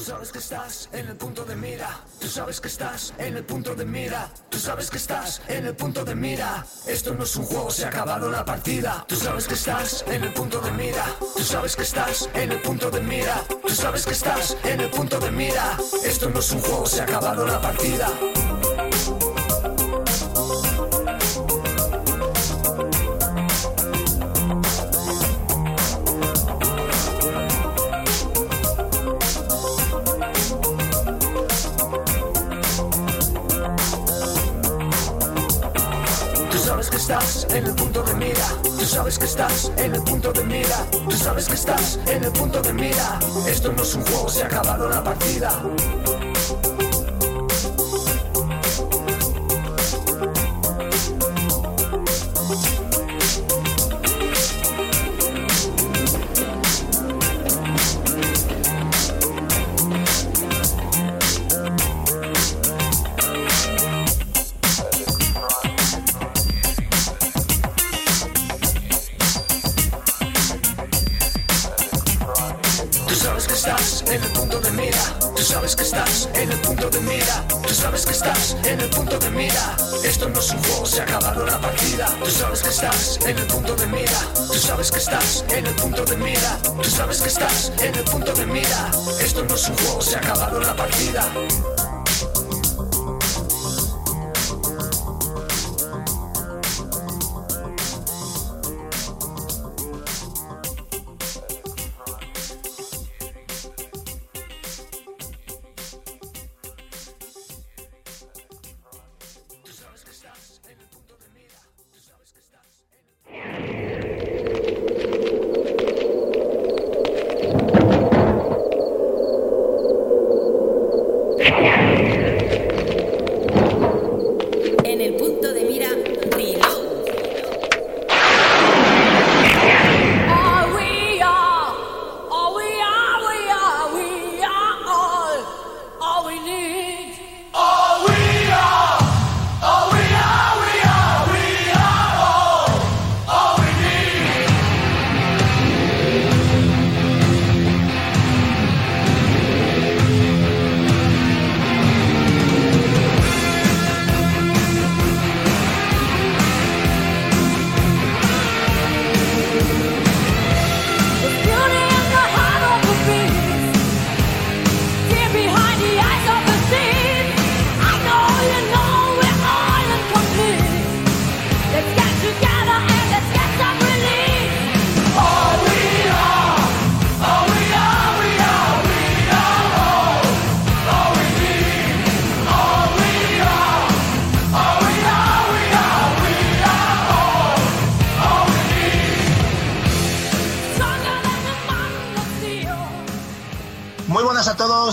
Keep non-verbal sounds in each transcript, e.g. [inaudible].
Tú sabes que estás en el punto de mira. Tú sabes que estás en el punto de mira. Tú sabes que estás en el punto de mira. Esto no es un juego, se ha acabado la partida. Tú sabes que estás en el punto de mira. Tú sabes que estás en el punto de mira. Tú sabes que estás en el punto de mira. Esto no es un juego, se ha acabado la partida. Sabes que estás en el punto de mira. Tú sabes que estás en el punto de mira. Esto no es un juego, se ha acabado la partida.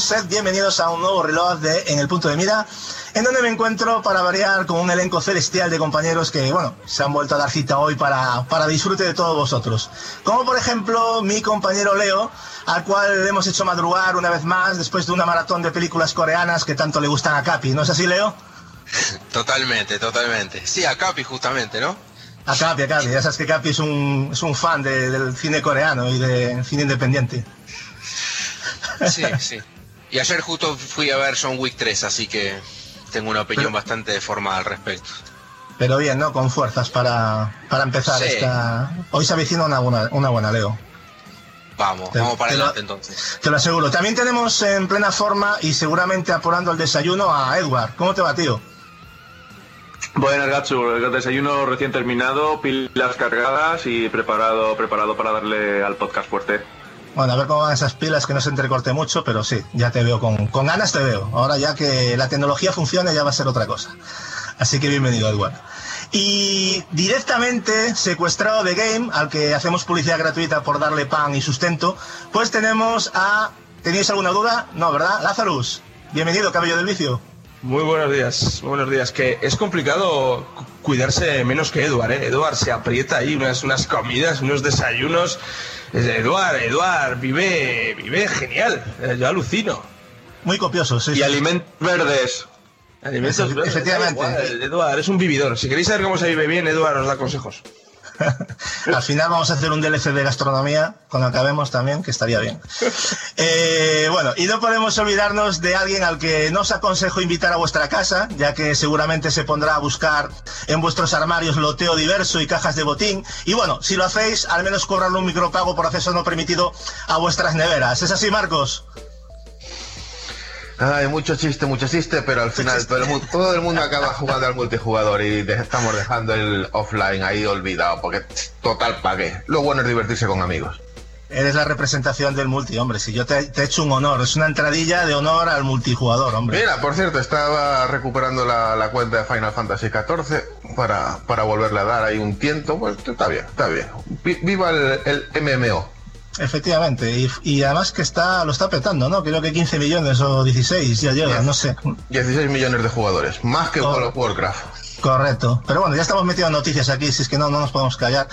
Sed bienvenidos a un nuevo reloj de En el punto de mira, en donde me encuentro para variar con un elenco celestial de compañeros que, bueno, se han vuelto a dar cita hoy para, para disfrute de todos vosotros. Como por ejemplo mi compañero Leo, al cual le hemos hecho madrugar una vez más después de una maratón de películas coreanas que tanto le gustan a Capi, ¿no es así Leo? [laughs] Totalmente, totalmente. Sí, a Capi justamente, ¿no? A Capi, a Capi, ya sabes que Capi es un, es un fan de- del cine coreano y del cine independiente. Sí, sí. [laughs] Y ayer justo fui a ver John Wick 3, así que tengo una opinión Pero- bastante formada al respecto. Pero bien, ¿no? Con fuerzas para, para empezar Sí. esta... Hoy se avecina una buena, una buena, Leo. Vamos, Te- vamos para adelante entonces. Te lo aseguro. También tenemos en plena forma y seguramente apurando el desayuno a Edward. ¿Cómo te va, tío? Buenas, Gatsu. El desayuno recién terminado, pilas cargadas y preparado, preparado para darle al podcast fuerte. Bueno, a ver cómo van esas pilas, que no se entrecorte mucho, pero sí, ya te veo con, con ganas, te veo. Ahora ya que la tecnología funcione, ya va a ser otra cosa. Así que bienvenido, Edward. Y directamente secuestrado de Game, al que hacemos publicidad gratuita por darle pan y sustento, pues tenemos a... ¿Tenéis alguna duda? No, ¿verdad? Lazarus, bienvenido, cabello del vicio. Muy buenos días, muy buenos días. Que es complicado cu- cuidarse menos que Eduard, ¿eh? Eduard se aprieta ahí unas, unas comidas, unos desayunos. Es- Eduard, Eduard, vive, vive genial. Eh, Yo alucino. Muy copioso, sí. Y sí. alimentos verdes. Alimentos verdes, efectivamente. Eduard es un vividor. Si queréis saber cómo se vive bien, Eduard os da consejos. [laughs] Al final vamos a hacer un DLC de gastronomía cuando acabemos también, que estaría bien. Eh, bueno, y no podemos olvidarnos de alguien al que no os aconsejo invitar a vuestra casa, ya que seguramente se pondrá a buscar en vuestros armarios loteo diverso y cajas de botín. Y bueno, si lo hacéis, al menos cobrarle un micropago por acceso no permitido a vuestras neveras. ¿Es así, Marcos? Ay, mucho chiste, mucho chiste, pero al final todo el, mundo, todo el mundo acaba jugando al multijugador y estamos dejando el offline ahí olvidado, porque total pagué. Lo bueno es divertirse con amigos. Eres la representación del multi, hombre. Si yo te, te he hecho un honor, es una entradilla de honor al multijugador, hombre. Mira, por cierto, estaba recuperando la, la cuenta de Final Fantasy XIV para, para volverle a dar ahí un tiento. Pues está bien, está bien. Vi- Viva el, el MMO. Efectivamente, y, y además que está lo está petando, ¿no? Creo que 15 millones o 16 ya llega, no sé. 16 millones de jugadores, más que Oh. World of Warcraft. Correcto. Pero bueno, ya estamos metidos en noticias aquí, si es que no, no nos podemos callar.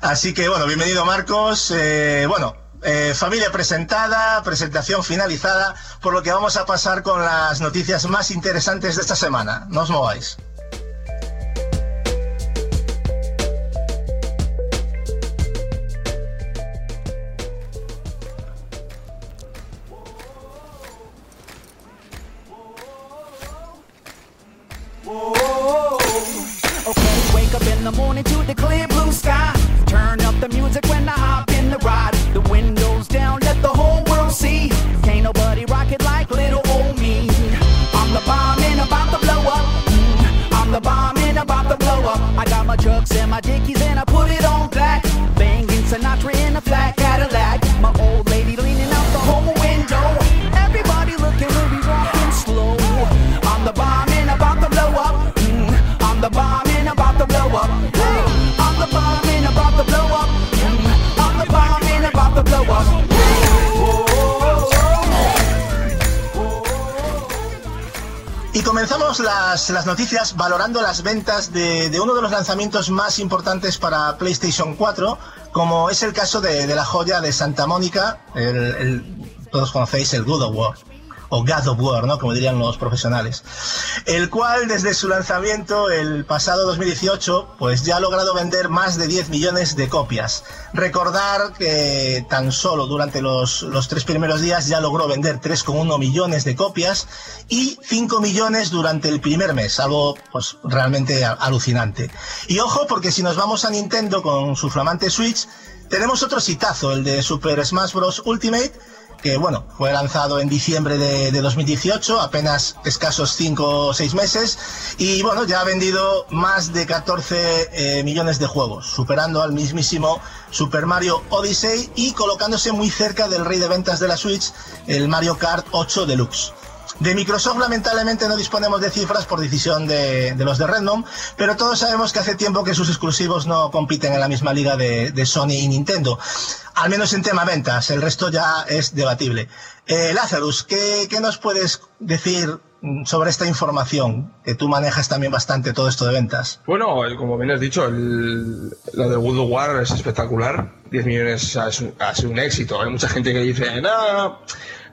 Así que bueno, bienvenido Marcos. Eh, bueno, eh, familia presentada, presentación finalizada, por lo que vamos a pasar con las noticias más interesantes de esta semana. No os mováis. The clear blue sky. Turn up the music when I hop in the ride. The windows down, let the whole world see. Can't nobody rock it like little old me. I'm the bomb and about to blow up. Mm, I'm the bomb and about to blow up. I got my chucks and my dickies and I put it on comenzamos las, noticias valorando las ventas de, uno de los lanzamientos más importantes para PlayStation 4, como es el caso de, la joya de Santa Mónica, el, el- todos conocéis el God of o God of War, ¿no? como dirían los profesionales, el cual desde su lanzamiento el pasado 2018 pues ya ha logrado vender más de 10 millones de copias. Recordar que tan solo durante los, los tres primeros días ya logró vender 3,1 millones de copias y 5 millones durante el primer mes, algo pues realmente alucinante. Y ojo porque si nos vamos a Nintendo con su flamante Switch, tenemos otro citazo, el de Super Smash Bros. Ultimate, que bueno, fue lanzado en diciembre de, de 2018, apenas escasos 5 o 6 meses, y bueno, ya ha vendido más de 14 eh, millones de juegos, superando al mismísimo Super Mario Odyssey y colocándose muy cerca del rey de ventas de la Switch, el Mario Kart 8 Deluxe. De Microsoft lamentablemente no disponemos de cifras por decisión de, los de Redmond, pero todos sabemos que hace tiempo que sus exclusivos no compiten en la misma liga de, Sony y Nintendo. Al menos en tema ventas, el resto ya es debatible. Eh, Lazarus, ¿qué, ¿qué nos puedes decir sobre esta información? Que tú manejas también bastante todo esto de ventas. Bueno, como bien has dicho, el- lo de of War es espectacular. 10 millones ha sido un éxito. Hay mucha gente que dice, no,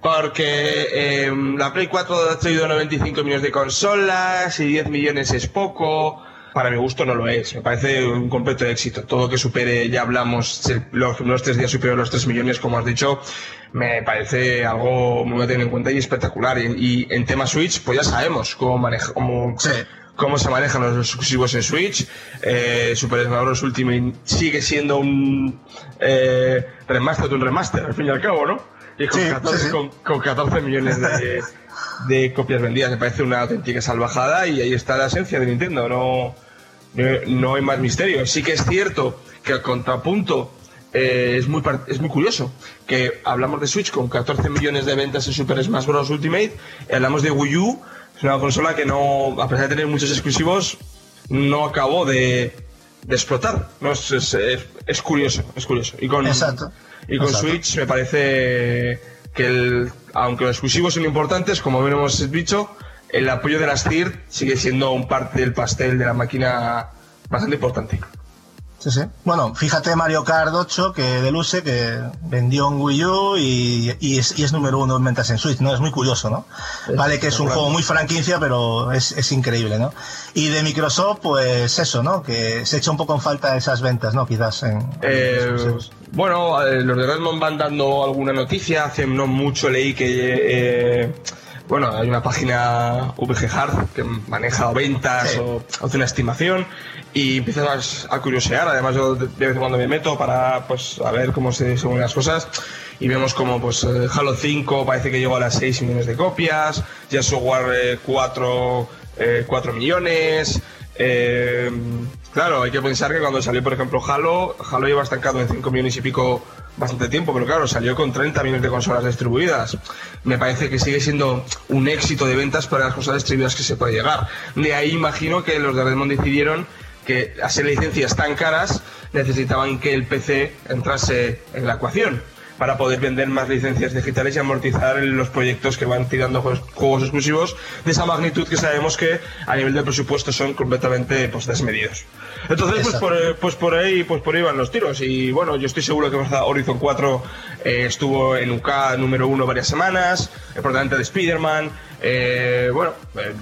porque em, la Play 4 ha traído 95 millones de consolas y 10 millones es poco. Para mi gusto no lo es. Me parece un completo éxito. Todo que supere, ya hablamos, los primeros tres días superior a los 3 millones, como has dicho, me parece algo muy a tener en cuenta y espectacular. Y, y en tema Switch, pues ya sabemos cómo maneja, cómo, cómo se manejan los exclusivos en Switch. Eh, Super Smash Bros. Ultimate sigue siendo un eh, remaster de un remaster, al fin y al cabo, ¿no? Y con, Sí, 14, sí, sí. Con, con 14 millones de, de copias vendidas, me parece una auténtica salvajada y ahí está la esencia de Nintendo, no, no, no hay más misterio. Sí que es cierto que al contrapunto eh, es, muy, es muy curioso que hablamos de Switch con 14 millones de ventas en Super Smash Bros. Ultimate y hablamos de Wii U, es una consola que no, a pesar de tener muchos exclusivos, no acabó de, de explotar. No, es, es, es- es curioso, es curioso. Y con, Exacto. Y con Exacto. Switch me parece que el, aunque los exclusivos son importantes, como bien hemos dicho, el apoyo de las TIR sigue siendo un parte del pastel de la máquina bastante importante. Sí, sí. Bueno, fíjate Mario Kart 8 que Deluxe que vendió en Wii U y, y es, y es número uno en ventas en Switch, ¿no? Es muy curioso, ¿no? Vale que es un juego muy franquicia, pero es, es increíble, ¿no? Y de Microsoft, pues eso, ¿no? Que se echa un poco en falta esas ventas, ¿no? Quizás en... Eh, bueno, eh, los de Redmond van dando alguna noticia. Hace no mucho leí que. eh, bueno, hay una página VG Hard que maneja ventas Sí. o hace una estimación y empiezas a curiosear. Además, yo de vez en cuando me meto para pues a ver cómo se según las cosas y vemos como pues eh, Halo 5 parece que llegó a las 6 millones de copias, ya eh, 4, eh, 4 millones. Eh, claro, hay que pensar que cuando salió, por ejemplo, Halo, Halo lleva estancado en 5 millones y pico bastante tiempo, pero claro, salió con 30 millones de consolas distribuidas. Me parece que sigue siendo un éxito de ventas para las consolas distribuidas que se puede llegar. De ahí imagino que los de Redmond decidieron que a ser licencias tan caras necesitaban que el PC entrase en la ecuación para poder vender más licencias digitales y amortizar los proyectos que van tirando juegos, exclusivos de esa magnitud que sabemos que a nivel de presupuesto son completamente pues, desmedidos. Entonces, pues por, eh, pues por ahí pues por ahí van los tiros. Y bueno, yo estoy seguro que Horizon 4 eh, estuvo en UK número uno varias semanas, protagonista de Spider-Man. eh, bueno, eh,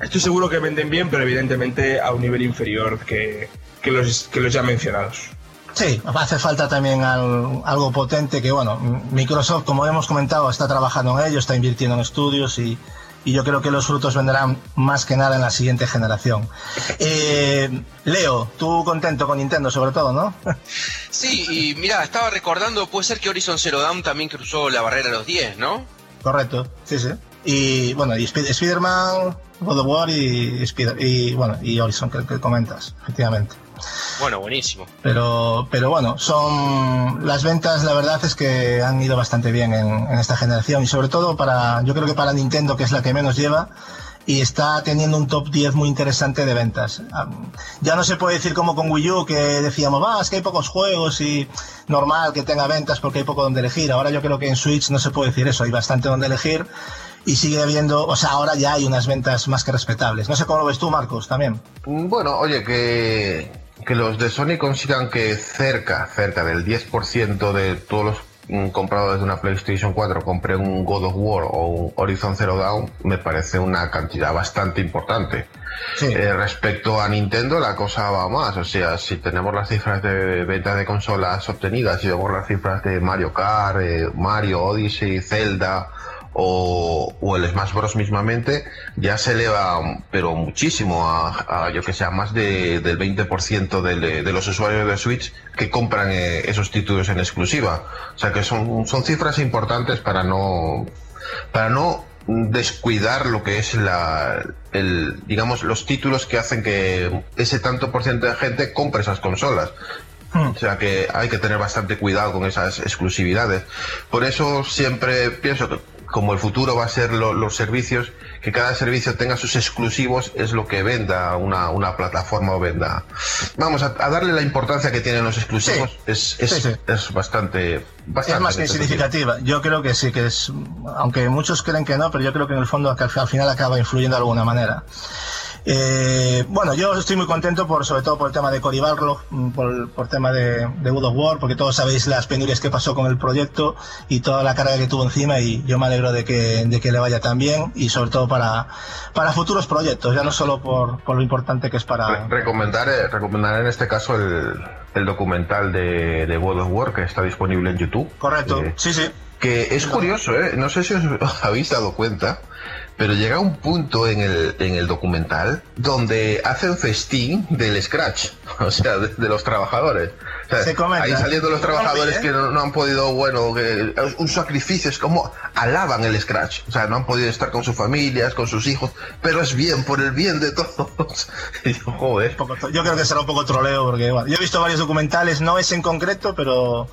estoy seguro que venden bien, pero evidentemente a un nivel inferior que, que los, que los ya mencionados. Sí, hace falta también al- algo potente que, bueno, Microsoft, como hemos comentado, está trabajando en ello, está invirtiendo en estudios y, y yo creo que los frutos vendrán más que nada en la siguiente generación. [laughs] Eh, Leo, tú contento con Nintendo sobre todo, ¿no? [laughs] Sí, y mira, estaba recordando, puede ser que Horizon Zero Dawn también cruzó la barrera de los 10, ¿no? Correcto, sí, sí. Y bueno, y Sp- Spider-Man, God of War y, Spider- y bueno, y Horizon que, que comentas, efectivamente. Bueno, buenísimo. Pero, pero bueno, son las ventas, la verdad es que han ido bastante bien en, en esta generación y sobre todo para, yo creo que para Nintendo, que es la que menos lleva, y está teniendo un top 10 muy interesante de ventas. Ya no se puede decir como con Wii U, que decíamos, va, es que hay pocos juegos y normal que tenga ventas porque hay poco donde elegir. Ahora yo creo que en Switch no se puede decir eso, hay bastante donde elegir y sigue habiendo, o sea, ahora ya hay unas ventas más que respetables. No sé cómo lo ves tú, Marcos, también. Bueno, oye, que, que los de Sony consigan que cerca, cerca del 10% de todos los mm, compradores de una PlayStation 4 compren un God of War o un Horizon Zero Dawn, me parece una cantidad bastante importante. Sí. Eh, respecto a Nintendo, la cosa va más. O sea, si tenemos las cifras de venta de consolas obtenidas, si vemos las cifras de Mario Kart, eh, Mario, Odyssey, Zelda o, o el Smash Bros. mismamente, ya se eleva, pero muchísimo, a, a, yo que sé, a más de, del 20% del- de los usuarios de Switch que compran eh, esos títulos en exclusiva. O sea que son, son cifras importantes para no, para no descuidar lo que es la el digamos los títulos que hacen que ese tanto por ciento de gente compre esas consolas o sea que hay que tener bastante cuidado con esas exclusividades por eso siempre pienso que como el futuro va a ser lo- los servicios que cada servicio tenga sus exclusivos es lo que venda una, una plataforma o venda vamos a, a darle la importancia que tienen los exclusivos Sí. es, es, Sí, sí. es bastante, bastante Es más que significativa. Yo creo que sí, que es, aunque muchos creen que no, pero yo creo que en el fondo al final acaba influyendo de alguna manera. Eh, bueno, yo estoy muy contento por, sobre todo por el tema de Cory Barlog, mm, por, por tema de, de God of War, porque todos sabéis las penurias que pasó con el proyecto y toda la carga que tuvo encima y yo me alegro de que, de que le vaya tan bien y sobre todo para, para futuros proyectos, ya no solo por, por lo importante que es para... Re- recomendar, eh, recomendar en este caso el, el documental de, de God of War que está disponible en YouTube. Correcto, Eh, sí, sí. que es curioso, ¿eh? no sé si os [laughs] habéis dado cuenta, pero llega un punto en el, en el documental donde hacen festín del scratch, [laughs] o sea, de, de los trabajadores. O sea, Se ahí saliendo los trabajadores ¿eh? que no, no han podido, bueno, que, es un sacrificio, es como alaban el scratch, o sea, no han podido estar con sus familias, con sus hijos, pero es bien, por el bien de todos. [laughs] Y yo, joder. yo creo que será un poco troleo porque bueno, yo he visto varios documentales, no es en concreto, pero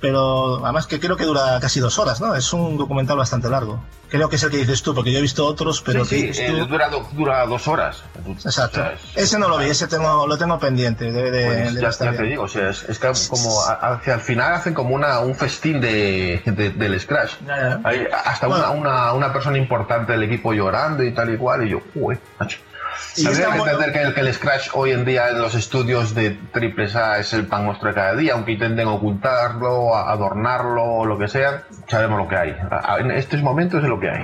pero además que creo que dura casi dos horas, ¿no? Es un documental bastante largo. Creo que es el que dices tú, porque yo he visto otros, pero Sí, que sí, eh, tú. dura, do- dura dos horas. Exacto. O sea, es- Ese no lo vi, ese tengo, lo tengo pendiente. Debe de, Pues debe ya, te digo, o sea, es, es que como hacia el final hacen como una, un festín de, de- del Scratch. Ya, ya. Hay hasta Bueno. una, una, una persona importante del equipo llorando y tal y cual, y yo, uy, macho. Está que entender que el, que el Scratch hoy en día en los estudios de Triple A es el pan nuestro de cada día, aunque intenten ocultarlo, adornarlo o lo que sea, sabemos lo que hay. En estos momentos es lo que hay.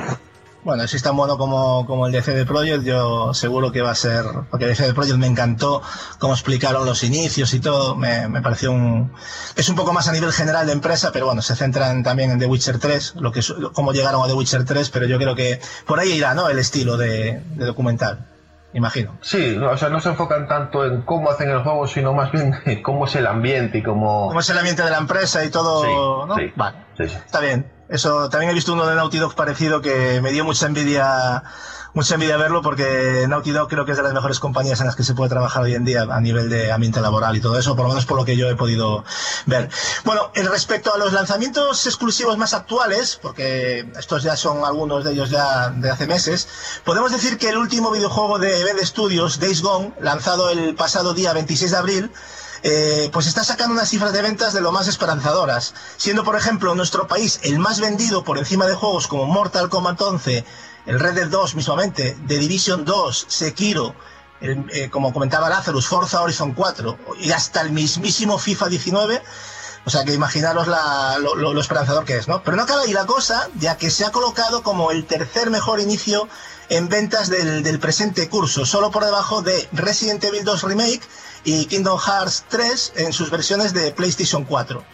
Bueno, si es tan bueno como, como el de CD Projekt, yo seguro que va a ser. Porque el de CD Projekt me encantó cómo explicaron los inicios y todo. Me, me pareció un. Es un poco más a nivel general de empresa, pero bueno, se centran también en The Witcher 3, lo que, cómo llegaron a The Witcher 3, pero yo creo que por ahí irá, ¿no? El estilo de, de documental. Imagino. Sí, no, o sea, no se enfocan tanto en cómo hacen el juego, sino más bien [laughs] en cómo es el ambiente y cómo... Cómo es el ambiente de la empresa y todo, Sí, ¿no? sí. Vale. Sí. Está bien. Eso también he visto uno de Naughty Dog parecido que me dio mucha envidia, mucha envidia verlo porque Naughty Dog creo que es de las mejores compañías en las que se puede trabajar hoy en día a nivel de ambiente laboral y todo eso, por lo menos por lo que yo he podido ver. Bueno, en respecto a los lanzamientos exclusivos más actuales, porque estos ya son algunos de ellos ya de hace meses, podemos decir que el último videojuego de Bed Studios, Days Gone, lanzado el pasado día 26 de abril, eh, pues está sacando unas cifras de ventas de lo más esperanzadoras, siendo por ejemplo nuestro país el más vendido por encima de juegos como Mortal Kombat 11, el Red Dead 2 mismamente, The Division 2, Sekiro, el, eh, como comentaba Lazarus, Forza Horizon 4 y hasta el mismísimo FIFA 19. O sea que imaginaros la- lo, lo- esperanzador que es, ¿no? Pero no acaba ahí la cosa, ya que se ha colocado como el tercer mejor inicio en ventas del, del presente curso, solo por debajo de Resident Evil 2 Remake y Kingdom Hearts 3 en sus versiones de PlayStation 4.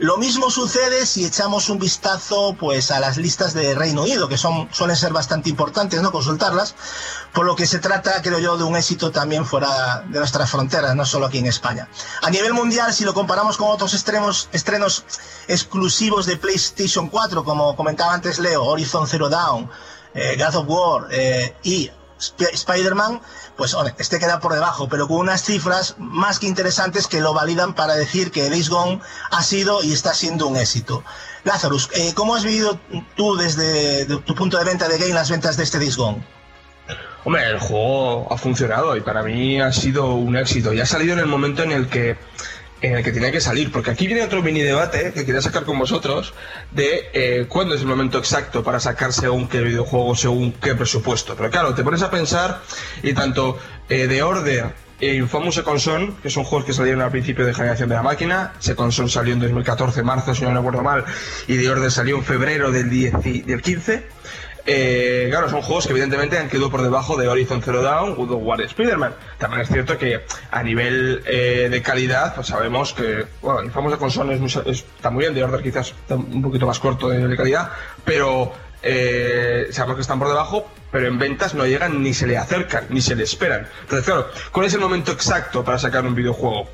Lo mismo sucede si echamos un vistazo pues a las listas de Reino Unido, que son suelen ser bastante importantes, ¿no? Consultarlas, por lo que se trata, creo yo, de un éxito también fuera de nuestras fronteras, no solo aquí en España. A nivel mundial, si lo comparamos con otros estrenos exclusivos de PlayStation 4, como comentaba antes Leo, Horizon Zero Dawn, eh, God of War eh, y Sp- Spider-Man, pues hombre, este queda por debajo, pero con unas cifras más que interesantes que lo validan para decir que Days Gone ha sido y está siendo un éxito. Lazarus, eh, ¿cómo has vivido tú desde de tu punto de venta de game las ventas de este Days Gone? Hombre, el juego ha funcionado y para mí ha sido un éxito. Y ha salido en el momento en el que en el que tenía que salir, porque aquí viene otro mini debate que quería sacar con vosotros de eh, cuándo es el momento exacto para sacar según qué videojuego, según qué presupuesto. Pero claro, te pones a pensar y tanto eh, The Order e Infamous Second Son, que son juegos que salieron al principio de generación de la máquina, Second Son salió en 2014, marzo, si no recuerdo mal, y The Order salió en febrero del, 10 y- del 15. Eh, claro, son juegos que evidentemente han quedado por debajo de Horizon Zero Dawn, God of War Spider-Man. También es cierto que a nivel eh, de calidad, pues sabemos que, bueno, el famoso console está muy bien, de Order quizás un poquito más corto de calidad, pero eh, sabemos que están por debajo, pero en ventas no llegan ni se le acercan, ni se le esperan. Entonces, claro, ¿cuál es el momento exacto para sacar un videojuego?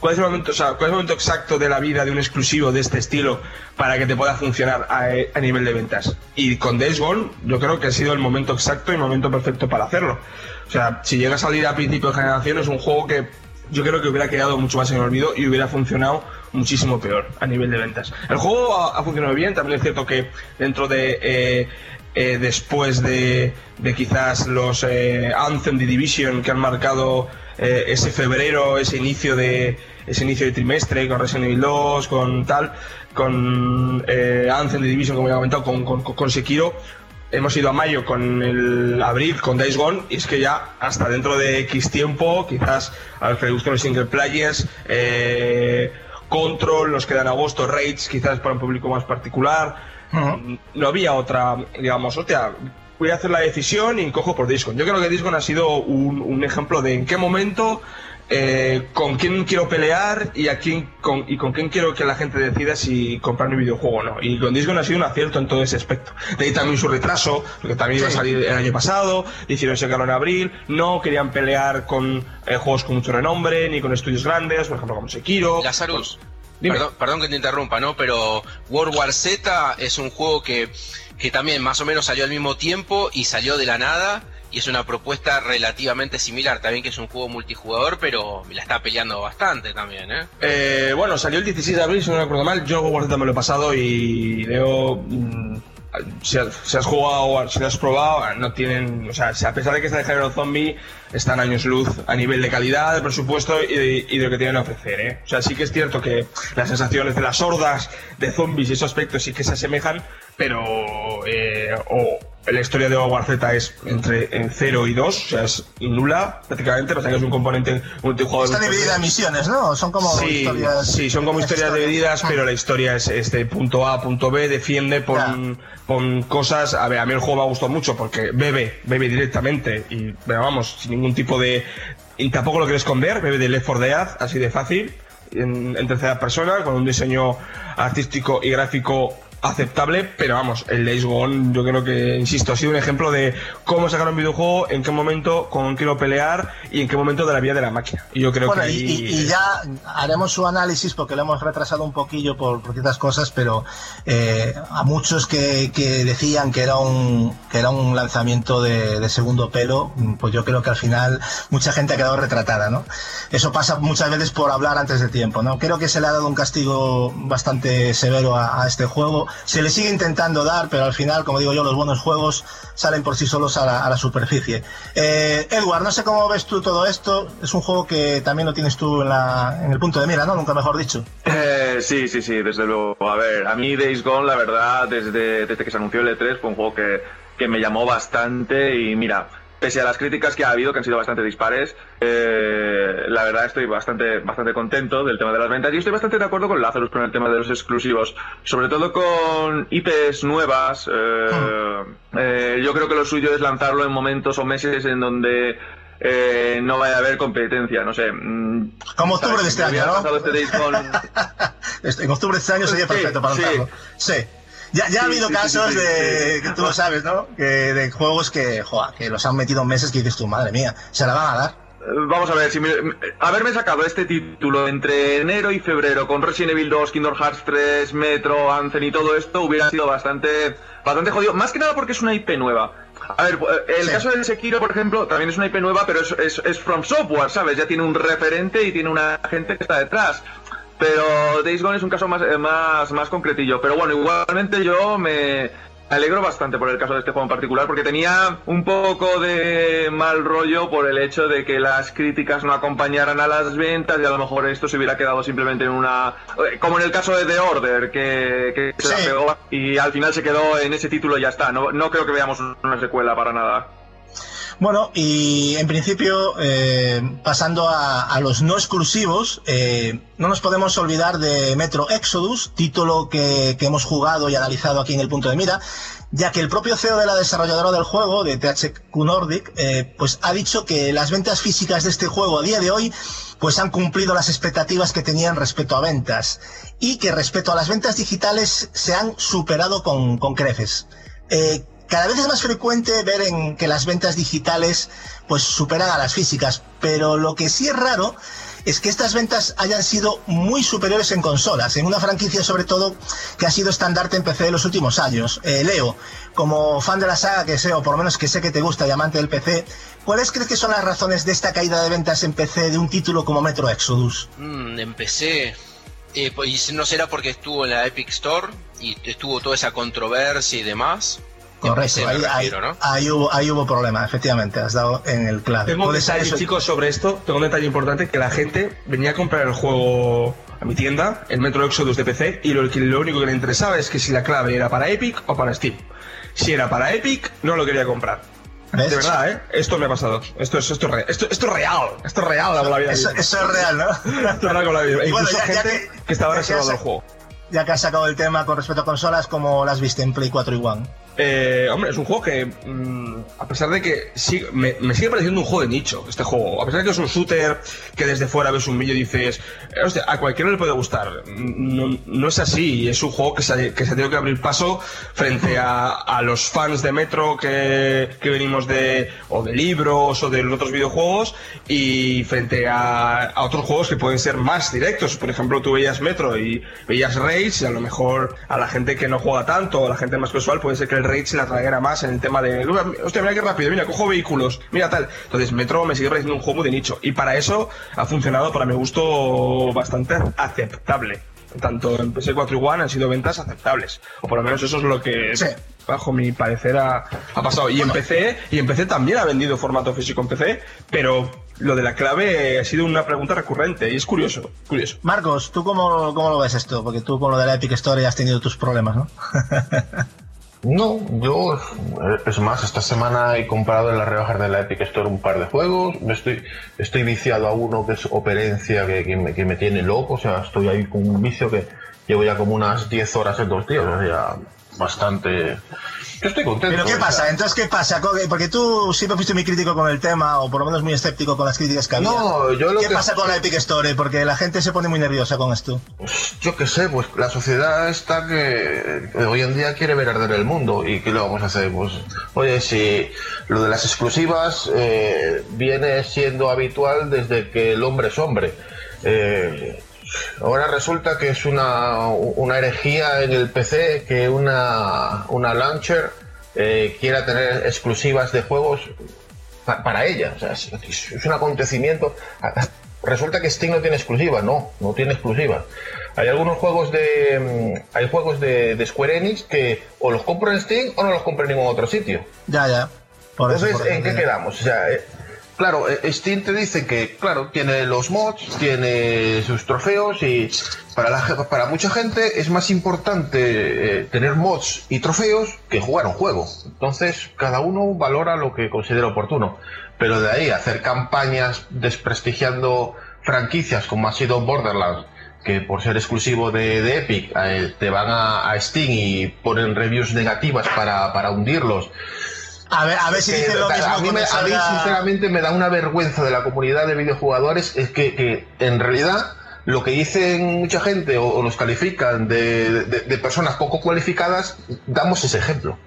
¿Cuál es, el momento, o sea, ¿Cuál es el momento exacto de la vida de un exclusivo de este estilo para que te pueda funcionar a, nivel de ventas? Y con Days Gone yo creo que ha sido el momento exacto y el momento perfecto para hacerlo. O sea, si llega a salir a principio de generación es un juego que yo creo que hubiera quedado mucho más en olvido y hubiera funcionado muchísimo peor a nivel de ventas. El juego ha, funcionado bien, también es cierto que dentro de... eh, eh, después de, de quizás los eh, Anthem de Division que han marcado eh, ese febrero, ese inicio de ese inicio de trimestre con Resident Evil 2, con tal, con eh, Anthem de Division como ya he comentado, con, con, con Sekiro. Hemos ido a mayo con el abril, con Days Gone, y es que ya hasta dentro de X tiempo, quizás a los que les los single players, eh, Control, nos quedan agosto, Raids, quizás para un público más particular, no había otra, digamos, hostia, voy a hacer la decisión y cojo por Discord. Yo creo que Discord ha sido un, un ejemplo de en qué momento, eh, con quién quiero pelear y a quién con, y con quién quiero que la gente decida si comprar mi videojuego o no. Y con Discord ha sido un acierto en todo ese aspecto. De ahí también su retraso, porque también iba a salir el año pasado, hicieron sacarlo en abril, no querían pelear con eh, juegos con mucho renombre, ni con estudios grandes, por ejemplo como Sekiro. Lazarus, Dime. perdón, perdón que te interrumpa, ¿no? Pero World War Z es un juego que, que también más o menos salió al mismo tiempo y salió de la nada. Y es una propuesta relativamente similar. También que es un juego multijugador, pero la está peleando bastante también, ¿eh? Eh, bueno, salió el 16 de abril, si no recuerdo mal. Yo Z me lo he pasado y Leo mm, si has, si has jugado, si lo has probado, no tienen, o sea, si a pesar de que está de género zombie, están años luz a nivel de calidad, de presupuesto y de, y de lo que tienen a ofrecer, ¿eh? O sea, sí que es cierto que las sensaciones de las hordas de zombies y esos aspectos sí que se asemejan, pero eh, o la historia de Hogwarts Z es entre 0 y 2, o sea, es nula prácticamente, pasa que es un componente multijugador. Está dividida en misiones, ¿no? Son como Sí, historias. sí, son como historias divididas, pero la historia es este punto A, punto B, defiende con, con cosas. A ver, a mí el juego me ha gustado mucho porque bebe, bebe directamente y vamos, sin ningún tipo de. Y tampoco lo quiero esconder, bebe de Left 4 Dead, así de fácil, en, en tercera persona, con un diseño artístico y gráfico aceptable, pero vamos, el Days Gone yo creo que, insisto, ha sido un ejemplo de cómo sacar un videojuego, en qué momento, con quiero pelear y en qué momento de la vía de la máquina. Y yo creo Bueno, que y, ahí- y- ya haremos su análisis porque lo hemos retrasado un poquillo por, por ciertas cosas, pero eh, a muchos que, que decían que era un que era un lanzamiento de, de segundo pelo, pues yo creo que al final mucha gente ha quedado retratada, ¿no? Eso pasa muchas veces por hablar antes de tiempo, ¿no? Creo que se le ha dado un castigo bastante severo a, a este juego. Se le sigue intentando dar, pero al final, como digo yo, los buenos juegos salen por sí solos a la, superficie. Eh, Edward, no sé cómo ves tú todo esto. Es un juego que también lo tienes tú en, el punto de mira, ¿no? Nunca mejor dicho. Eh, sí, sí, sí, desde luego. A ver, a mí Days Gone, la verdad, desde, que se anunció el E3, fue un juego que me llamó bastante y mira, pese a las críticas que ha habido, que han sido bastante dispares, eh, la verdad estoy bastante, bastante contento del tema de las ventas y estoy bastante de acuerdo con Lazarus con el tema de los exclusivos, sobre todo con IPs nuevas. eh, eh, yo creo que lo suyo es lanzarlo en momentos o meses en donde eh, no vaya a haber competencia, no sé. mm, Como octubre ¿sabes? de este año, ¿no? este [laughs] Este- En octubre de este año sería Sí, perfecto para sí. lanzarlo. Sí. Ya, ya ha Sí, habido sí, sí, casos sí, de, sí. que tú lo sabes, ¿no? Que de juegos que, joa, que los han metido meses que dices tú, madre mía, se la van a dar. Eh, Vamos a ver, si me- haberme sacado este título entre enero y febrero con Resident Evil 2, Kingdom Hearts 3, Metro, Anthem y todo esto hubiera sido bastante, bastante jodido. Más que nada porque es una IP nueva. A ver, eh, el Sí. caso de Sekiro, por ejemplo, también es una IP nueva, pero es, es, es From Software, ¿sabes? Ya tiene un referente y tiene una gente que está detrás. Pero Days Gone es un caso más, eh, más, más concretillo. Pero bueno, igualmente yo me alegro bastante por el caso de este juego en particular, porque tenía un poco de mal rollo por el hecho de que las críticas no acompañaran a las ventas y a lo mejor esto se hubiera quedado simplemente en una... eh, Como en el caso de The Order, que, que se la Sí. pegó y al final se quedó en ese título y ya está. No, no creo que veamos una secuela para nada. Bueno, y en principio, eh, pasando a, a los no exclusivos, eh, no nos podemos olvidar de Metro Exodus, título que, que hemos jugado y analizado aquí en el punto de mira, ya que el propio CEO de la desarrolladora del juego, de THQ Nordic, eh, pues ha dicho que las ventas físicas de este juego a día de hoy pues han cumplido las expectativas que tenían respecto a ventas y que respecto a las ventas digitales se han superado con, con creces. Eh, cada vez es más frecuente ver en que las ventas digitales pues superan a las físicas, pero lo que sí es raro es que estas ventas hayan sido muy superiores en consolas, en una franquicia sobre todo que ha sido estandarte en PC en los últimos años. Eh, Leo, como fan de la saga que sé, o por lo menos que sé que te gusta y amante del PC, ¿cuáles crees que son las razones de esta caída de ventas en PC de un título como Metro Exodus? Mm, empecé. Eh, pues, no será porque estuvo en la Epic Store y estuvo toda esa controversia y demás. Correcto, ahí, ahí- refiero, ¿no? ahí hubo, ahí hubo problema, efectivamente, has dado en el clave. Tengo un detalle, eso- chicos, sobre esto. Tengo un detalle importante, que la gente venía a comprar el juego a mi tienda, el Metro Exodus de PC, y lo, único que le interesaba es que si la clave era para Epic o para Steam. Si era para Epic, no lo quería comprar. ¿Ves? De verdad, ¿eh? Esto me ha pasado. Esto es, esto esto, esto es real. Esto es real con la vida. Eso, es real, ¿no? Esto es real con la vida. [laughs] Bueno, Incluso ya gente que- que, estaba has- el juego. Ya que has sacado el tema con respecto a consolas, ¿cómo las viste en Play 4 y One? Eh, hombre, es un juego que, mm, a pesar de que me, sigue pareciendo un juego de nicho, este juego. A pesar de que es un shooter, que desde fuera ves un vídeo y dices, eh, a cualquiera le puede gustar. No, es así, es un juego que se, que ha tenido que abrir paso frente a, los fans de Metro que, venimos de, o de libros o de los otros videojuegos, y frente a, otros juegos que pueden ser más directos. Por ejemplo, tú veías Metro y veías Rage, y a lo mejor a la gente que no juega tanto, o a la gente más casual, puede ser que Rage la traiera más en el tema de, hostia, mira qué rápido, mira, cojo vehículos, mira tal. Entonces, Metro me sigue pareciendo un juego muy de nicho, y para eso ha funcionado, para mi gusto, bastante aceptable. Tanto en PS4 y One han sido ventas aceptables, o por lo menos eso es lo que Sí. bajo mi parecer ha, ha pasado. Y en PC, y en PC también ha vendido formato físico en PC, pero lo de la clave ha sido una pregunta recurrente y es curioso, curioso. Marcos, ¿tú cómo, cómo lo ves esto? Porque tú con lo de la Epic Story has tenido tus problemas, ¿no? [laughs] No, yo, eh, es más, esta semana he comprado en las rebajas de la Epic Store un par de juegos. Me estoy, estoy viciado a uno que es Operencia, que, que me, que me tiene loco. O sea, estoy ahí con un vicio que llevo ya como unas 10 horas en dos días. O sea, bastante. Yo estoy contento. Pero ¿qué pasa? Entonces, ¿qué pasa? Co- Porque tú siempre fuiste muy crítico con el tema, o por lo menos muy escéptico con las críticas que había. No, yo lo ¿Qué que- pasa con la Epic Story? Porque la gente se pone muy nerviosa con esto. Yo qué sé, pues la sociedad está que eh, hoy en día quiere ver arder el mundo y ¿qué le vamos a hacer? Pues, oye, si lo de las exclusivas eh, viene siendo habitual desde que el hombre es hombre. Eh, ahora resulta que es una, una herejía en el PC que una, una launcher eh, quiera tener exclusivas de juegos pa- para ella. O sea, es, es un acontecimiento. Resulta que Steam no tiene exclusiva, no, no tiene exclusiva. Hay algunos juegos de mm, hay juegos de, de Square Enix que o los compro en Steam o no los compro en ningún otro sitio. Ya, ya. Por Entonces, eso, ¿en qué ya. quedamos? O sea, eh, claro, eh, Steam te dice que, claro, tiene los mods, tiene sus trofeos y para, la, para mucha gente es más importante eh, tener mods y trofeos que jugar un juego. Entonces, cada uno valora lo que considera oportuno. Pero de ahí hacer campañas desprestigiando franquicias como ha sido Borderlands, que por ser exclusivo de, de Epic eh, te van a, a Steam y ponen reviews negativas para, para hundirlos. A ver, a ver si dicen lo mismo a, mí, me- cuando a mí, sinceramente me da una vergüenza de la comunidad de videojugadores es que, que en realidad lo que dicen mucha gente o, o nos califican de, de- de personas poco cualificadas damos ese ejemplo.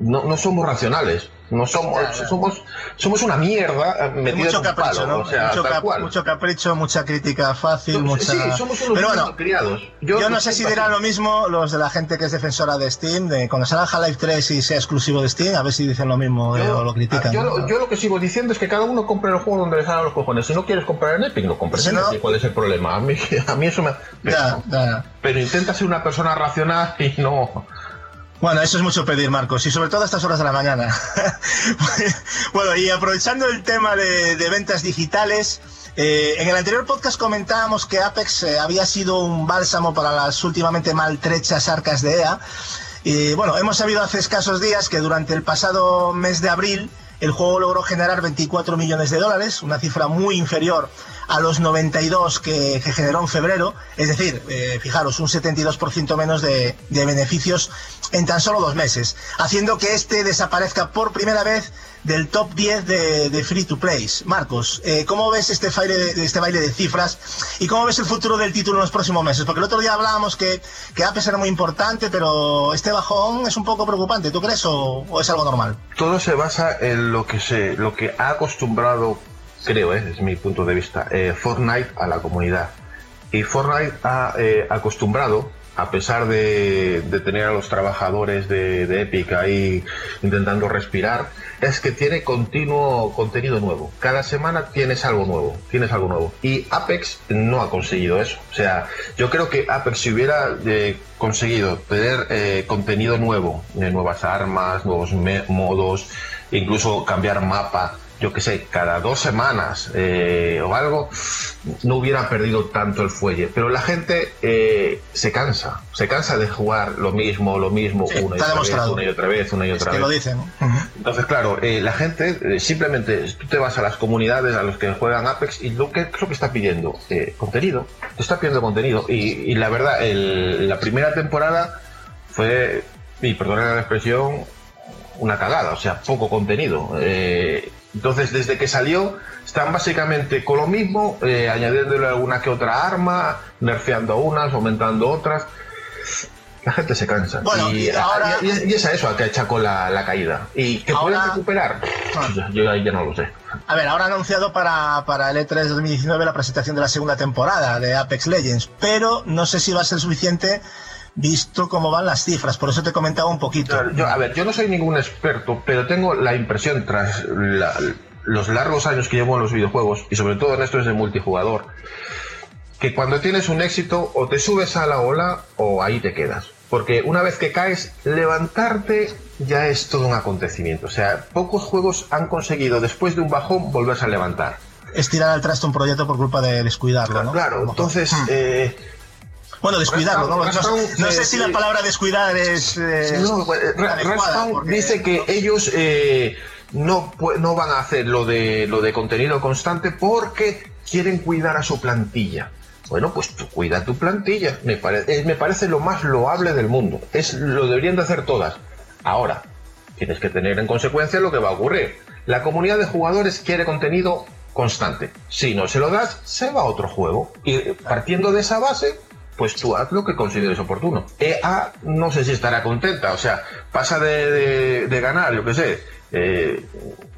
No, no somos racionales no somos somos somos una mierda eh, metida mucho en un capricho, palo ¿no? o sea mucho, tal cap- cual mucho capricho, mucha crítica fácil, Somos- mucha... sí, somos unos Pero bueno, malcriados. yo, Yo no sé si dirán lo mismo los de la gente que es defensora de Steam, de cuando salga Half-Life 3 y sea exclusivo de Steam, a ver si dicen lo mismo eh, o lo critican. Yo, ¿no? lo- yo lo que sigo diciendo es que cada uno compre el juego donde le salgan los cojones. Si no quieres comprar en Epic, no compres en Epic. ¿Cuál es el problema? A mí, [laughs] a mí eso me... Ya, ya. Pero intenta ser una persona racional y no... Bueno, eso es mucho pedir, Marcos, y sobre todo a estas horas de la mañana. [laughs] bueno, y aprovechando el tema de, ventas digitales, eh, en el anterior podcast comentábamos que Apex eh, había sido un bálsamo para las últimamente maltrechas arcas de EA. Y bueno, hemos sabido hace escasos días que durante el pasado mes de abril el juego logró generar 24 millones de dólares, una cifra muy inferior a los 92 que, generó en febrero, es decir, eh, fijaros, un 72% menos de, beneficios en tan solo dos meses, haciendo que este desaparezca por primera vez del top 10 de, free to plays. Marcos, eh, ¿cómo ves este baile, de, este baile de cifras y cómo ves el futuro del título en los próximos meses? Porque el otro día hablábamos que, que Apex era muy importante, pero este bajón es un poco preocupante, ¿tú crees o, o es algo normal? Todo se basa en lo que se, lo que ha acostumbrado, creo, eh, es mi punto de vista, eh, Fortnite a la comunidad. Y Fortnite ha eh, acostumbrado, a pesar de, tener a los trabajadores de, Epic ahí intentando respirar, es que tiene continuo contenido nuevo. Cada semana tienes algo nuevo, tienes algo nuevo. Y Apex no ha conseguido eso. O sea, yo creo que Apex si hubiera eh, conseguido tener eh, contenido nuevo, de nuevas armas, nuevos modos, incluso cambiar mapa, yo que sé, cada dos semanas eh, o algo, no hubiera perdido tanto el fuelle. Pero la gente eh, se cansa, se cansa de jugar lo mismo, lo mismo, Sí, una, y otra vez, una y otra vez, una y Es otra que vez. lo dicen. ¿no? Entonces, claro, eh, la gente eh, simplemente, tú te vas a las comunidades, a los que juegan Apex, y lo que, ¿qué es lo que está pidiendo? Eh, contenido. Te está pidiendo contenido. Y, y la verdad, el- la primera temporada fue, y perdona la expresión, una cagada, o sea, poco contenido. Eh, entonces, desde que salió, están básicamente con lo mismo, eh, añadiéndole alguna que otra arma, nerfeando unas, aumentando otras. La gente se cansa. Bueno, y, y ahora- y es, y es a eso a que achacó la, la caída. ¿Y que pueden Ahora- recuperar? Ah. Yo, ahí ya no lo sé. A ver, ahora han anunciado para, para el E E3 2019 la presentación de la segunda temporada de Apex Legends, pero no sé si va a ser suficiente visto cómo van las cifras, por eso te comentaba un poquito. Yo- yo- a ver, yo no soy ningún experto, pero tengo la impresión, tras la- los largos años que llevo en los videojuegos, y sobre todo en estos de multijugador, que cuando tienes un éxito, o te subes a la ola o ahí te quedas. Porque una vez que caes, levantarte ya es todo un acontecimiento. O sea, pocos juegos han conseguido después de un bajón volverse a levantar. Es tirar al traste un proyecto por culpa de descuidarlo, ¿no? Claro, entonces... Hmm. eh, Bueno, descuidarlo, ¿no? No, Respawn, no sé eh, si la palabra descuidar es. eh, No, pues, adecuada, porque- dice que ellos eh, no, no van a hacer lo de, lo de contenido constante porque quieren cuidar a su plantilla. Bueno, pues tú cuida tu plantilla. Me, pare- eh, me parece lo más loable del mundo. Es lo deberían de hacer todas. Ahora, tienes que tener en consecuencia lo que va a ocurrir. La comunidad de jugadores quiere contenido constante. Si no se lo das, se va a otro juego. Y partiendo de esa base, pues tú haz lo que consideres oportuno. EA no sé si estará contenta, o sea, pasa de, ganar, yo qué sé, eh,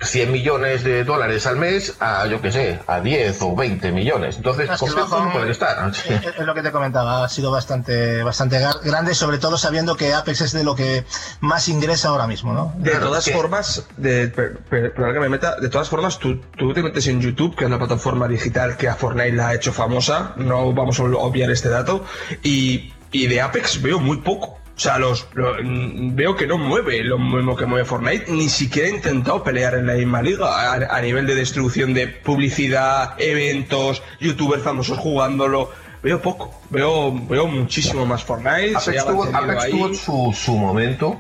100 millones de dólares al mes a, yo qué sé, a 10 o 20 millones. Entonces, Es que bajón- no pueden estar. ¿no? Es [laughs] es lo que te comentaba, ha sido bastante, bastante grande, sobre todo sabiendo que Apex es de lo que más ingresa ahora mismo, ¿no? De Claro, todas que- formas, de, per- per- perdón que me meta, de todas formas, tú, tú te metes en YouTube, que es la plataforma digital que a Fortnite la ha hecho famosa, no vamos a obviar este dato, y, y de Apex veo muy poco. O sea, los, lo- mm, veo que no mueve lo mismo que mueve Fortnite, ni siquiera ha intentado pelear en la misma liga a, a nivel de distribución de publicidad, eventos, youtubers famosos jugándolo. Veo poco, veo, veo muchísimo más Fortnite. Apex tuvo, Apex su, su momento,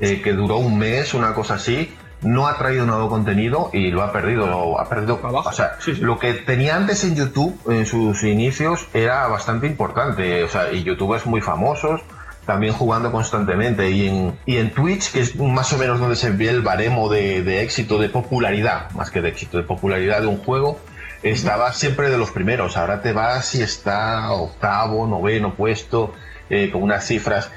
eh, que duró un mes, una cosa así. No ha traído nuevo contenido y lo ha perdido. Ha perdido. Abajo. O sea, Sí, sí. lo que tenía antes en YouTube, en sus inicios, era bastante importante. O sea, y youtubers muy famosos, también jugando constantemente. Y en, y en Twitch, que es más o menos donde se ve el baremo de, de éxito, de popularidad, más que de éxito, de popularidad de un juego, estaba siempre de los primeros. Ahora te vas y está octavo, noveno puesto, eh, con unas cifras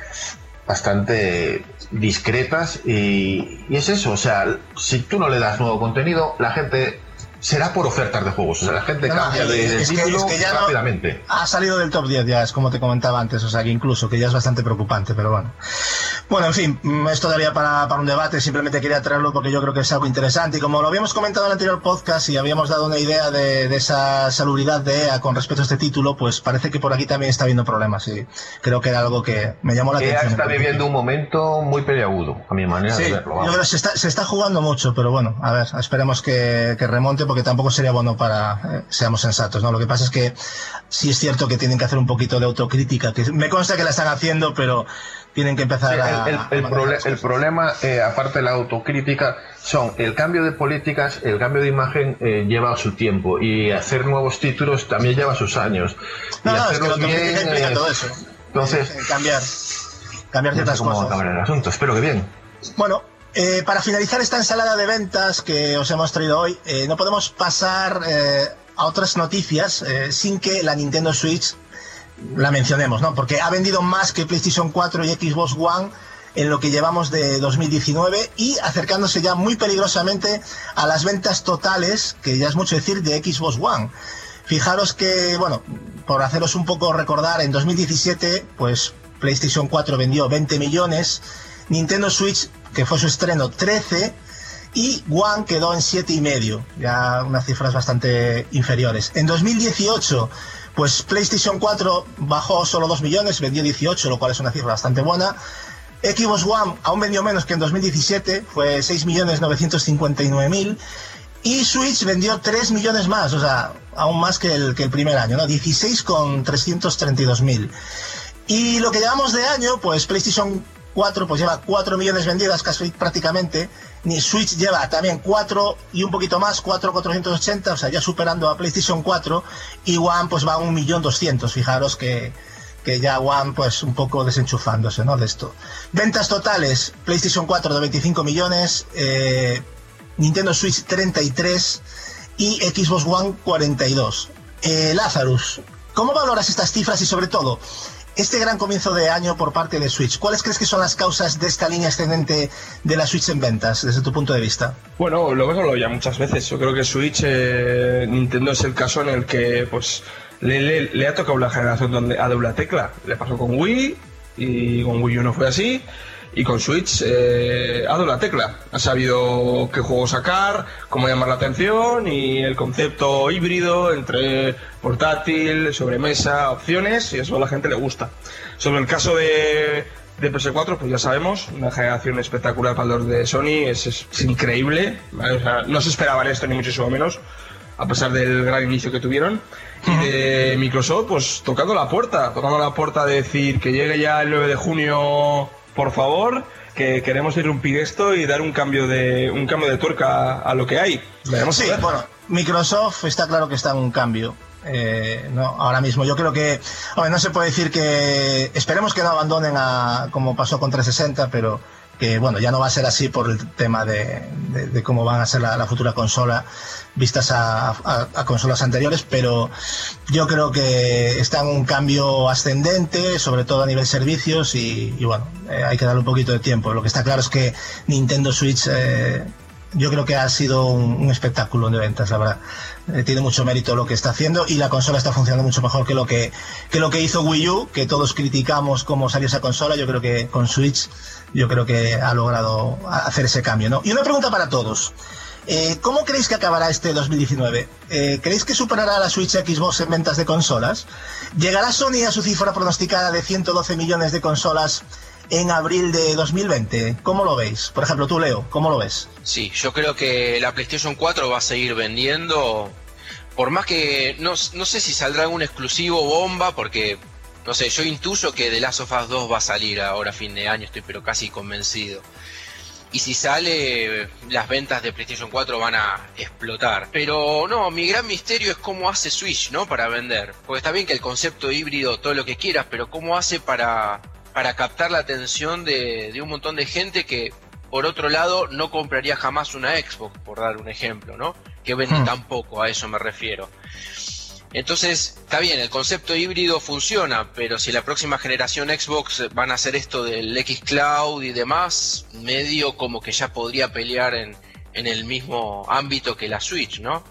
bastante discretas y, y es eso, o sea, si tú no le das nuevo contenido, la gente será por ofertas de juegos, o sea, la gente No, no, cambia de, de es que- es que ya no- rápidamente. Ha salido del top 10 ya, es como te comentaba antes, o sea que incluso, que ya es bastante preocupante, pero bueno. Bueno, en fin, mm, esto daría para, para un debate, simplemente quería traerlo porque yo creo que es algo interesante y como lo habíamos comentado en el anterior podcast y habíamos dado una idea de, de esa salubridad de EA con respecto a este título, pues parece que por aquí también está habiendo problemas y creo que era algo que me llamó la EA atención. está viviendo un momento muy peleagudo, a mi manera Sí, de yo verlo. creo vamos. que se está, se está jugando mucho, pero bueno, a ver, esperemos que, que remonte porque tampoco sería bueno para, eh, seamos sensatos, ¿no? Lo que pasa es que sí es cierto que tienen que hacer un poquito de autocrítica, que me consta que la están haciendo, pero tienen que empezar Sí, a... el, el- a las el cosas. problema, eh, aparte de la autocrítica, son el cambio de políticas, el cambio de imagen eh, lleva su tiempo y hacer nuevos títulos también lleva sus años. No, y no, es que la autocrítica implica todo eso. Entonces, Eh, cambiar, cambiar no sé ciertas cómo va a cosas. acabar el asunto, espero que bien. Bueno, eh, para finalizar esta ensalada de ventas que os hemos traído hoy, eh, no podemos pasar eh, a otras noticias sin que la Nintendo Switch la mencionemos, ¿no? Porque ha vendido más que PlayStation 4 y Xbox One en lo que llevamos de 2019 y acercándose ya muy peligrosamente a las ventas totales, que ya es mucho decir, de Xbox One. Fijaros que, bueno, por haceros un poco recordar, en 2017, pues PlayStation 4 vendió 20 millones, Nintendo Switch, que fue su estreno, 13, y One quedó en siete y medio, ya unas cifras bastante inferiores. En 2018, pues PlayStation 4 bajó solo 2 millones, vendió 18, lo cual es una cifra bastante buena. Xbox One aún vendió menos que en 2017, fue 6.959.000. Y Switch vendió 3 millones más, o sea, aún más que el, que el primer año, ¿no? 16,332.000. Y lo que llevamos de año, pues PlayStation 4 pues lleva 4 millones vendidas casi prácticamente. Ni Switch lleva también 4 y un poquito más, 4,480, o sea, ya superando a PlayStation 4. Y One pues va a 1.200.000, fijaros que, que ya One pues un poco desenchufándose, ¿no? De esto. Ventas totales, PlayStation 4 de 25 millones, eh, Nintendo Switch 33 y Xbox One 42. Eh, Lazarus, ¿cómo valoras estas cifras y sobre todo este gran comienzo de año por parte de Switch? ¿Cuáles crees que son las causas de esta línea ascendente de la Switch en ventas desde tu punto de vista? Bueno, lo hemos hablado ya muchas veces. Yo creo que Switch, eh, Nintendo es el caso en el que pues le, ha tocado la generación donde a doble tecla. Le pasó con Wii y con Wii U no fue así. Y con Switch eh, ha dado la tecla. Ha sabido qué juego sacar, cómo llamar la atención y el concepto híbrido entre portátil, sobremesa, opciones, y eso a la gente le gusta. Sobre el caso de, de PS4, pues ya sabemos, una generación espectacular para los de Sony, es, es- es increíble. O sea, no se esperaban esto ni muchísimo menos, a pesar del gran inicio que tuvieron. Y de Microsoft, pues tocando la puerta, tocando la puerta de decir que llegue ya el 9 de junio, por favor, que queremos irrumpir esto y dar un cambio de un cambio de tuerca a lo que hay. Veremos Sí, bueno, Microsoft está claro que está en un cambio. eh, no, ahora mismo yo creo que hombre, no se puede decir que esperemos que no abandonen a como pasó con 360 pero que bueno ya no va a ser así por el tema de, cómo van a ser la, la futura consola vistas a, consolas anteriores pero yo creo que está en un cambio ascendente sobre todo a nivel servicios y, bueno eh, hay que darle un poquito de tiempo lo que está claro es que Nintendo Switch eh, yo creo que ha sido un, un espectáculo de ventas, la verdad. Eh, tiene mucho mérito lo que está haciendo y la consola está funcionando mucho mejor que lo que, que lo que hizo Wii U, que todos criticamos cómo salió esa consola. Yo creo que con Switch, yo creo que ha logrado hacer ese cambio, ¿no? Y una pregunta para todos. Eh, ¿Cómo creéis que acabará este 2019? Eh, ¿Creéis que superará la Switch Xbox en ventas de consolas? ¿Llegará Sony a su cifra pronosticada de 112 millones de consolas en abril de 2020? ¿Cómo lo veis? Por ejemplo, tú, Leo, ¿cómo lo ves? Sí, yo creo que la PlayStation 4 va a seguir vendiendo. Por más que no, no sé si saldrá algún exclusivo bomba, porque no sé, yo intuyo que The Last of Us 2 va a salir ahora a fin de año, estoy pero casi convencido. Y si sale, las ventas de PlayStation 4 van a explotar. Pero no, mi gran misterio es cómo hace Switch, ¿no? Para vender. Porque está bien que el concepto híbrido, todo lo que quieras, pero cómo hace para, para captar la atención de, de un montón de gente que, por otro lado, no compraría jamás una Xbox, por dar un ejemplo, ¿no? Que vende Hmm. tan poco, a eso me refiero. Entonces, está bien, el concepto híbrido funciona, pero si la próxima generación Xbox van a hacer esto del X Cloud y demás, medio como que ya podría pelear en, en el mismo ámbito que la Switch, ¿no?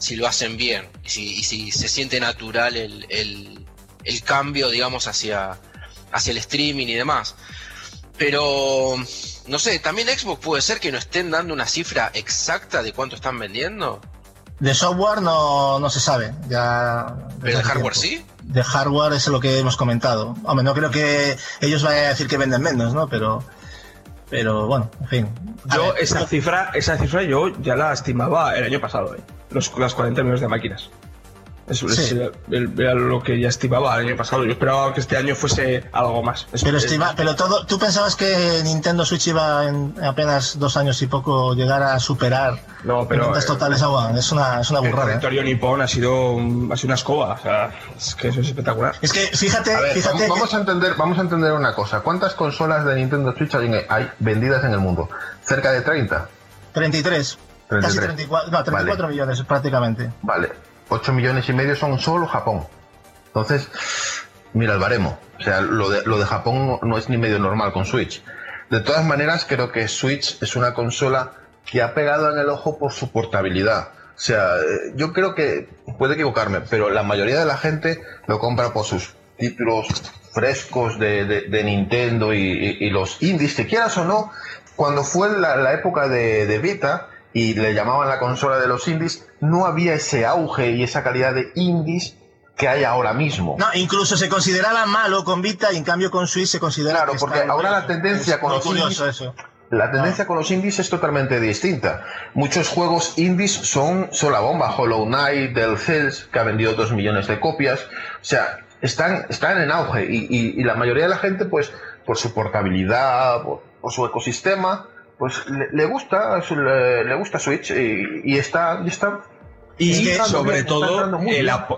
Si lo hacen bien y si, y si se siente natural el, el- el cambio, digamos, hacia, hacia el streaming y demás. Pero, no sé, también Xbox puede ser que no estén dando una cifra exacta de cuánto están vendiendo. De software no, no se sabe. Ya Pero de hardware tiempo. sí. De hardware es lo que hemos comentado. Hombre, no creo que ellos vayan a decir que venden menos, ¿no? Pero, pero bueno, en fin. Yo ver, esa cifra, esa cifra yo ya la estimaba el año pasado, ¿eh? Los, las 40 millones de máquinas. Eso es Sí. eh, el- era lo que ya estimaba el año pasado. Yo esperaba que este año fuese algo más. Es- Pero, es- estima- pero todo, ¿tú pensabas que Nintendo Switch iba en apenas dos años y poco llegar a superar No, pero, en ventas eh, totales a One? Es una, es una el burrada. ¿eh? territorio nipón ha sido, un- ha sido una escoba. O sea, es que eso es espectacular. Es que fíjate, A ver, fíjate vamos, que- vamos a entender, vamos a entender una cosa. ¿Cuántas consolas de Nintendo Switch hay, hay vendidas en el mundo? Cerca de 30. 33, casi 33. 34, no, 34 Vale. millones prácticamente. Vale. 8 millones y medio son solo Japón. Entonces, mira el baremo. O sea, lo de, lo de Japón no, es ni medio normal con Switch. De todas maneras, creo que Switch es una consola que ha pegado en el ojo por su portabilidad. O sea, eh, yo creo que, puede equivocarme, pero la mayoría de la gente lo compra por sus títulos frescos de, de- Nintendo y, los indies, que quieras o no, cuando fue la, época de Vita y le llamaban la consola de los indies, no había ese auge y esa calidad de indies que hay ahora mismo. No, incluso se consideraba malo con Vita y en cambio con Switch se considera Claro, que porque ahora la tendencia Es con los indies- eso. La tendencia con los indies es totalmente distinta. Muchos juegos indies son, son la bomba. Hollow Knight, Del Hills, que ha vendido dos millones de copias. O sea, están, están en auge. Y, y- y la mayoría de la gente, pues, por su portabilidad, por, por su ecosistema, pues le, le gusta su- le, le gusta Switch y, y está, y está Y sobre todo el, apo-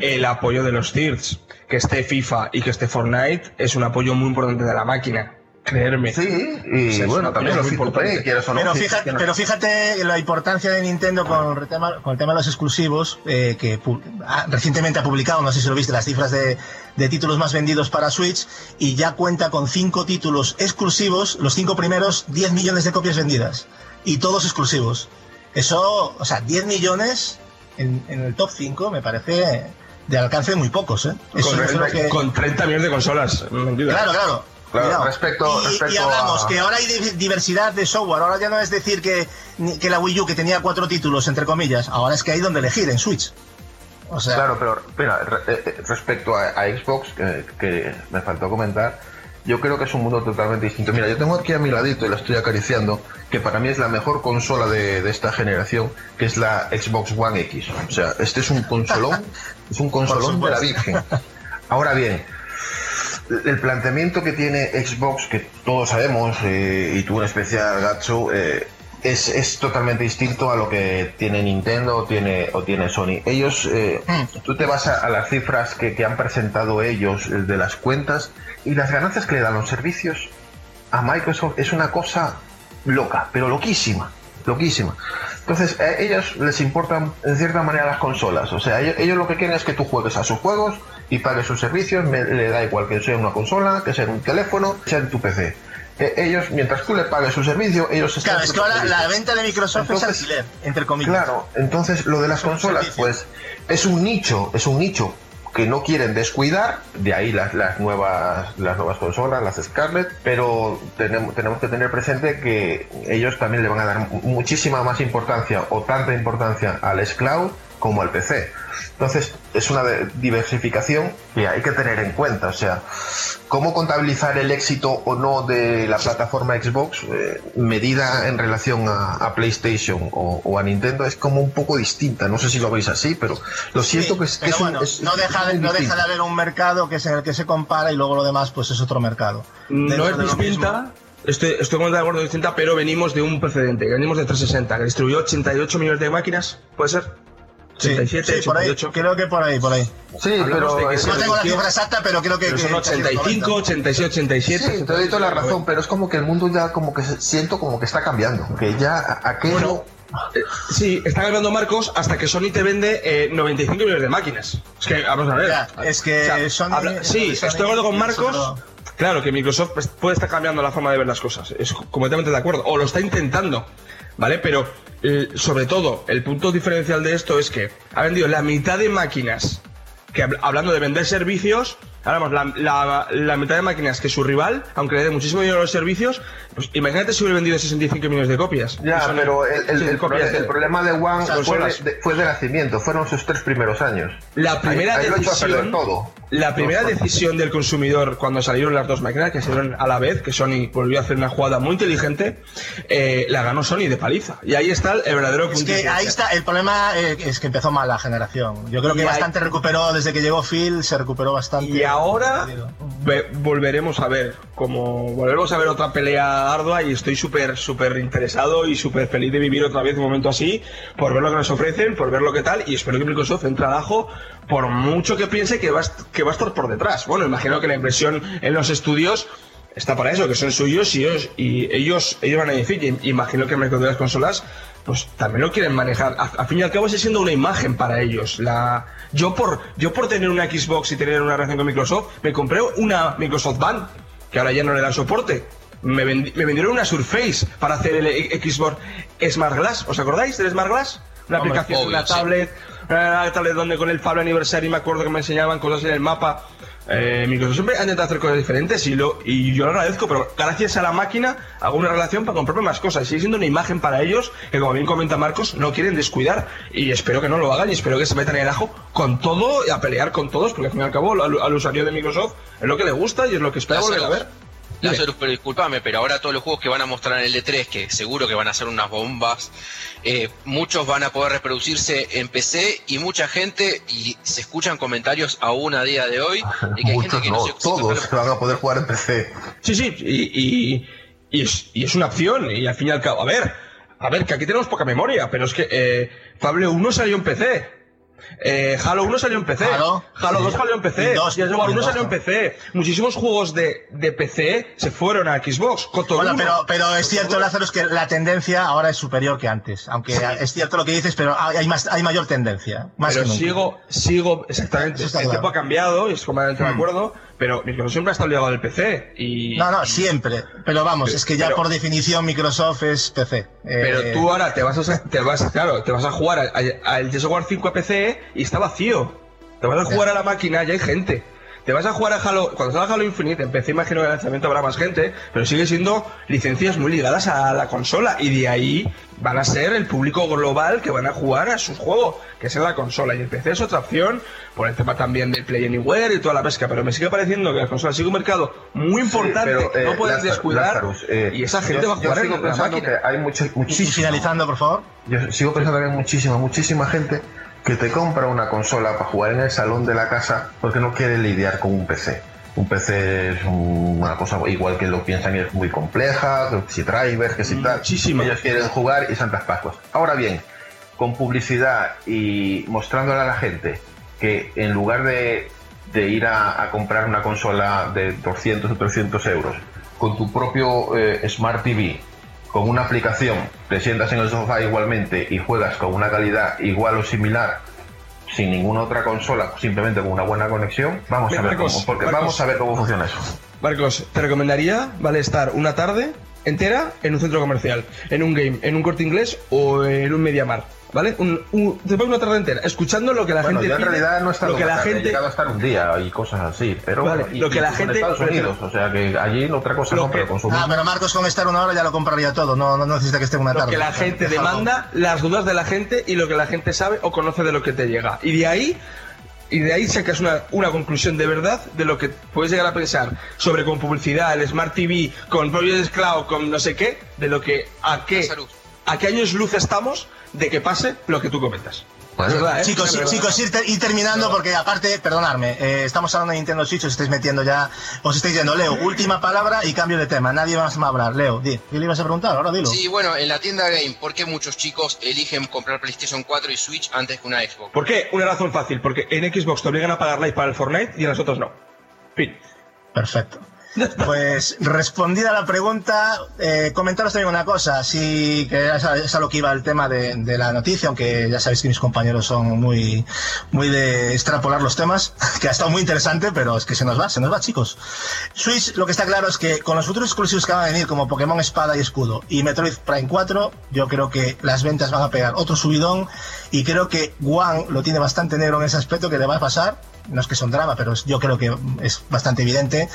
el apoyo de los tiers. Que esté FIFA y que esté Fortnite es un apoyo muy importante de la máquina. Creerme. Sí, y O sea, es bueno, también los importante. quieras o no, Pero fíjate, que no- pero fíjate la importancia de Nintendo con el tema, con el tema de los exclusivos, eh, que pu- ha- recientemente ha publicado, no sé si lo viste, las cifras de, de títulos más vendidos para Switch y ya cuenta con cinco títulos exclusivos, los cinco primeros, 10 millones de copias vendidas y todos exclusivos. Eso, o sea, 10 millones en, en el top 5 me parece de alcance muy pocos, ¿eh? Eso Con, es lo que- con 30 millones de consolas. Claro, claro. Claro, Cuidado. respecto- y, respecto y hablamos a- que ahora hay di- diversidad de software. Ahora ya no es decir que, que la Wii U, que tenía cuatro títulos, entre comillas, ahora es que hay donde elegir en Switch. O sea, Claro, pero mira, eh, eh, respecto a, a Xbox, que, que me faltó comentar, yo creo que es un mundo totalmente distinto. Mira, yo tengo aquí a mi ladito y la estoy acariciando, que para mí es la mejor consola de, de esta generación, que es la Xbox One X. O sea, este es un consolón, [laughs] es un consolón de la Virgen. Ahora bien, el planteamiento que tiene Xbox, que todos sabemos, eh, y tú en especial, Gacho, eh, es, es totalmente distinto a lo que tiene Nintendo o tiene, o tiene Sony. Ellos, eh, tú te vas a, a las cifras que, que han presentado ellos de las cuentas y las ganancias que le dan los servicios a Microsoft es una cosa loca, pero loquísima, loquísima. Entonces, a ellos les importan en cierta manera las consolas. O sea, ellos, ellos lo que quieren es que tú juegues a sus juegos y pagues sus servicios. Me, le da igual que sea una consola, que sea un teléfono, que sea en tu PC. Eh, ellos, mientras tú le pagues su servicio, ellos están Claro, es que ahora la venta de Microsoft Entonces, es alquiler, entre comillas. Claro, entonces lo de las consolas, pues es un nicho, es un nicho que no quieren descuidar, de ahí las, las nuevas las nuevas consolas, las Scarlett, pero tenemos, tenemos que tener presente que ellos también le van a dar mu- muchísima más importancia o tanta importancia al xCloud como al PC. Entonces, es una diversificación que hay que tener en cuenta. O sea, cómo contabilizar el éxito o no de la plataforma Xbox, eh, medida en relación a, a PlayStation o, o a Nintendo, es como un poco distinta. No sé si lo veis así, pero lo siento Sí, que es, que un- bueno, es- no, es deja de, no deja de haber un mercado que es en el que se compara y luego lo demás pues es otro mercado. No es distinta, estoy, estoy de acuerdo distinta, pero venimos de un precedente, venimos de 360, que distribuyó 88 millones de máquinas, ¿puede ser? Sí, 87, sí, por ahí, 88. creo que por ahí, por ahí. Sí, Hablamos pero de que se No tengo la cifra exacta, pero creo que... pero son que- 85, 86, 87. Sí, te doy toda la razón, pero es como que el mundo ya como que se- siento como que está cambiando, que ya a- aquello... Bueno, eh, sí, está cambiando Marcos hasta que Sony te vende eh, 95 millones de máquinas. Es que, vamos a ver. Ya, es que Sony- habla- sí, Sony estoy de acuerdo con Marcos. Claro que Microsoft pues, puede estar cambiando la forma de ver las cosas. Es completamente de acuerdo. O lo está intentando. ¿Vale? Pero, eh, sobre todo, el punto diferencial de esto es que ha vendido la mitad de máquinas. Que habl- hablando de vender servicios, hablamos la, la, la mitad de máquinas que su rival, aunque le dé muchísimo dinero a los servicios, pues imagínate si hubiera vendido 65 millones de copias. Ya, son- pero el, el- copias de- el problema de One fue de, de- fue de nacimiento, fueron sus tres primeros años. La primera Ahí- ahí lo echó a perder decisión, todo. La primera decisión del consumidor cuando salieron las dos máquinas, que salieron a la vez, que Sony volvió a hacer una jugada muy inteligente, eh, la ganó Sony de paliza. Y ahí está el, verdadero Es que ahí está, el problema eh, es que empezó mal la generación. Yo creo que bastante recuperó desde que llegó Phil, se recuperó bastante. Y ahora ve- volveremos a ver, como volveremos a ver otra pelea ardua y estoy súper, súper interesado y súper feliz de vivir otra vez un momento así, por ver lo que nos ofrecen, por ver lo que tal, y espero que Microsoft entre al ajo, por mucho que piense que va, que va a estar por detrás. Bueno, imagino que la inversión en los estudios está para eso, que son suyos y ellos, y ellos, ellos van a decir, imagino que el mercado de las consolas, pues también lo quieren manejar. A, a fin y al cabo sigue siendo una imagen para ellos. La, yo por, yo por tener una Xbox y tener una relación con Microsoft, me compré una Microsoft Band, que ahora ya no le da soporte. Me, vendi- me vendieron una Surface para hacer el e- Xbox Smart Glass. ¿Os acordáis del Smart Glass? Una Hombre, aplicación, obvio, una sí. Tablet, una tablet donde con el Fabio Anniversary me acuerdo que me enseñaban cosas en el mapa. Eh, Microsoft siempre ha intentado hacer cosas diferentes y, lo, y yo lo agradezco, pero gracias a la máquina hago una relación para comprarme más cosas. Sigue siendo una imagen para ellos que, como bien comenta Marcos, no quieren descuidar. Y espero que no lo hagan y espero que se metan en el ajo con todo y a pelear con todos, porque al fin y al cabo al, al usuario de Microsoft es lo que le gusta y es lo que espera volver a ver. Lázaro, pero discúlpame, pero ahora todos los juegos que van a mostrar en el E3, que seguro que van a ser unas bombas, eh, muchos van a poder reproducirse en PC y mucha gente, y se escuchan comentarios aún a día de hoy, de que hay gente Muchos que no, no, se todos van a poder jugar en PC. Sí, sí, y, y, y es, y es una opción, y al fin y al cabo, a ver, a ver, que aquí tenemos poca memoria, pero es que eh, Fable 1 salió en PC. Eh, Halo 1 salió en PC. Halo, Halo sí. 2 salió en PC. Y y 1 dos, salió en. PC. Muchísimos juegos de, de PC se fueron a Xbox. Kotor Bueno, 1. pero, pero es cierto, Lázaro, es que la tendencia ahora es superior que antes. Aunque es cierto lo que dices, pero hay, más, hay mayor tendencia. Más pero que nunca. sigo, sigo, exactamente. Eso el claro. tiempo ha cambiado y es completamente de Mm. acuerdo, pero Microsoft siempre ha estado ligado al PC. Y, No, no, siempre. Pero vamos, Pero- es que ya pero- por definición Microsoft es PC. Pero Eh, tú ahora te vas a, te vas, claro, te vas a jugar al- al Gears of War 5 a PC y está vacío. Te vas a jugar a la máquina y hay gente. Te vas a jugar a Halo, cuando salga Halo Infinite, empecé, imagino que el lanzamiento habrá más gente, pero sigue siendo licencias muy ligadas a la consola y de ahí van a ser el público global que van a jugar a su juego, que es en la consola. Y el PC es otra opción, por el tema también del Play Anywhere y toda la pesca, pero me sigue pareciendo que la consola sigue un mercado muy importante, pero, eh, no puedes Lázaro- descuidar, Lázaro, eh, y esa gente yo- va a jugar yo sigo en la máquina. que hay mucha, Y muchísima, finalizando, por favor. yo sigo pensando que hay muchísima, muchísima gente que te compra una consola para jugar en el salón de la casa porque no quiere lidiar con un PC. Un PC es un- una cosa igual que lo piensan es muy compleja, que si drivers, que si tal. Muchísimo. Ellos quieren jugar y Santas Pascuas. Ahora bien, con publicidad y mostrándole a la gente que en lugar de, de ir a, a comprar una consola de 200 o 300 euros, con tu propio eh, Smart TV, con una aplicación, te sientas en el sofá igualmente y juegas con una calidad igual o similar, sin ninguna otra consola, simplemente con una buena conexión, vamos a ver Marcos, cómo, porque Marcos. vamos a ver cómo funciona eso. Marcos, te recomendaría, vale, estar una tarde entera en un centro comercial, en un game, en un corte inglés o en un Mediamar, ¿vale? Un, un- te pones una tarde entera, escuchando lo que la Bueno, gente yo en pide, realidad no he estado lo que la tarde, he gente, llegado a estar un día y cosas así, pero Vale, bueno, y- lo que y la en gente- Estados Unidos, o sea que allí otra cosa Lo no, pero que- consumir. Ah, pero Marcos con estar una hora ya lo compraría todo, no, no necesita que esté una lo tarde. que la gente demanda, las dudas de la gente y lo que la gente sabe o conoce de lo que te llega. Y de ahí, y de ahí sacas una, una conclusión de verdad de lo que puedes llegar a pensar sobre con publicidad, el Smart TV, con Project Cloud, con no sé qué, de lo que a qué, a qué años luz estamos de que pase lo que tú comentas. Bueno, Es verdad, ¿eh? Chicos, chicos, ir, ter- ir terminando porque aparte, perdonadme, eh, estamos hablando de Nintendo Switch, os estáis metiendo ya, os estáis yendo. Leo, última palabra y cambio de tema. Nadie más va a hablar. Leo, di, ¿qué le ibas a preguntar? Ahora dilo. Sí, bueno, en la tienda Game, ¿por qué muchos chicos eligen comprar PlayStation 4 y Switch antes que una Xbox? ¿Por qué? Una razón fácil, porque en Xbox te obligan a pagar live para el Fortnite y en las otras no. Fin. Perfecto. Pues respondida la pregunta, eh, comentaros también una cosa, sí que es a, lo que iba el tema de, la noticia, aunque ya sabéis que mis compañeros son muy, muy de extrapolar los temas, [laughs] que ha estado muy interesante, pero es que se nos va, se nos va chicos. Switch, lo que está claro es que con los futuros exclusivos que van a venir como Pokémon Espada y Escudo y Metroid Prime 4, yo creo que las ventas van a pegar otro subidón y creo que One lo tiene bastante negro en ese aspecto que le va a pasar, no es que son drama, pero yo creo que es bastante evidente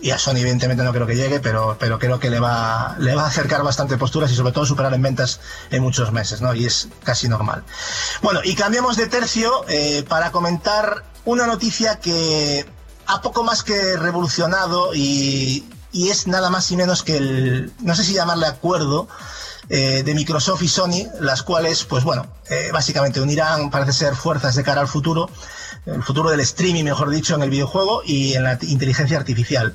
y a Sony evidentemente no creo que llegue, pero, pero creo que le va, le va a acercar bastante posturas y sobre todo superar en ventas en muchos meses, ¿no? Y es casi normal. Bueno, y cambiamos de tercio eh, para comentar una noticia que ha poco más que revolucionado y, y es nada más y menos que el, no sé si llamarle acuerdo, eh, de Microsoft y Sony, las cuales, pues bueno, eh, básicamente unirán, parece ser, fuerzas de cara al futuro, el futuro del streaming, mejor dicho, en el videojuego y en la inteligencia artificial.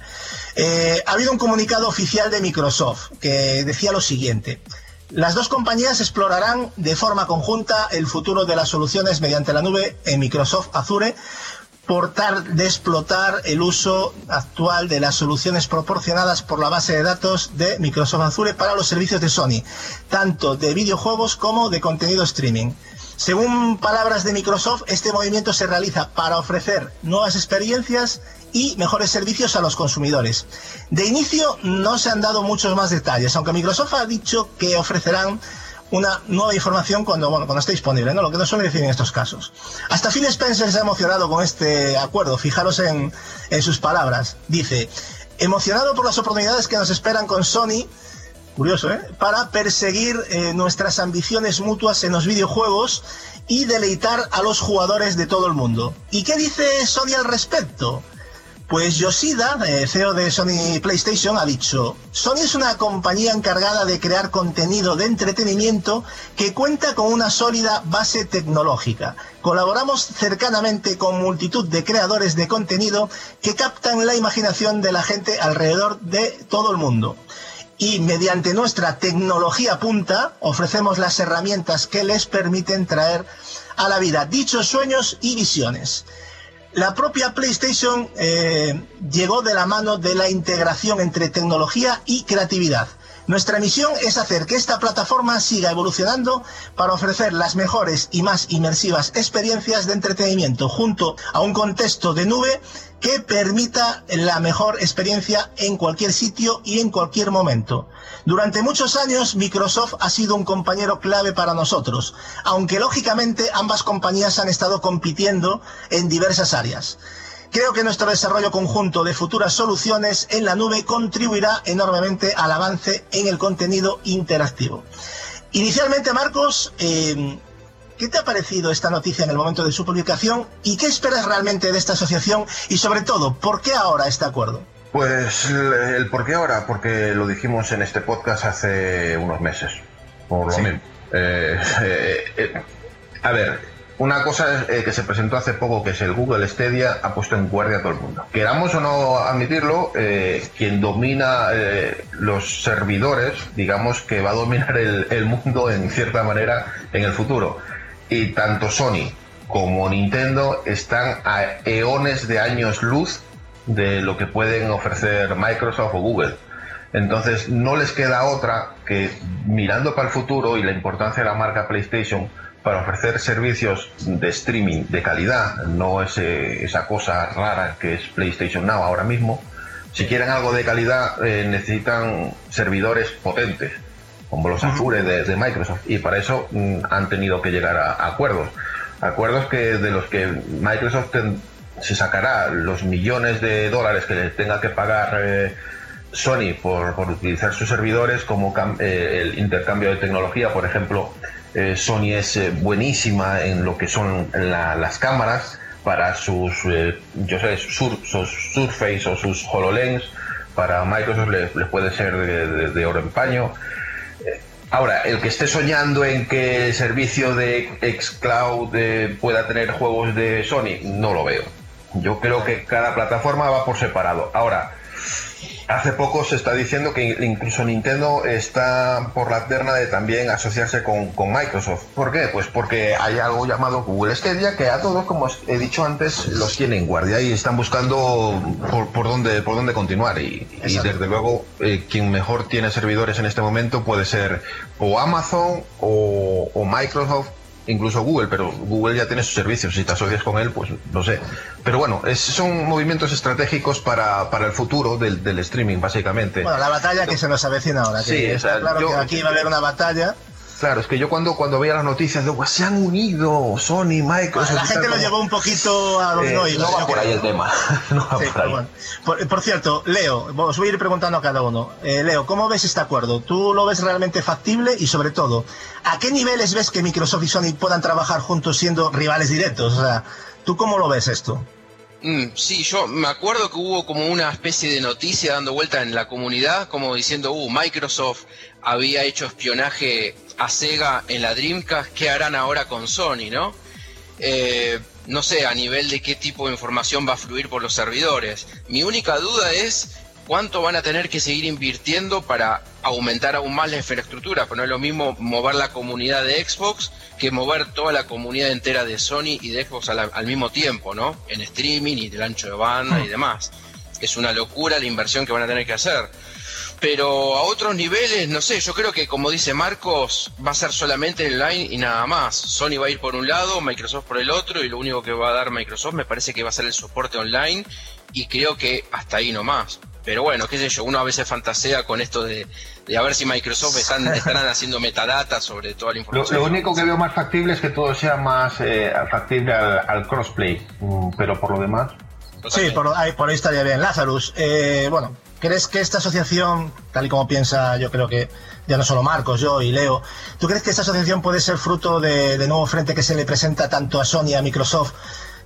Eh, ha habido un comunicado oficial de Microsoft que decía lo siguiente. Las dos compañías explorarán de forma conjunta el futuro de las soluciones mediante la nube en Microsoft Azure por tal de explotar el uso actual de las soluciones proporcionadas por la base de datos de Microsoft Azure para los servicios de Sony, tanto de videojuegos como de contenido streaming. Según palabras de Microsoft, este movimiento se realiza para ofrecer nuevas experiencias y mejores servicios a los consumidores. De inicio no se han dado muchos más detalles, aunque Microsoft ha dicho que ofrecerán una nueva información cuando, bueno, cuando esté disponible, ¿no? Lo que no suele decir en estos casos. Hasta Phil Spencer se ha emocionado con este acuerdo. Fijaros en, en sus palabras. Dice, emocionado por las oportunidades que nos esperan con Sony, curioso, ¿eh? Para perseguir eh, nuestras ambiciones mutuas en los videojuegos y deleitar a los jugadores de todo el mundo. ¿Y qué dice Sony al respecto? Pues Yoshida, eh, CEO de Sony PlayStation, ha dicho, Sony es una compañía encargada de crear contenido de entretenimiento que cuenta con una sólida base tecnológica. Colaboramos cercanamente con multitud de creadores de contenido que captan la imaginación de la gente alrededor de todo el mundo. Y mediante nuestra tecnología punta ofrecemos las herramientas que les permiten traer a la vida dichos sueños y visiones. La propia PlayStation eh, llegó de la mano de la integración entre tecnología y creatividad. Nuestra misión es hacer que esta plataforma siga evolucionando para ofrecer las mejores y más inmersivas experiencias de entretenimiento junto a un contexto de nube que permita la mejor experiencia en cualquier sitio y en cualquier momento. Durante muchos años Microsoft ha sido un compañero clave para nosotros, aunque lógicamente ambas compañías han estado compitiendo en diversas áreas. Creo que nuestro desarrollo conjunto de futuras soluciones en la nube contribuirá enormemente al avance en el contenido interactivo. Inicialmente, Marcos, eh, ¿qué te ha parecido esta noticia en el momento de su publicación y qué esperas realmente de esta asociación y sobre todo, ¿por qué ahora este acuerdo? Pues el, el por qué ahora, porque lo dijimos en este podcast hace unos meses, por lo Sí. mismo. Eh, [laughs] eh, eh, a ver, una cosa eh, que se presentó hace poco, que es el Google Stadia, ha puesto en guardia a todo el mundo. Queramos o no admitirlo, eh, quien domina eh, los servidores, digamos que va a dominar el, el mundo en cierta manera en el futuro. Y tanto Sony como Nintendo están a eones de años luz de lo que pueden ofrecer Microsoft o Google. Entonces no les queda otra que mirando para el futuro y la importancia de la marca PlayStation para ofrecer servicios de streaming de calidad, no ese- esa cosa rara que es PlayStation Now ahora mismo. Si quieren algo de calidad eh, necesitan servidores potentes, como los Azure de, de Microsoft, y para eso mm, han tenido que llegar a, a acuerdos. Acuerdos que de los que Microsoft ten- se sacará los millones de dólares que le tenga que pagar eh, Sony por, por utilizar sus servidores como cam- eh, el intercambio de tecnología, por ejemplo, eh, Sony es eh, buenísima en lo que son la- las cámaras para sus, eh, yo sé, sus Surface o sus HoloLens, para Microsoft les, puede ser de, de- oro en paño. Ahora, el que esté soñando en que el servicio de xCloud pueda tener juegos de Sony, no lo veo. Yo creo que cada plataforma va por separado. Ahora, hace poco se está diciendo que incluso Nintendo está por la terna de también asociarse con, con Microsoft. ¿Por qué? Pues porque hay algo llamado Google Stadia que a todos, como he dicho antes, los tiene en guardia y están buscando por, por dónde por dónde continuar. Y, desde luego, eh, quien mejor tiene servidores en este momento puede ser o Amazon o, o Microsoft incluso Google, pero Google ya tiene sus servicios, si te asocias con él, pues no sé. Pero bueno, es- son movimientos estratégicos para, para el futuro del, del streaming, básicamente. Bueno, la batalla que se nos avecina ahora. que Sí, está claro yo- que aquí va a haber una batalla. Claro, es que yo cuando, cuando veía las noticias, digo, se han unido Sony, Microsoft. la gente lo llevó un poquito a donde Eh, no no va por ahí el tema. [laughs] no va Sí, por ahí. bueno. por, por cierto, Leo, os voy a ir preguntando a cada uno. Eh, Leo, ¿cómo ves este acuerdo? ¿Tú lo ves realmente factible? Y sobre todo, ¿a qué niveles ves que Microsoft y Sony puedan trabajar juntos siendo rivales directos? O sea, ¿tú cómo lo ves esto? Mm, sí, yo me acuerdo que hubo como una especie de noticia dando vuelta en la comunidad, como diciendo, uh, Microsoft había hecho espionaje a Sega en la Dreamcast, ¿qué harán ahora con Sony, no? Eh, no sé a nivel de qué tipo de información va a fluir por los servidores. Mi única duda es cuánto van a tener que seguir invirtiendo para aumentar aún más la infraestructura, pero no es lo mismo mover la comunidad de Xbox que mover toda la comunidad entera de Sony y de Xbox al, al mismo tiempo, ¿no? En streaming y del ancho de banda y demás. Es una locura la inversión que van a tener que hacer. Pero a otros niveles, no sé, yo creo que como dice Marcos, va a ser solamente online y nada más. Sony va a ir por un lado, Microsoft por el otro, y lo único que va a dar Microsoft me parece que va a ser el soporte online, y creo que hasta ahí nomás. Pero bueno, qué sé yo, uno a veces fantasea con esto de, de a ver si Microsoft están, estarán haciendo metadata sobre toda la información. lo único que veo más factible es que todo sea más eh, factible al, al crossplay, Mm, pero por lo demás. Sí, por ahí, por ahí estaría bien. Lazarus, eh, bueno, ¿crees que esta asociación, tal y como piensa yo creo que ya no solo Marcos, yo y Leo, ¿tú crees que esta asociación puede ser fruto de, de nuevo frente que se le presenta tanto a Sony y a Microsoft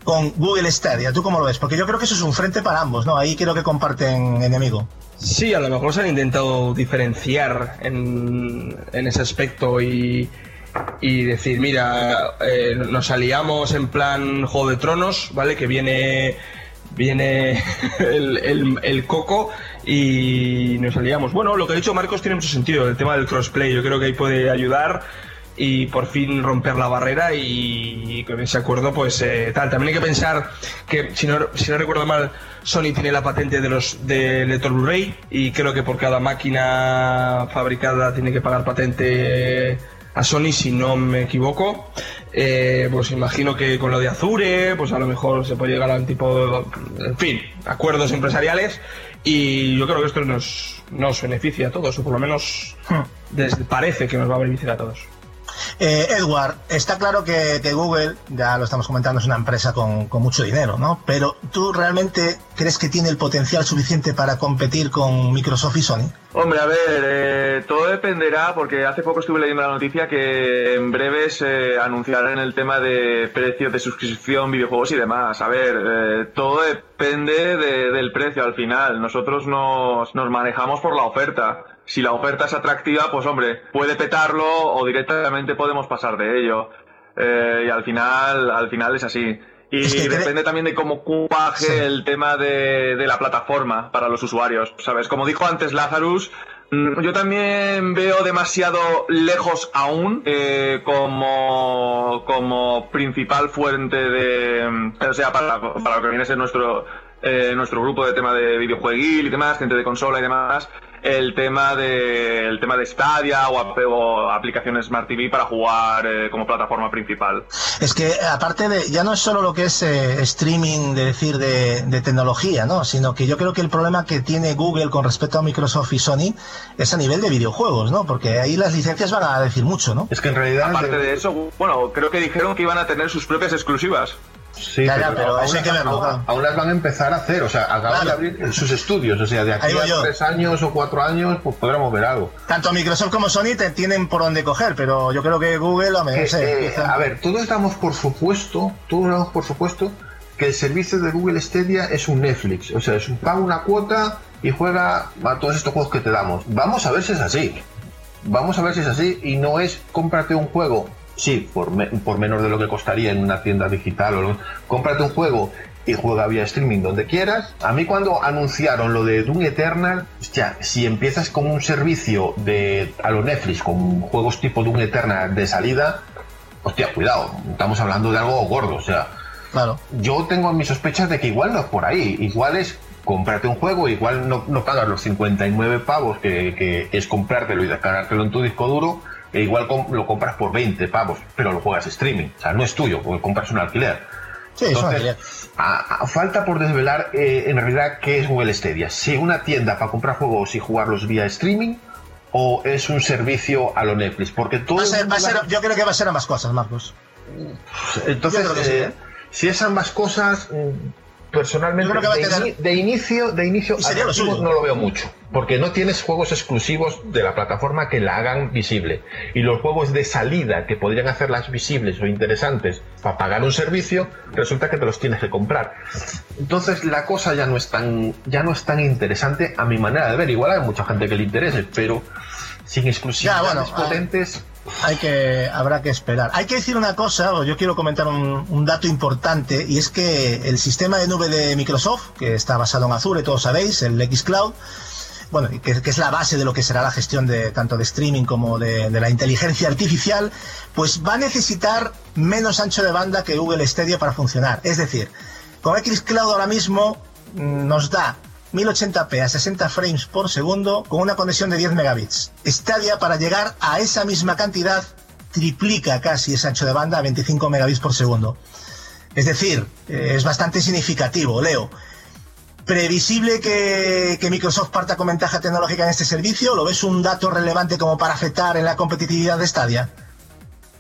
con Google Stadia? ¿Tú cómo lo ves? Porque yo creo que eso es un frente para ambos, ¿no? Ahí creo que comparten enemigo. Sí, a lo mejor se han intentado diferenciar en, en ese aspecto y, decir, mira, eh, nos aliamos en plan Juego de Tronos, ¿vale? Que viene viene [laughs] el coco y nos aliamos. Bueno, lo que ha dicho Marcos tiene mucho sentido, el tema del crossplay, yo creo que ahí puede ayudar y por fin romper la barrera y, con ese acuerdo pues eh, tal. También hay que pensar que si no, si no recuerdo mal Sony tiene la patente de los de lector Blu-ray y creo que por cada máquina fabricada tiene que pagar patente a Sony si no me equivoco. Eh, pues imagino que con lo de Azure pues a lo mejor se puede llegar a un tipo de, en fin, acuerdos empresariales y yo creo que esto nos, nos beneficia a todos o por lo menos Hmm. desde- parece que nos va a beneficiar a todos. Eh, Edward, está claro que, Google, ya lo estamos comentando, es una empresa con, mucho dinero, ¿no? Pero ¿tú realmente crees que tiene el potencial suficiente para competir con Microsoft y Sony? Hombre, a ver, eh, todo dependerá, porque hace poco estuve leyendo la noticia que en breve se anunciarán el tema de precios de suscripción, videojuegos y demás. A ver, eh, todo depende de- del precio al final. Nosotros nos, nos manejamos por la oferta. Si la oferta es atractiva, pues hombre, puede petarlo o directamente podemos pasar de ello. Eh, y al final, al final es así. Y Es que cre- depende también de cómo cuaje Sí. el tema de, de la plataforma para los usuarios, ¿sabes? Como dijo antes Lazarus, mm, yo también veo demasiado lejos aún eh, como, como principal fuente de... O sea, para, para lo que viene a ser nuestro, eh, nuestro grupo de tema de videojueguil y demás, gente de consola y demás, el tema de, el tema de Stadia o, o aplicaciones Smart TV para jugar eh, como plataforma principal. Es que aparte de, ya no es solo lo que es eh, streaming, de decir, de, de tecnología, ¿no? Sino que yo creo que el problema que tiene Google con respecto a Microsoft y Sony es a nivel de videojuegos, ¿no? Porque ahí las licencias van a decir mucho, ¿no? Es que en realidad. Aparte de eso, bueno, creo que dijeron que iban a tener sus propias exclusivas. Sí, pero aún eso hay que verlo, aún- aún las van a empezar a hacer, o sea, acaban Claro. de abrir sus estudios, o sea, de aquí a yo. tres años o cuatro años, pues podremos ver algo. Tanto Microsoft como Sony te tienen por donde coger, pero yo creo que Google, Que, sé, eh, a ver, todos damos por supuesto, todos damos por supuesto que el servicio de Google Stadia es un Netflix, o sea, es un paga una cuota y juega a todos estos juegos que te damos. Vamos a ver si es así. Vamos a ver si es así y no es cómprate un juego, sí, por, me- por menos de lo que costaría en una tienda digital o lo- cómprate un juego y juega vía streaming donde quieras. A mí cuando anunciaron lo de Doom Eternal, hostia, si empiezas con un servicio de a lo Netflix con juegos tipo Doom Eternal de salida, hostia, cuidado, estamos hablando de algo gordo, o sea, claro. yo tengo mis sospechas de que igual no es por ahí, igual es comprarte un juego, igual no, no pagas los 59 pavos que, que es comprártelo y descargártelo en tu disco duro, e igual lo compras por 20 pavos, pero lo juegas streaming, o sea, no es tuyo, porque compras un alquiler. Sí, Entonces, a- a- falta por desvelar eh, en realidad qué es Google Stadia. Si una tienda para comprar juegos y jugarlos vía streaming o es un servicio a lo Netflix. Porque todo Va ser- ser- yo creo que va a ser ambas cosas, Marcos. Entonces, sí, eh, ¿eh? si es ambas cosas, mm, personalmente creo que de, inicio, de inicio lo no lo veo mucho. Porque no tienes juegos exclusivos de la plataforma que la hagan visible. Y los juegos de salida que podrían hacerlas visibles o interesantes para pagar un servicio, resulta que te los tienes que comprar. Entonces la cosa ya no es tan, ya no es tan interesante a mi manera de ver. Igual hay mucha gente que le interese, pero sin exclusividades Ya, bueno, ah. Hay que, habrá que esperar. Hay que decir una cosa, o yo quiero comentar un, dato importante, y es que el sistema de nube de Microsoft, que está basado en Azure, todos sabéis, el xCloud, bueno, que es la base de lo que será la gestión de tanto de streaming como de, de la inteligencia artificial, pues va a necesitar menos ancho de banda que Google Stadia para funcionar. Es decir, con xCloud ahora mismo mm, nos da 1080p a 60 frames por segundo con una conexión de 10 megabits. Stadia para llegar a esa misma cantidad triplica casi ese ancho de banda a 25 megabits por segundo. Es decir, eh, es bastante significativo, Leo. ¿Previsible que, Microsoft parta con ventaja tecnológica en este servicio? ¿Lo ves un dato relevante como para afectar en la competitividad de Stadia?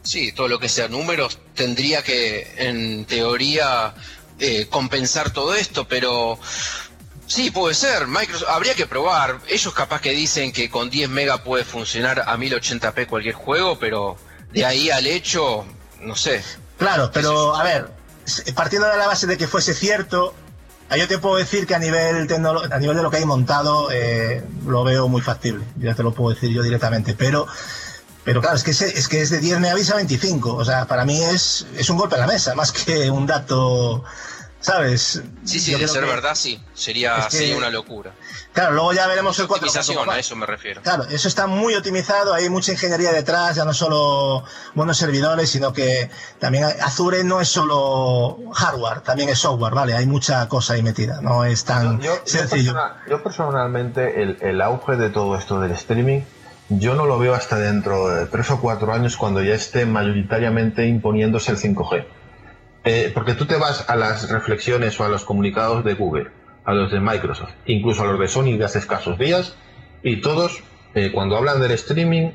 Sí, todo lo que sea números tendría que, en teoría, eh, compensar todo esto, pero sí, puede ser. Microsoft, habría que probar. Ellos capaz que dicen que con 10 mega puede funcionar a 1080p cualquier juego, pero de ahí al hecho, no sé. Claro, pero a ver, partiendo de la base de que fuese cierto, yo te puedo decir que a nivel a nivel de lo que hay montado eh, lo veo muy factible. Ya te lo puedo decir yo directamente, pero pero claro, es que es, es que es de 10 megabits a 25, o sea, para mí es es un golpe a la mesa más que un dato, ¿sabes? Sí, sí, Yo de ser que- verdad, sí. Sería, es que- sería una locura. Claro, luego ya veremos el 4K. Optimización, cómo va. a eso me refiero. Claro, eso está muy optimizado, hay mucha ingeniería detrás, ya no solo buenos servidores, sino que también hay- Azure no es solo hardware, también es software, ¿vale? Hay mucha cosa ahí metida, no es tan Yo, yo sencillo. persona- yo personalmente, el, el auge de todo esto del streaming, yo no lo veo hasta dentro de tres o cuatro años cuando ya esté mayoritariamente imponiéndose el 5G. Eh, porque tú te vas a las reflexiones o a los comunicados de Google, a los de Microsoft, incluso a los de Sony de hace escasos días, y todos, eh, cuando hablan del streaming,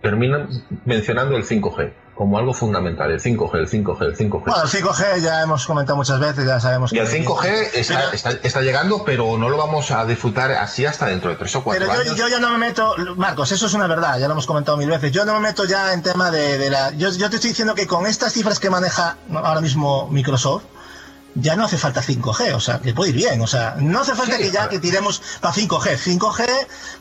terminan mencionando el 5G. Como algo fundamental, el 5G, el 5G, el 5G. Bueno, el 5G ya hemos comentado muchas veces, ya sabemos y que... el 5G está, está, está llegando, pero no lo vamos a disfrutar así hasta dentro de tres o cuatro Pero yo, años. yo ya no me meto, Marcos, eso es una verdad, ya lo hemos comentado mil veces. Yo no me meto ya en tema de, de la. Yo, yo te estoy diciendo que con estas cifras que maneja ahora mismo Microsoft, ya no hace falta 5G, o sea, que puede ir bien, o sea, no hace falta Sí, que ya que tiremos para 5G. 5G,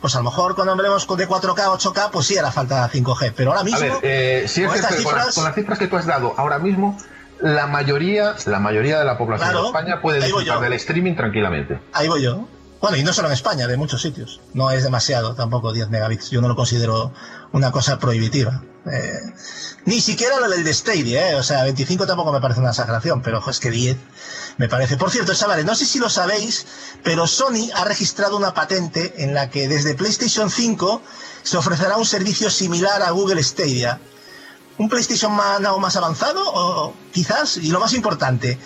pues a lo mejor cuando hablemos de 4K, 8K, pues sí hará falta 5G, pero ahora A mismo. ver, eh, si es con cierto estas que con, las- cifras- con las cifras que tú has dado ahora mismo, la mayoría, la mayoría de la población Claro, de España puede disfrutar del streaming tranquilamente. Ahí voy yo. Bueno, y no solo en España, de muchos sitios. No es demasiado tampoco 10 megabits. Yo no lo considero una cosa prohibitiva. Eh, ni siquiera lo del de Stadia, ¿eh? O sea, 25 tampoco me parece una exageración, pero es que 10 me parece. Por cierto, chavales, no sé si lo sabéis, pero Sony ha registrado una patente en la que desde PlayStation 5 se ofrecerá un servicio similar a Google Stadia. ¿Un PlayStation más, Now más avanzado? O quizás, y lo más importante,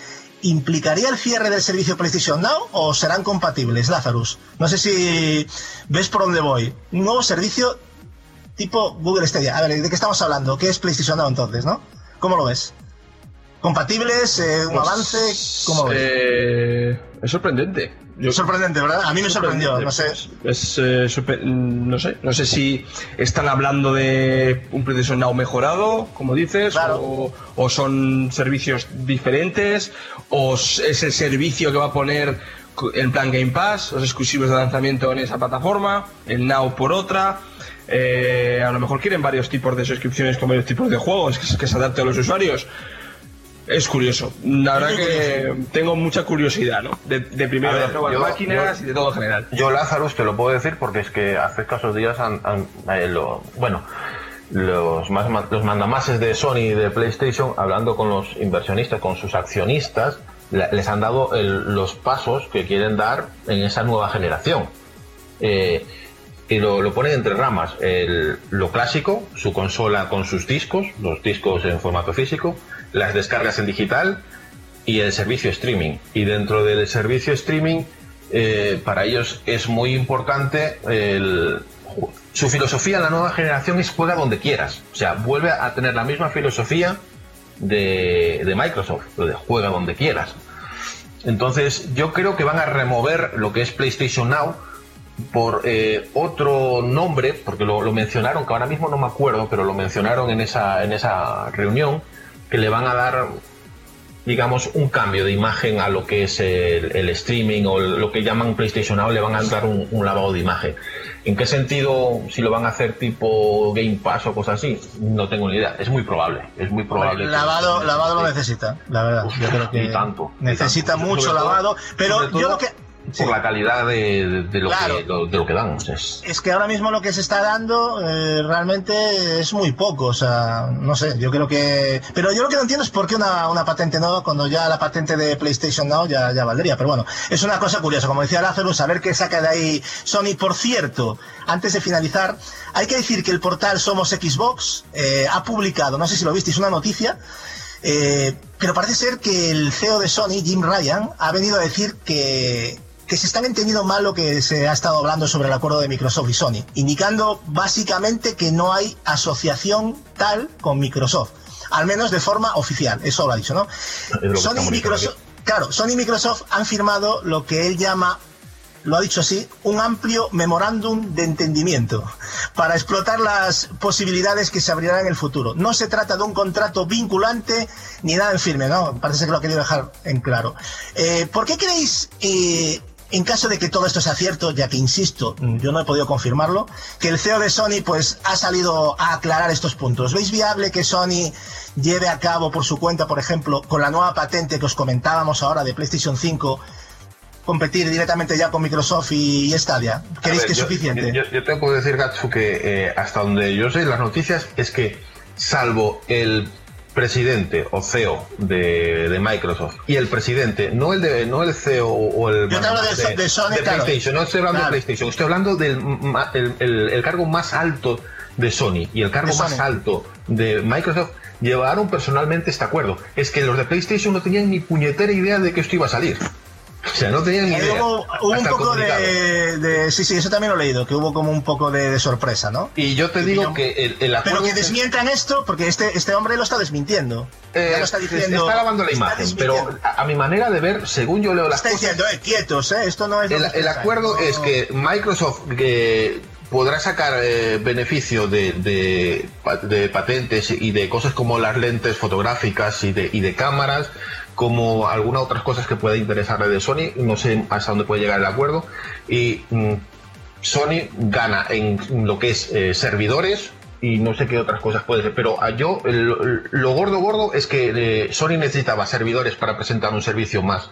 ¿implicaría el cierre del servicio PlayStation Now o serán compatibles, Lazarus? No sé si ves por dónde voy. Un nuevo servicio tipo Google Stadia. A ver, ¿de qué estamos hablando? ¿Qué es PlayStation Now entonces, no? ¿Cómo lo ves? ¿Compatibles? Eh, ¿Un Pues, avance? ¿Cómo eh, es sorprendente. Yo- Sorprendente, ¿verdad? A mí me sorprendió, no sé. Es, eh, no sé, no sé si están hablando de un PlayStation Now mejorado, como dices, Claro. o, o son servicios diferentes, o es el servicio que va a poner en plan Game Pass, los exclusivos de lanzamiento en esa plataforma, el Now por otra. Eh, a lo mejor quieren varios tipos de suscripciones con varios tipos de juegos que, que se adapte a los usuarios. Es curioso. La verdad que tengo mucha curiosidad, ¿no? De, de primero ver, de nuevas yo- máquinas yo- y de todo en general. Yo, Lázaro, te lo puedo decir porque es que hace escasos días han, han- eh, lo- bueno, los, más, los mandamases de Sony y de PlayStation, hablando con los inversionistas, con sus accionistas, les han dado el- los pasos que quieren dar en esa nueva generación. Eh, y lo, lo ponen entre ramas. El- lo clásico, su consola con sus discos, los discos en formato físico, las descargas en digital y el servicio streaming. Y dentro del servicio streaming, eh, para ellos es muy importante su filosofía en la nueva generación es juega donde quieras. O sea, vuelve a tener la misma filosofía de, de Microsoft, lo de juega donde quieras. Entonces, yo creo que van a remover lo que es PlayStation Now por eh, otro nombre, porque lo, lo mencionaron, que ahora mismo no me acuerdo, pero lo mencionaron en esa, en esa reunión, que le van a dar, digamos, un cambio de imagen a lo que es el, el streaming o lo que llaman PlayStation Now, le van a dar un, un lavado de imagen. ¿En qué sentido, si lo van a hacer tipo Game Pass o cosas así? No tengo ni idea. Es muy probable, es muy probable. Lavado, lavado lo necesita, la verdad. Uf, Yo creo que y tanto, y necesita tanto. mucho todo- lavado, pero yo lo que por la calidad de, de- de lo, Claro. que, de lo que dan. es- es que ahora mismo lo que se está dando eh, realmente es muy poco, o sea, no sé, yo creo que... Pero yo lo que no entiendo es por qué una, una patente nueva cuando ya la patente de PlayStation Now ya, ya valdría, pero bueno, es una cosa curiosa, como decía Lázaro, saber qué saca de ahí Sony. Por cierto, antes de finalizar, hay que decir que el portal Somos Xbox eh, ha publicado, no sé si lo visteis, una noticia eh, pero parece ser que el CEO de Sony, Jim Ryan, ha venido a decir que, que se están entendiendo mal lo que se ha estado hablando sobre el acuerdo de Microsoft y Sony, indicando básicamente que no hay asociación tal con Microsoft, al menos de forma oficial, eso lo ha dicho, ¿no? Sony y Microsoft, claro, Sony y Microsoft han firmado lo que él llama lo ha dicho así, un amplio memorándum de entendimiento para explotar las posibilidades que se abrirán en el futuro. No se trata de un contrato vinculante ni nada en firme, ¿no? Parece que lo ha querido dejar en claro. Eh, ¿Por qué creéis, eh, en caso de que todo esto sea cierto, ya que insisto, yo no he podido confirmarlo, que el CEO de Sony pues ha salido a aclarar estos puntos? ¿Veis viable que Sony lleve a cabo por su cuenta, por ejemplo, con la nueva patente que os comentábamos ahora de PlayStation 5, competir directamente ya con Microsoft y, Stadia? ¿Creéis ver, que es yo- suficiente? Yo, yo te puedo decir, Gatsu, que eh, hasta donde yo sé las noticias es que, salvo el presidente o CEO de, de Microsoft y el presidente, no el de, no el CEO o el Yo te hablo de- de Sony, claro. PlayStation, no estoy hablando Claro. de PlayStation, estoy hablando del el, el- el cargo más alto de Sony y el cargo más alto de Microsoft llevaron personalmente este acuerdo. Es que los de PlayStation no tenían ni puñetera idea de que esto iba a salir. O sea, no tenían ni Ahí idea. Hubo, hubo un poco de, de- Sí, sí, eso también lo he leído, que hubo como un poco de, de sorpresa, ¿no? Y yo te digo que el, el Pero acuerdo... que desmientan esto, porque este, este hombre lo está desmintiendo. Eh, ya lo está diciendo. está lavando la está imagen, pero a, a mi manera de ver, según yo leo las está cosas, diciendo, eh, quietos, eh, esto no es. el, el acuerdo no- es que Microsoft que podrá sacar eh, beneficio de, de, de patentes y de cosas como las lentes fotográficas y de, y de cámaras, como algunas otras cosas que pueda interesarle de Sony, no sé hasta dónde puede llegar el acuerdo, y mm, Sony gana en lo que es eh, servidores y no sé qué otras cosas puede ser, pero a yo el- lo gordo gordo es que eh, Sony necesitaba servidores para presentar un servicio más,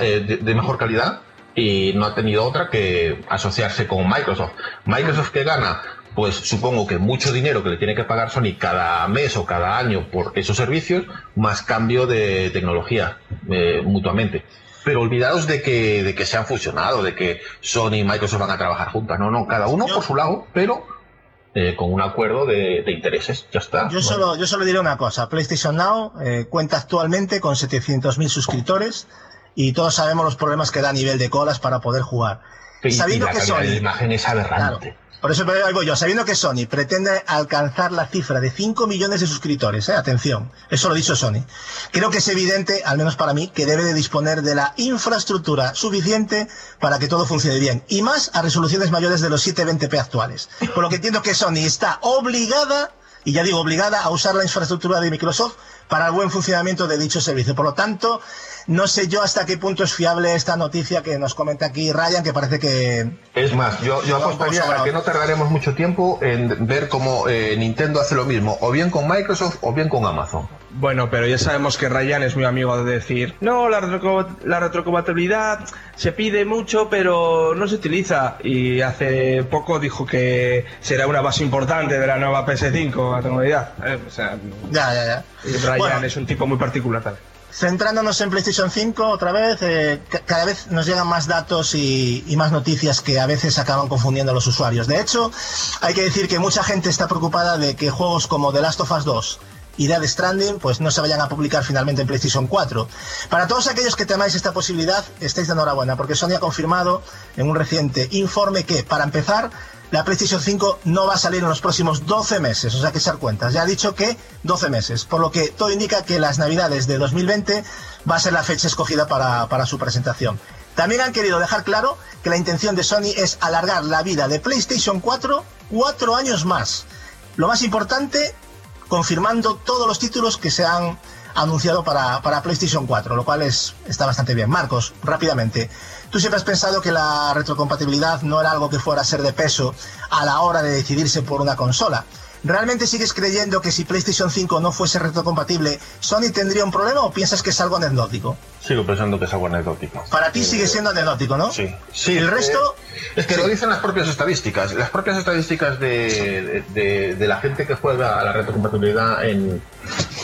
eh, de, de mejor calidad y no ha tenido otra que asociarse con Microsoft. Microsoft que gana, pues supongo que mucho dinero que le tiene que pagar Sony cada mes o cada año por esos servicios, más cambio de tecnología eh, mutuamente. Pero olvidaos de que, de que se han fusionado, de que Sony y Microsoft van a trabajar juntas. No, no, cada uno por su lado, pero eh, con un acuerdo de, de intereses. Ya está. Yo solo, yo solo diré una cosa. PlayStation Now eh, cuenta actualmente con 700.000 suscriptores y todos sabemos los problemas que da a nivel de colas para poder jugar. Y Sabiendo la que calidad de la Sony, imagen es aberrante. Por eso ahí voy yo, sabiendo que Sony pretende alcanzar la cifra de 5 millones de suscriptores, eh, atención, eso lo ha dicho Sony, creo que es evidente, al menos para mí, que debe de disponer de la infraestructura suficiente para que todo funcione bien, y más a resoluciones mayores de los 720p actuales. Por lo que entiendo que Sony está obligada, y ya digo obligada, a usar la infraestructura de Microsoft para el buen funcionamiento de dicho servicio. Por lo tanto, no sé yo hasta qué punto es fiable esta noticia que nos comenta aquí Ryan, que parece que Es más, yo, apostaría a que no tardaremos mucho tiempo en ver cómo eh, Nintendo hace lo mismo, o bien con Microsoft o bien con Amazon. Bueno, pero ya sabemos que Ryan es muy amigo de decir, no, la, retroco- la retrocompatibilidad se pide mucho, pero no se utiliza. Y hace poco dijo que será una base importante de la nueva PS5, la idea. Eh, o sea, ya, ya, ya. Ryan Bueno. es un tipo muy particular también. Centrándonos en PlayStation 5 otra vez, eh, ca- cada vez nos llegan más datos y, y más noticias que a veces acaban confundiendo a los usuarios. De hecho, hay que decir que mucha gente está preocupada de que juegos como The Last of Us 2 y Dead Stranding pues no se vayan a publicar finalmente en PlayStation 4. Para todos aquellos que temáis esta posibilidad, estáis de enhorabuena porque Sony ha confirmado en un reciente informe que, para empezar, la PlayStation 5 no va a salir en los próximos 12 meses, o sea que echar cuentas. Ya ha dicho que 12 meses, por lo que todo indica que las navidades de 2020 va a ser la fecha escogida para, para su presentación. También han querido dejar claro que la intención de Sony es alargar la vida de PlayStation 4 cuatro años más. Lo más importante, confirmando todos los títulos que se han anunciado para, para PlayStation 4, lo cual es, está bastante bien. Marcos, rápidamente, tú siempre has pensado que la retrocompatibilidad no era algo que fuera a ser de peso a la hora de decidirse por una consola. ¿Realmente sigues creyendo que si PlayStation 5 no fuese retrocompatible, Sony tendría un problema o piensas que es algo anecdótico? Sigo pensando que es algo anecdótico. Para ti sigue siendo anecdótico, ¿no? Sí, sí. El resto, eh, es que lo dicen las propias estadísticas. Las propias estadísticas de, de- de la gente que juega a la retrocompatibilidad en,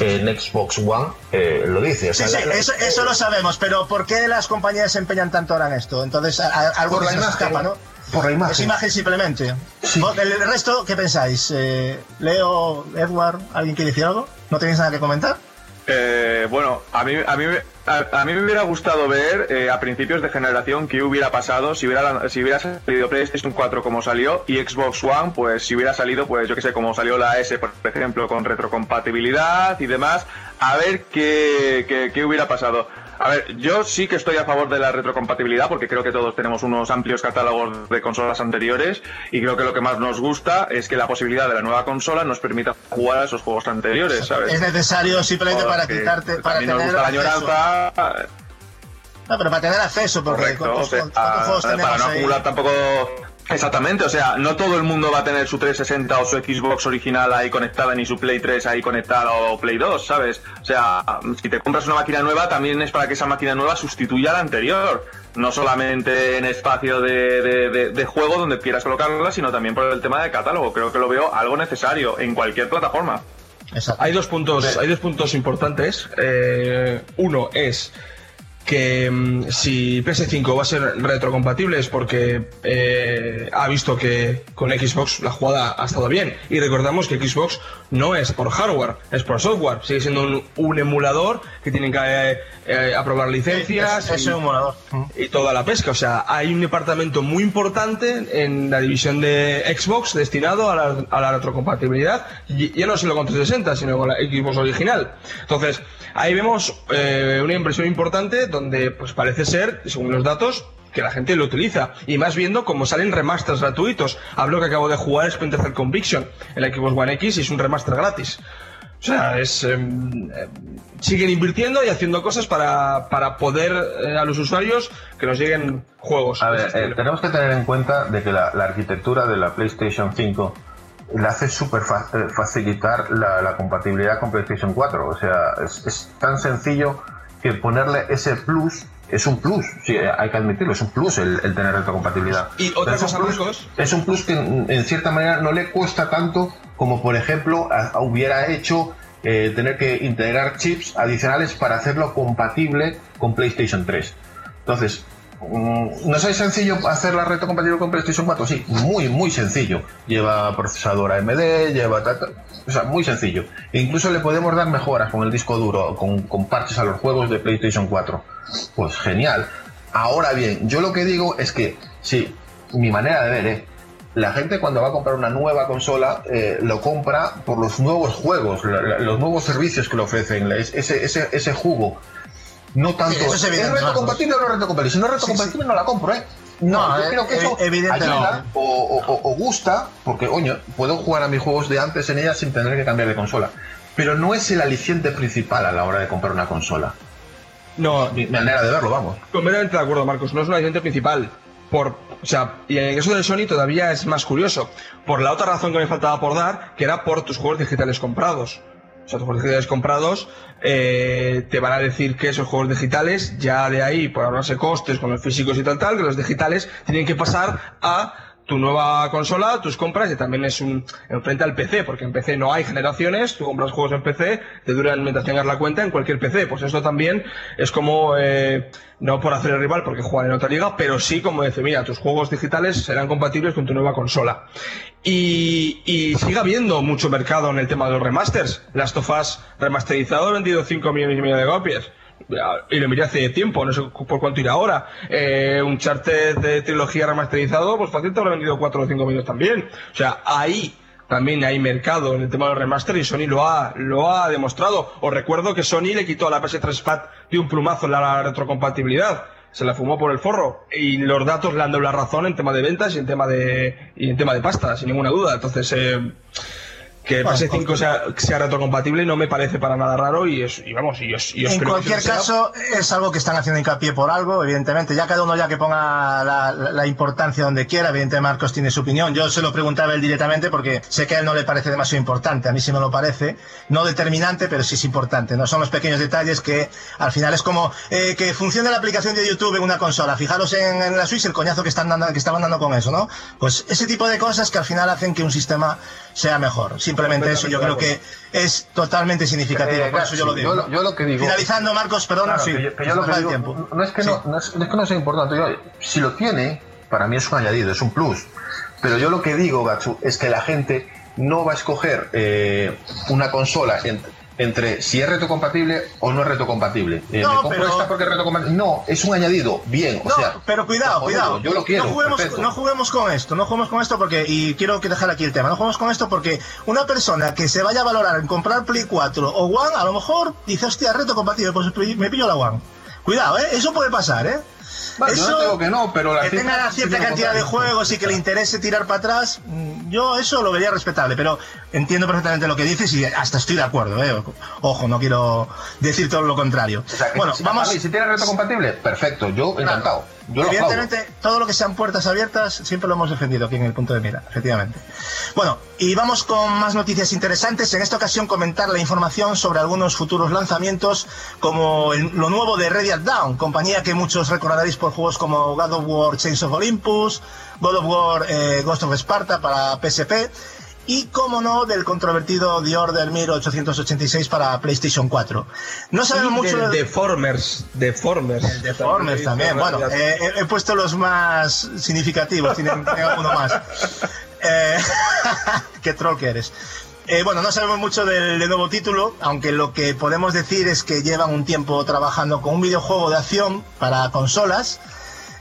en Xbox One eh, lo dice. O Sí, sea, sí, la- eso, eso lo sabemos, pero ¿por qué las compañías se empeñan tanto ahora en esto? Entonces, a- a- algo Por que la se nos imagen. escapa, ¿no? Por la Es imagen. imagen simplemente. Sí. ¿Vos- ¿El resto qué pensáis? Eh, Leo, Edward, ¿alguien quiere decir algo? ¿No tenéis nada que comentar? Eh, bueno, a mí, a, mí, a, a mí me hubiera gustado ver eh, a principios de generación qué hubiera pasado si hubiera, si hubiera salido PlayStation 4 como salió y Xbox One, pues si hubiera salido, pues yo que sé, como salió la S, por ejemplo, con retrocompatibilidad y demás, a ver qué, qué, qué hubiera pasado. A ver, yo sí que estoy a favor de la retrocompatibilidad porque creo que todos tenemos unos amplios catálogos de consolas anteriores y creo que lo que más nos gusta es que la posibilidad de la nueva consola nos permita jugar a esos juegos anteriores, ¿sabes? Es necesario simplemente para quitarte, para tener nos gusta la añoranza, No, pero para tener acceso, porque correcto, ¿cuántos, o sea, cuántos juegos para no ahí? acumular tampoco... Exactamente, o sea, no todo el mundo va a tener su 360 o su Xbox original ahí conectada, ni su Play 3 ahí conectada o Play 2, ¿sabes? O sea, si te compras una máquina nueva, también es para que esa máquina nueva sustituya a la anterior. No solamente en espacio de, de- de- de juego donde quieras colocarla, sino también por el tema de catálogo. Creo que lo veo algo necesario en cualquier plataforma. Exacto. Hay dos puntos, hay dos puntos importantes. Eh, uno es que mm, si PS5 va a ser retrocompatible es porque eh, ha visto que con Xbox la jugada ha estado bien. Y recordamos que Xbox no es por hardware, es por software. Sigue siendo un, un emulador que tienen que eh, eh, aprobar licencias Es, es y, un emulador. y toda la pesca. O sea, hay un departamento muy importante en la división de Xbox destinado a la, a la retrocompatibilidad. Y ya no solo con 360, sino con la Xbox original. Entonces, ahí vemos eh, una impresión importante donde pues parece ser, según los datos, que la gente lo utiliza. Y más viendo cómo salen remasters gratuitos. Hablo que acabo de jugar Splinter Cell Conviction en la Xbox One X y es un remaster gratis. O sea, es, em, em, siguen invirtiendo y haciendo cosas para, para poder eh, a los usuarios que nos lleguen juegos. A ver, eh, tenemos que tener en cuenta de que la, la arquitectura de la PlayStation 5 le hace súper eh, facilitar la, la compatibilidad con PlayStation 4. O sea, es, es tan sencillo que ponerle ese plus es un plus. Sí, hay que admitirlo, es un plus el, el tener retrocompatibilidad. Y otra Pero es un cosa, plus- es un plus que en, en cierta manera no le cuesta tanto como por ejemplo a- a hubiera hecho eh, tener que integrar chips adicionales para hacerlo compatible con PlayStation 3. Entonces, ¿no es sencillo hacer la retrocompatible con PlayStation 4? Sí, muy, muy sencillo. Lleva procesador AMD, lleva... ta- ta- O sea, muy sencillo. E incluso le podemos dar mejoras con el disco duro, con, con parches a los juegos de PlayStation 4. Pues genial. Ahora bien, yo lo que digo es que, sí, mi manera de ver, ¿eh? la gente cuando va a comprar una nueva consola eh, lo compra por los nuevos juegos, los nuevos servicios que le ofrecen, ese, ese, ese jugo. No tanto. eso es evidente, retrocompatible o no retrocompatible? Si no es retrocompatible, no la compro, ¿eh? No, No, yo eh, creo que eso evi- evidente ayuda no. o, o- gusta, porque, coño, puedo jugar a mis juegos de antes en ella sin tener que cambiar de consola. Pero no es el aliciente principal a la hora de comprar una consola. No, Mi manera de verlo, vamos. completamente de acuerdo, Marcos. No es un agente principal. Por, o sea, y en el caso de Sony todavía es más curioso. Por la otra razón que me faltaba por dar, que era por tus juegos digitales comprados. O juegos digitales comprados eh, te van a decir que esos juegos digitales, ya de ahí, por ahorrarse costes con los físicos y tal, tal, que los digitales tienen que pasar a tu nueva consola, tus compras, y también es un enfrente al PC, porque en PC no hay generaciones, tú compras juegos en PC, te duran mientras tengas la cuenta en cualquier PC. Pues esto también es como, eh, no por hacer el rival porque juegan en otra liga, pero sí como decir, mira, tus juegos digitales serán compatibles con tu nueva consola. Y, y sigue habiendo mucho mercado en el tema de los remasters. Last of Us remasterizado ha vendido 5 millones y medio de copias. Y lo miré hace tiempo, no sé por cuánto irá ahora. Eh, un charter de trilogía remasterizado, pues fácil te habrá vendido 4 o 5 millones también. O sea, ahí también hay mercado en el tema de los remaster y Sony lo ha, lo ha demostrado. Os recuerdo que Sony le quitó a la PS3 Fat de un plumazo la retrocompatibilidad. Se la fumó por el forro. Y los datos le han dado la razón en tema de ventas y en tema de, y en tema de pasta, sin ninguna duda. Entonces, eh, que Bueno, PS5 sea, sea retrocompatible no me parece para nada raro y, es, y vamos, y os, y os En que cualquier sea. caso, es algo que están haciendo hincapié por algo, evidentemente. Ya cada uno ya que ponga la, la- la importancia donde quiera, evidentemente Marcos tiene su opinión. Yo se lo preguntaba él directamente porque sé que a él no le parece demasiado importante. A mí sí me lo parece. No determinante, pero sí es importante. No son los pequeños detalles que al final es como eh, que funcione la aplicación de YouTube en una consola. Fijaros en, en la Switch el coñazo que están dando, que estaban dando con eso, ¿no? Pues ese tipo de cosas que al final hacen que un sistema sea mejor. Simplemente eso yo creo que es totalmente significativo. Eh, por eso yo lo digo. yo lo- que digo- Finalizando, Marcos, perdona, sí, no es que, no, no es, no es que no sea importante, yo, si lo tiene, para mí es un añadido, es un plus. Pero yo lo que digo, Gatsu, es que la gente no va a escoger eh, una consola en- entre si es retrocompatible o no es retrocompatible. Eh, No, me compro pero- esta porque es retrocompatible. No, es un añadido, bien, o No, sea. pero cuidado, cuidado. Yo lo quiero. No juguemos, perfecto. no juguemos con esto, no juguemos con esto porque, y quiero que dejar aquí el tema, no juguemos con esto porque una persona que se vaya a valorar en comprar Play 4 o One, a lo mejor dice, hostia, reto compatible, pues me pillo la One. Cuidado, ¿eh? Eso puede pasar, ¿eh? Vale, yo no digo que no, pero la que cifra tenga cierta cantidad de juegos y que le interese tirar para atrás, mm, yo eso lo vería respetable, pero entiendo perfectamente lo que dices y hasta estoy de acuerdo, ¿eh? Ojo, no quiero decir todo lo contrario. O sea, que bueno, si, vamos. mí, si tiene retrocompatible, perfecto, yo encantado. Yo lo aplaudo. Evidentemente, todo lo que sean puertas abiertas siempre lo hemos defendido aquí en el punto de mira, efectivamente. Bueno, y vamos con más noticias interesantes. En esta ocasión comentar la información sobre algunos futuros lanzamientos, como el- lo nuevo de Dead Down, compañía que muchos recordaréis por juegos como God of War Chains of Olympus, God of War eh, Ghost of Sparta para PSP. Y, como no, del controvertido The Order 1886 para PlayStation 4. No sabemos mucho de de- Deformers, Deformers. Deformers también. Bueno, eh, he, puesto los más significativos, tienen, tienen alguno más. [laughs] Eh, [laughs] qué troll que eres. Eh, bueno, no sabemos mucho del, del nuevo título, aunque lo que podemos decir es que llevan un tiempo trabajando con un videojuego de acción para consolas.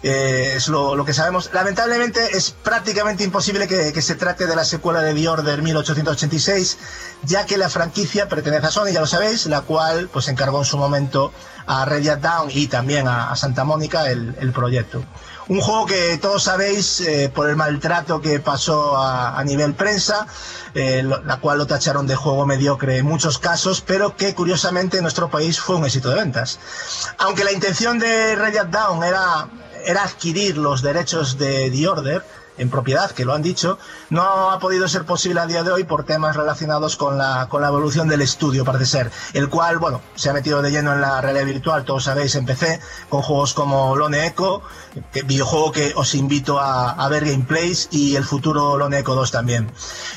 Es lo, que sabemos. Lamentablemente es prácticamente imposible que, se trate de la secuela de The Order 1886, ya que la franquicia pertenece a Sony, ya lo sabéis, la cual pues encargó en su momento a Red Down y también a, Santa Mónica el, proyecto. Un juego que todos sabéis eh, por el maltrato que pasó a, nivel prensa, eh, la cual lo tacharon de juego mediocre en muchos casos, pero que curiosamente en nuestro país fue un éxito de ventas. Aunque la intención de Red Down era, era adquirir los derechos de The Order en propiedad, que lo han dicho, no ha podido ser posible a día de hoy por temas relacionados con la, con la evolución del estudio, parece ser, el cual, bueno, se ha metido de lleno en la realidad virtual, todos sabéis, en PC, con juegos como Lone Echo, videojuego que os invito a, ver gameplays, y el futuro Lone Echo 2 también.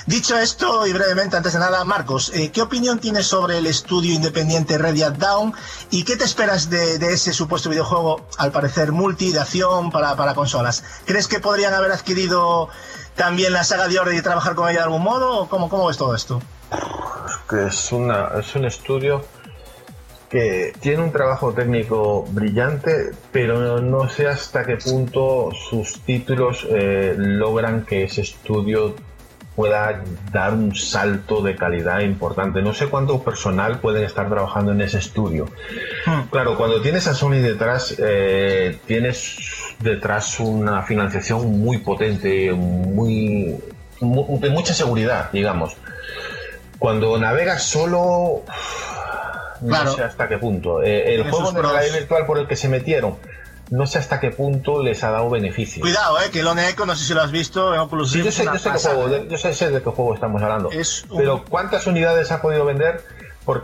Dicho esto, y brevemente, antes de nada, Marcos, eh, ¿qué opinión tienes sobre el estudio independiente Red Dead Down y qué te esperas de, ese supuesto videojuego, al parecer multi, de acción para, para consolas? ¿Crees que podrían haber adquirido también la saga de Order y trabajar con ella de algún modo? ¿O cómo, cómo ves todo esto? que es, una, es un estudio que tiene un trabajo técnico brillante, pero no sé hasta qué punto sus títulos eh, logran que ese estudio pueda dar un salto de calidad importante. No sé cuánto personal pueden estar trabajando en ese estudio. Claro, cuando tienes a Sony detrás, eh, tienes detrás una financiación muy potente, muy, mu- de mucha seguridad, digamos. Cuando navegas solo, no Claro. sé hasta qué punto. Eh, el Tiene juego de realidad virtual por el que se metieron, no sé hasta qué punto les ha dado beneficio. Cuidado, eh, que Lone Echo, no sé si lo has visto en Oculus Sí, yo sé, una yo sé qué pasada, juego, yo sé, sé de qué juego estamos hablando. Es un- Pero ¿cuántas unidades ha podido vender?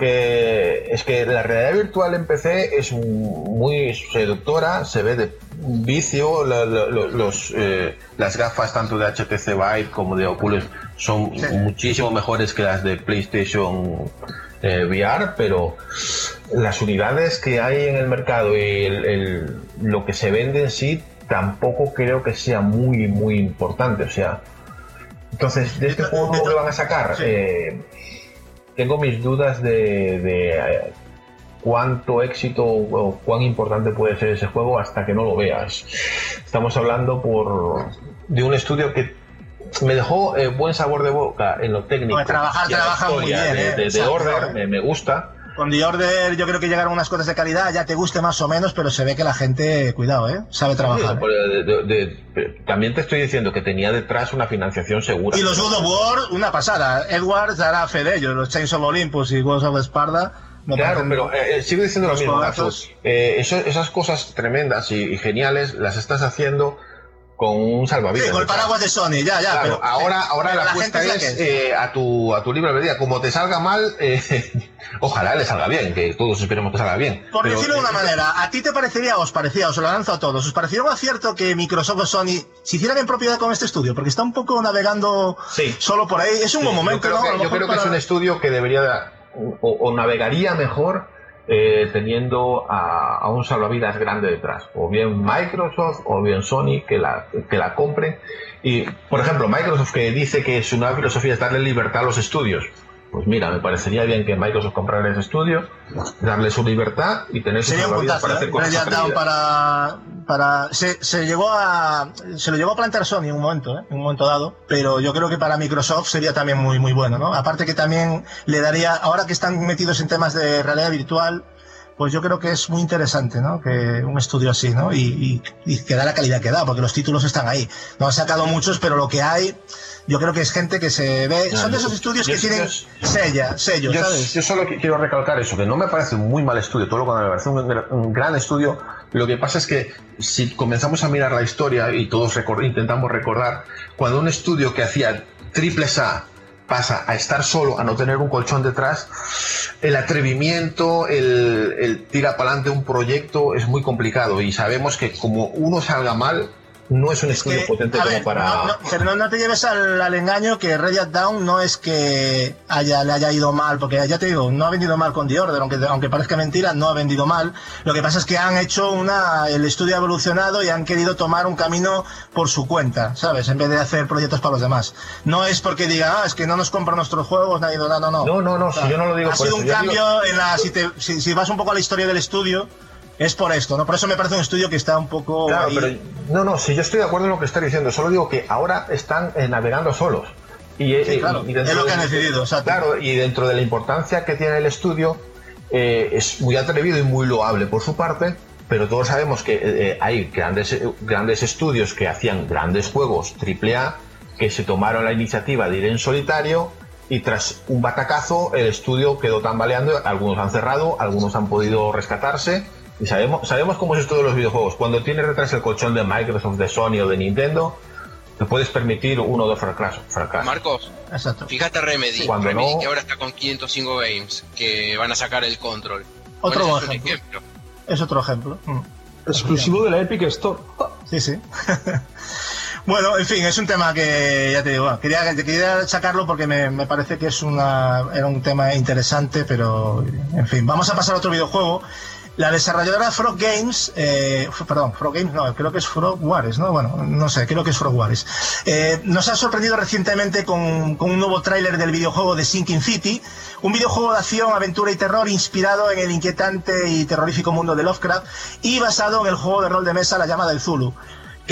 Porque es que la realidad virtual en PC es muy seductora, se ve de vicio, la- la- lo- los, eh, las gafas tanto de HTC Vive como de Oculus son muchísimo mejores que las de PlayStation eh, VR, pero las unidades que hay en el mercado y el- el- lo que se vende en sí tampoco creo que sea muy, muy importante. O sea, entonces, de este juego que van a sacar, eh, tengo mis dudas de, de, eh, cuánto éxito o cuán importante puede ser ese juego hasta que no lo veas. Estamos hablando por de un estudio que me dejó eh, buen sabor de boca en lo técnico. Hombre, trabajar, trabaja muy bien, de, eh. de- de Order, eh. me, me gusta. Con The Order yo creo que llegaron unas cosas de calidad, ya te guste más o menos, pero se ve que la gente, cuidado, ¿eh? Sabe trabajar. Sí, pues, de- de- de- también te estoy diciendo que tenía detrás una financiación segura. Y los God of War, una pasada. Edwards dará fe de ellos, los Chains of Olympus y Ghost of Esparda. me Claro, pero eh, eh, sigo diciendo lo mismo. Eh, eso- esas cosas tremendas y, y geniales las estás haciendo con un salvavidas. Sí, con el paraguas de Sony, ya, ya. Claro, pero, ahora, ahora pero la, apuesta es, eh, a tu a tu libre albedrío. Como te salga mal, eh, [laughs] ojalá le salga bien, que todos esperemos que salga bien. Por Pero, decirlo de una eh, manera, ¿a ti te parecería, os parecía, os lo lanzo a todos, os pareció un acierto que Microsoft o Sony se hicieran en propiedad con este estudio? Porque está un poco navegando Sí. solo por ahí. Es un Sí, buen momento, yo creo que, lo yo mejor creo que es un estudio que debería de- o, o navegaría mejor eh, teniendo a, un salvavidas grande detrás, o bien Microsoft o bien Sony que la, que la compren. Y, por ejemplo, Microsoft que dice que su nueva filosofía es darle libertad a los estudios. Pues mira, me parecería bien que Microsoft comprara ese estudio, darle su libertad y tener su puntazo, para hacer ¿eh? cosas para, para se, se llegó a se lo llegó a plantear Sony en un momento, ¿eh? en un momento dado, pero yo creo que para Microsoft sería también muy muy bueno, ¿no? Aparte que también le daría, ahora que están metidos en temas de realidad virtual, pues yo creo que es muy interesante, ¿no? Que un estudio así, ¿no? Y, y, y que da la calidad que da, porque los títulos están ahí. No han sacado muchos, pero lo que hay, yo creo que es gente que se ve, No, son de esos estudios yo- que tienen yo- sella, sello, Yo, ¿sabes? yo solo qui- quiero recalcar eso, que no me parece un muy mal estudio, todo lo contrario, me parece un, gra- un gran estudio. Lo que pasa es que si comenzamos a mirar la historia y todos intentamos recordar, cuando un estudio que hacía triples A pasa a estar solo, a no tener un colchón detrás, el atrevimiento, el, el tira para adelante un proyecto es muy complicado y sabemos que como uno salga mal, no es un estudio Que, potente como ver, para. no, no, pero no, no te lleves al, al engaño que Red Down no es que haya, le haya ido mal, porque ya te digo, no ha vendido mal con The Order, aunque, aunque parezca mentira, no ha vendido mal. Lo que pasa es que han hecho una, el estudio ha evolucionado y han querido tomar un camino por su cuenta, ¿sabes? En vez de hacer proyectos para los demás. No es porque diga, ah, es que no nos compran nuestros juegos, nadie, no, no, no. No, no, no, O sea, si yo no lo digo Ha por sido eso, un cambio en la, si, te- si, si vas un poco a la historia del estudio, es por esto, ¿no? Por eso me parece un estudio que está un poco Claro, ahí- pero no, no, si yo estoy de acuerdo en lo que está diciendo, solo digo que ahora están eh, navegando solos. Y, eh, claro, es lo que han decidido, exacto. Claro, y dentro de la importancia que tiene el estudio, eh, es muy atrevido y muy loable por su parte, pero todos sabemos que eh, hay grandes, grandes estudios que hacían grandes juegos AAA que se tomaron la iniciativa de ir en solitario y tras un batacazo el estudio quedó tambaleando, algunos han cerrado, algunos han podido rescatarse y sabemos, sabemos cómo es esto de los videojuegos. Cuando tienes detrás el colchón de Microsoft, de Sony o de Nintendo, te puedes permitir uno o dos fracasos. fracasos. Marcos, Exacto. fíjate Remedy, Cuando Remedy no- que ahora está con 505 Games, que van a sacar el control. Otro Bueno, es ejemplo. Es otro ejemplo. Mm. Exclusivo de la Epic Store. Sí, sí. [laughs] bueno, en fin, es un tema que ya te digo, bueno, quería, quería sacarlo porque me, me parece que es una, era un tema interesante, pero en fin, vamos a pasar a otro videojuego. La desarrolladora Frog Games, eh, perdón, Frog Games no, creo que es Frog Wares, ¿no? Bueno, no sé, creo que es Frog Wares. Eh, nos ha sorprendido recientemente con, con un nuevo tráiler del videojuego de Sinking City, un videojuego de acción, aventura y terror inspirado en el inquietante y terrorífico mundo de Lovecraft y basado en el juego de rol de mesa La Llama del Zulu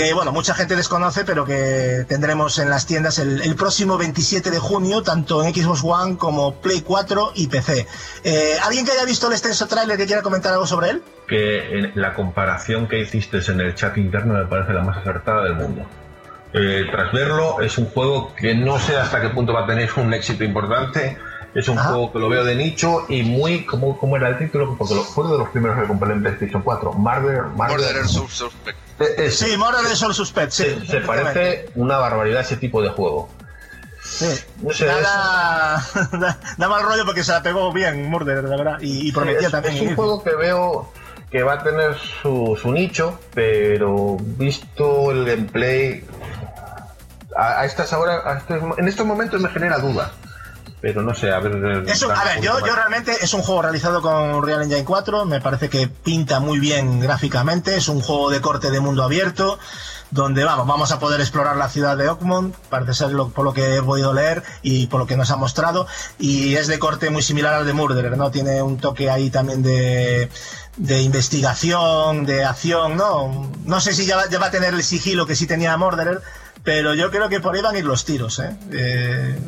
que bueno, mucha gente desconoce, pero que tendremos en las tiendas el, el próximo 27 de junio, tanto en Xbox One como Play 4 y PC. Eh, ¿Alguien que haya visto el extenso tráiler que quiera comentar algo sobre él? que en- la comparación que hiciste en el chat interno me parece la más acertada del mundo. Eh, tras verlo, es un juego que no sé hasta qué punto va a tener un éxito importante. Es un Ajá. juego que lo veo de nicho y muy. ¿Cómo, cómo era el título? Porque lo, fue uno de los primeros que compré en PlayStation 4. Murder. Murder, Suspect. Ese. Sí, Murder de Soul Suspect, sí. se, parece una barbaridad ese tipo de juego. Sí. No sé, Da, da, da mal rollo porque se la pegó bien Murder, la verdad, y, y prometía es, también. es un juego que veo que va a tener su, su nicho, pero visto el gameplay, a, a estas horas, a estos- en estos momentos me genera duda. Pero no sé, a ver. Eso, a ver, yo, yo realmente es un juego realizado con Real Engine 4, me parece que pinta muy bien gráficamente, es un juego de corte de mundo abierto, donde vamos, vamos a poder explorar la ciudad de Oakmont, parece ser lo- por lo que he podido leer y por lo que nos ha mostrado, y es de corte muy similar al de Murderer, ¿no? Tiene un toque ahí también de, de investigación, de acción, ¿no? No sé si ya va, ya va a tener el sigilo que sí tenía Murderer, pero yo creo que por ahí van a ir los tiros, ¿eh? Eh,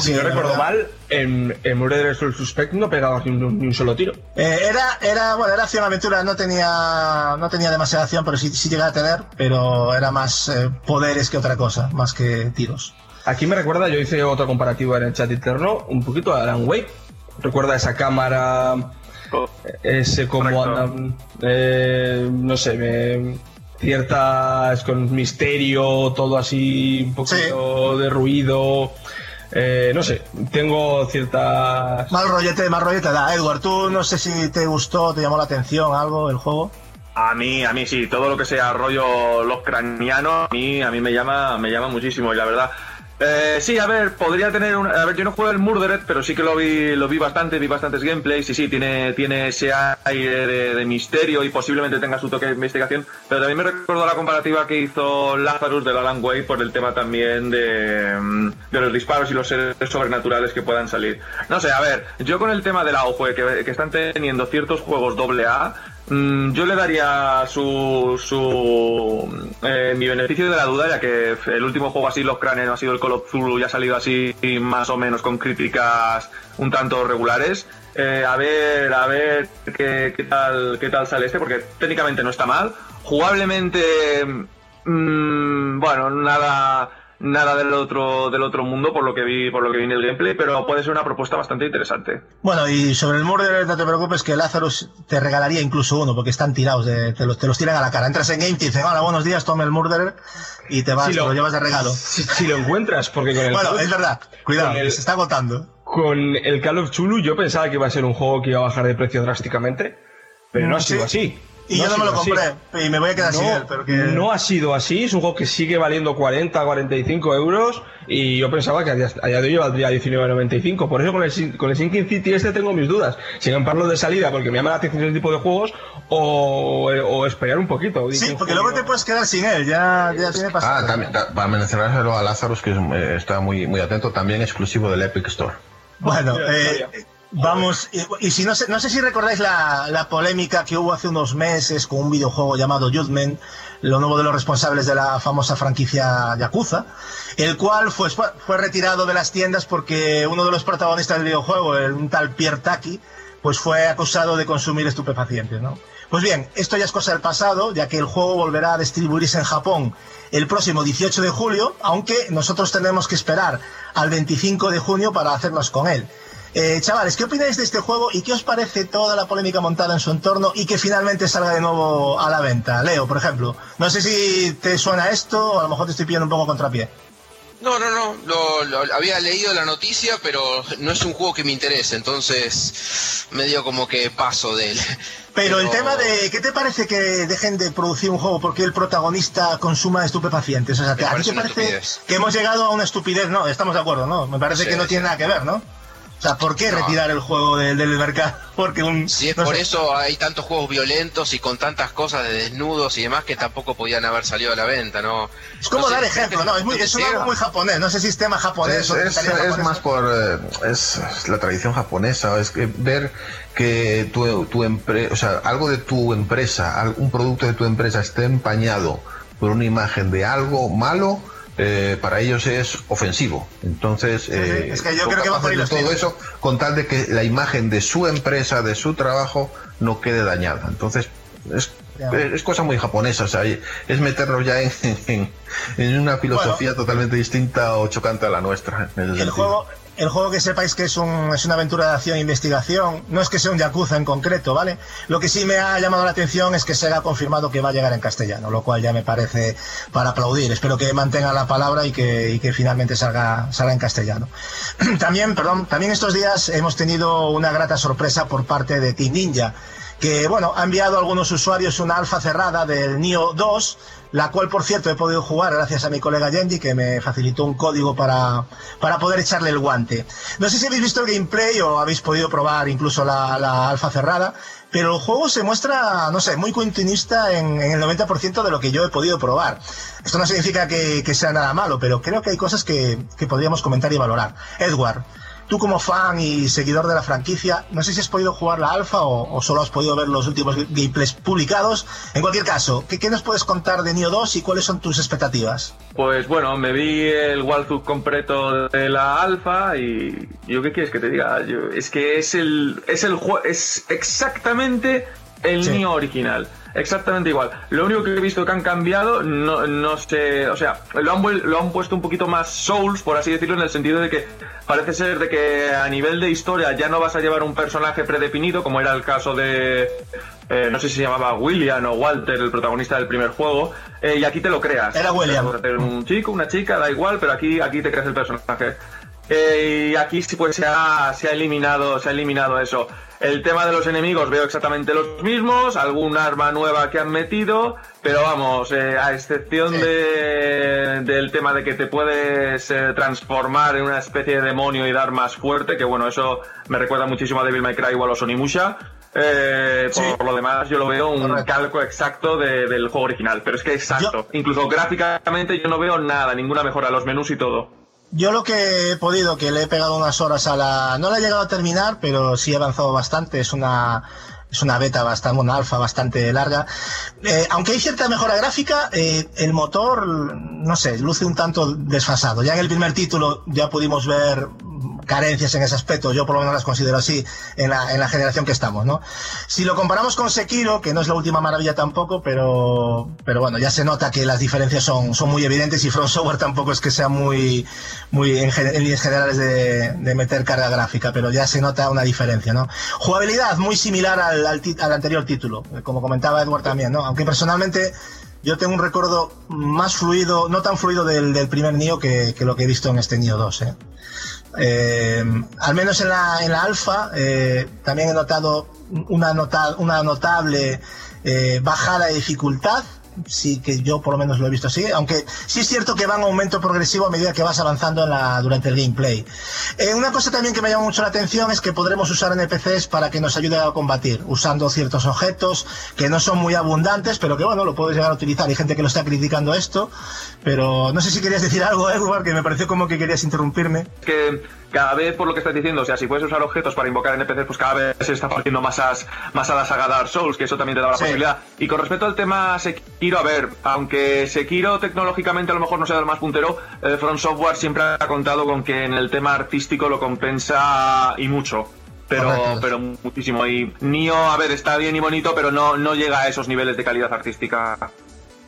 si no recuerdo verdad- mal, en, en Murder Soul Suspect no pegaba ni un, ni un solo tiro. Eh, era, era, bueno, era acción aventura, no tenía, no tenía demasiada acción, pero sí, sí llegaba a tener, pero era más eh, poderes que otra cosa, más que tiros. Aquí me recuerda, yo hice otra comparativa en el chat interno, un poquito a Alan Wake. Recuerda esa cámara, ese como andan, eh, no sé, me- ciertas con misterio, todo así, un poquito de ruido. Eh, no sé, tengo ciertas. Mal rollete, mal rollete da. Edward, tú no sé si te gustó, te llamó la atención algo el juego. A mí, a mí sí, todo lo que sea rollo los cranianos, a mí, a mí me llama, me llama muchísimo, y la verdad. Eh, sí, a ver, podría tener un, a ver, yo no juego el Murdered, pero sí que lo vi, lo vi bastante, vi bastantes gameplays, y sí, tiene, tiene ese aire de, de misterio y posiblemente tenga su toque de investigación, pero también me recuerdo la comparativa que hizo Lazarus del Alan Wake por el tema también de, mm, de los disparos y los seres sobrenaturales que puedan salir. No sé, a ver, yo con el tema del auge que, que están teniendo ciertos juegos doble A, yo le daría su, su eh, mi beneficio de la duda, ya que el último juego así, los cráneos, ha sido el Call of Zulu y ha salido así más o menos con críticas un tanto regulares. Eh, a ver, a ver qué, qué tal qué tal sale este, porque técnicamente no está mal. Jugablemente, mm, bueno, nada nada del otro del otro mundo por lo que vi por lo que vi en el gameplay, pero puede ser una propuesta bastante interesante. Bueno, y sobre el Murder no te preocupes que Lazarus te regalaría incluso uno, porque están tirados, de- te, los, te los tiran a la cara. Entras en Game, te dicen, hola, buenos días, tome el Murderer, y te vas, Si te lo, lo- llevas de regalo. Si, si lo encuentras, porque con el. Bueno, es verdad, cuidado, el- se está agotando. Con el Call of Chulu yo pensaba que iba a ser un juego que iba a bajar de precio drásticamente, pero no ha Mm, sido sí. así. Y yo ha no me lo sido así. compré. Y me voy a quedar sin él. Pero que... no ha sido así, es un juego que sigue valiendo 40, 45 euros y yo pensaba que a día, de hoy valdría 19,95. Por eso con el, Sin- con el Sinking City este tengo mis dudas. Si comprarlo de salida porque me llama la atención ese tipo de juegos o, o esperar un poquito. Sí, porque luego te puedes quedar sin él. Ya, ya tiene pasado. Ah, también, ta- para mencionárselo a Lazarus, que es, eh, está muy, muy atento, también exclusivo del Epic Store. Bueno, eh, vamos, y, si no sé, no sé si recordáis la, la polémica que hubo hace unos meses con un videojuego llamado Judgment, lo nuevo de los responsables de la famosa franquicia Yakuza, el cual fue, fue retirado de las tiendas porque uno de los protagonistas del videojuego, el, un tal Pierre Taki, pues fue acusado de consumir estupefacientes, ¿no? Pues bien, esto ya es cosa del pasado, ya que el juego volverá a distribuirse en Japón el próximo 18 de julio, aunque nosotros tenemos que esperar al 25 de junio para hacernos con él. Eh, chavales, ¿qué opináis de este juego y qué os parece toda la polémica montada en su entorno y que finalmente salga de nuevo a la venta? Leo, por ejemplo. No sé si te suena esto o a lo mejor te estoy pillando un poco contrapié. No, no, no, lo, lo- había leído la noticia, pero no es un juego que me interese, entonces medio como que paso de él. Pero, el tema de, ¿qué te parece que dejen de producir un juego porque el protagonista consuma estupefacientes? O sea, ¿a ti te parece que hemos llegado a una estupidez? No, estamos de acuerdo, ¿no? Me parece Sí, que no sí. tiene nada que ver, ¿no? O sea, ¿por qué retirar el juego del, del mercado? [laughs] Porque un... Si es no por sé. eso hay tantos juegos violentos y con tantas cosas de desnudos y demás que tampoco podían haber salido a la venta, ¿no? Es como No sé, dar ejemplo, ¿no? Es, muy, es algo muy japonés, no sé si es tema japonés Es, o es- más por eh, es, la tradición japonesa, es que ver que tu, tu empresa, o sea, algo de tu empresa, un producto de tu empresa esté empañado por una imagen de algo malo, eh, para ellos es ofensivo. Entonces, eh, es que yo creo que va por todo tiros. eso con tal de que la imagen de su empresa, de su trabajo, no quede dañada. Entonces, es, es cosa muy japonesa, o sea, es meternos ya en, [laughs] en, en una filosofía totalmente distinta o chocante a la nuestra. en El sentido. juego, el juego que sepáis que es, un, es una aventura de acción e investigación, no es que sea un Yakuza en concreto, ¿vale? Lo que sí me ha llamado la atención es que se ha confirmado que va a llegar en castellano, lo cual ya me parece para aplaudir. Espero que mantenga la palabra y que, y que finalmente salga, salga en castellano. [clears throat] También, perdón, también estos días hemos tenido una grata sorpresa por parte de Team Ninja que bueno, ha enviado a algunos usuarios una alfa cerrada del Nio 2, la cual por cierto he podido jugar gracias a mi colega Yendi que me facilitó un código para, para poder echarle el guante. No sé si habéis visto el gameplay o habéis podido probar incluso la, la alfa cerrada, pero el juego se muestra, no sé, muy continuista en, en el 90% de lo que yo he podido probar. Esto no significa que, que sea nada malo, pero creo que hay cosas que, que podríamos comentar y valorar. Edward, tú como fan y seguidor de la franquicia, no sé si has podido jugar la alfa o, solo has podido ver los últimos gameplays publicados. En cualquier caso, ¿qué, qué nos puedes contar de Neo 2 y cuáles son tus expectativas? Pues bueno, me vi el walkthrough completo de la alfa y yo qué quieres que te diga, Yo- es que es el es el es exactamente el Sí. Neo original, exactamente igual. Lo único que he visto que han cambiado no, no sé, o sea, lo han lo han puesto un poquito más Souls, por así decirlo, en el sentido de que parece ser de que a nivel de historia ya no vas a llevar un personaje predefinido como era el caso de eh, no sé si se llamaba William o Walter, el protagonista del primer juego, eh, y aquí te lo creas. Era William. Un chico, una chica, da igual, pero aquí, aquí te creas el personaje. Eh, y aquí sí pues se ha, se ha eliminado, se ha eliminado eso. El tema de los enemigos veo exactamente los mismos, algún arma nueva que han metido, pero vamos, eh, a excepción de, del tema de que te puedes eh, transformar en una especie de demonio y dar más fuerte, que bueno, eso me recuerda muchísimo a Devil May Cry o a los Onimusha. Eh, por lo demás, yo lo veo un Correcto. calco exacto de- del juego original, pero es que exacto. Incluso gráficamente yo no veo nada, ninguna mejora, los menús y todo. Yo lo que he podido, que le he pegado unas horas a la... No la he llegado a terminar, pero sí he avanzado bastante. Es una, es una beta bastante, una alfa bastante larga. Eh, aunque hay cierta mejora gráfica, eh, el motor, no sé, luce un tanto desfasado. Ya en el primer título ya pudimos ver carencias en ese aspecto, yo por lo menos las considero así en la, en la generación que estamos, ¿no? Si lo comparamos con Sekiro, que no es la última maravilla tampoco, pero, pero bueno, ya se nota que las diferencias son, son muy evidentes y From Software tampoco es que sea muy, muy en, en líneas generales de, meter carga gráfica, pero ya se nota una diferencia, ¿no? Jugabilidad muy similar al, al, anterior título, como comentaba Edward también, ¿no? Aunque personalmente yo tengo un recuerdo más fluido, no tan fluido del, primer Nio que, lo que he visto en este Nio 2, ¿eh? Eh, al menos en la, en la alfa eh, también he notado una, nota, una notable eh, bajada de dificultad, sí que yo por lo menos lo he visto así, aunque sí es cierto que va en aumento progresivo a medida que vas avanzando durante el gameplay. Una cosa también que me llama mucho la atención es que podremos usar NPCs para que nos ayude a combatir, usando ciertos objetos que no son muy abundantes, pero que bueno, lo puedes llegar a utilizar. Hay gente que lo está criticando esto, pero no sé si querías decir algo, Edward, que me pareció como que querías interrumpirme. que cada vez por lo que estás diciendo, o sea, si puedes usar objetos para invocar NPCs, pues cada vez se está pareciendo más, as- más a la saga Dark Souls, que eso también te da la Sí. posibilidad. Y con respecto al tema Sekiro, a ver, aunque Sekiro tecnológicamente a lo mejor no sea el más puntero, eh, From Software siempre ha contado con que en el tema artístico lo compensa y mucho. Pero, Correcto. pero muchísimo. Y Nio, a ver, está bien y bonito, pero no, no llega a esos niveles de calidad artística.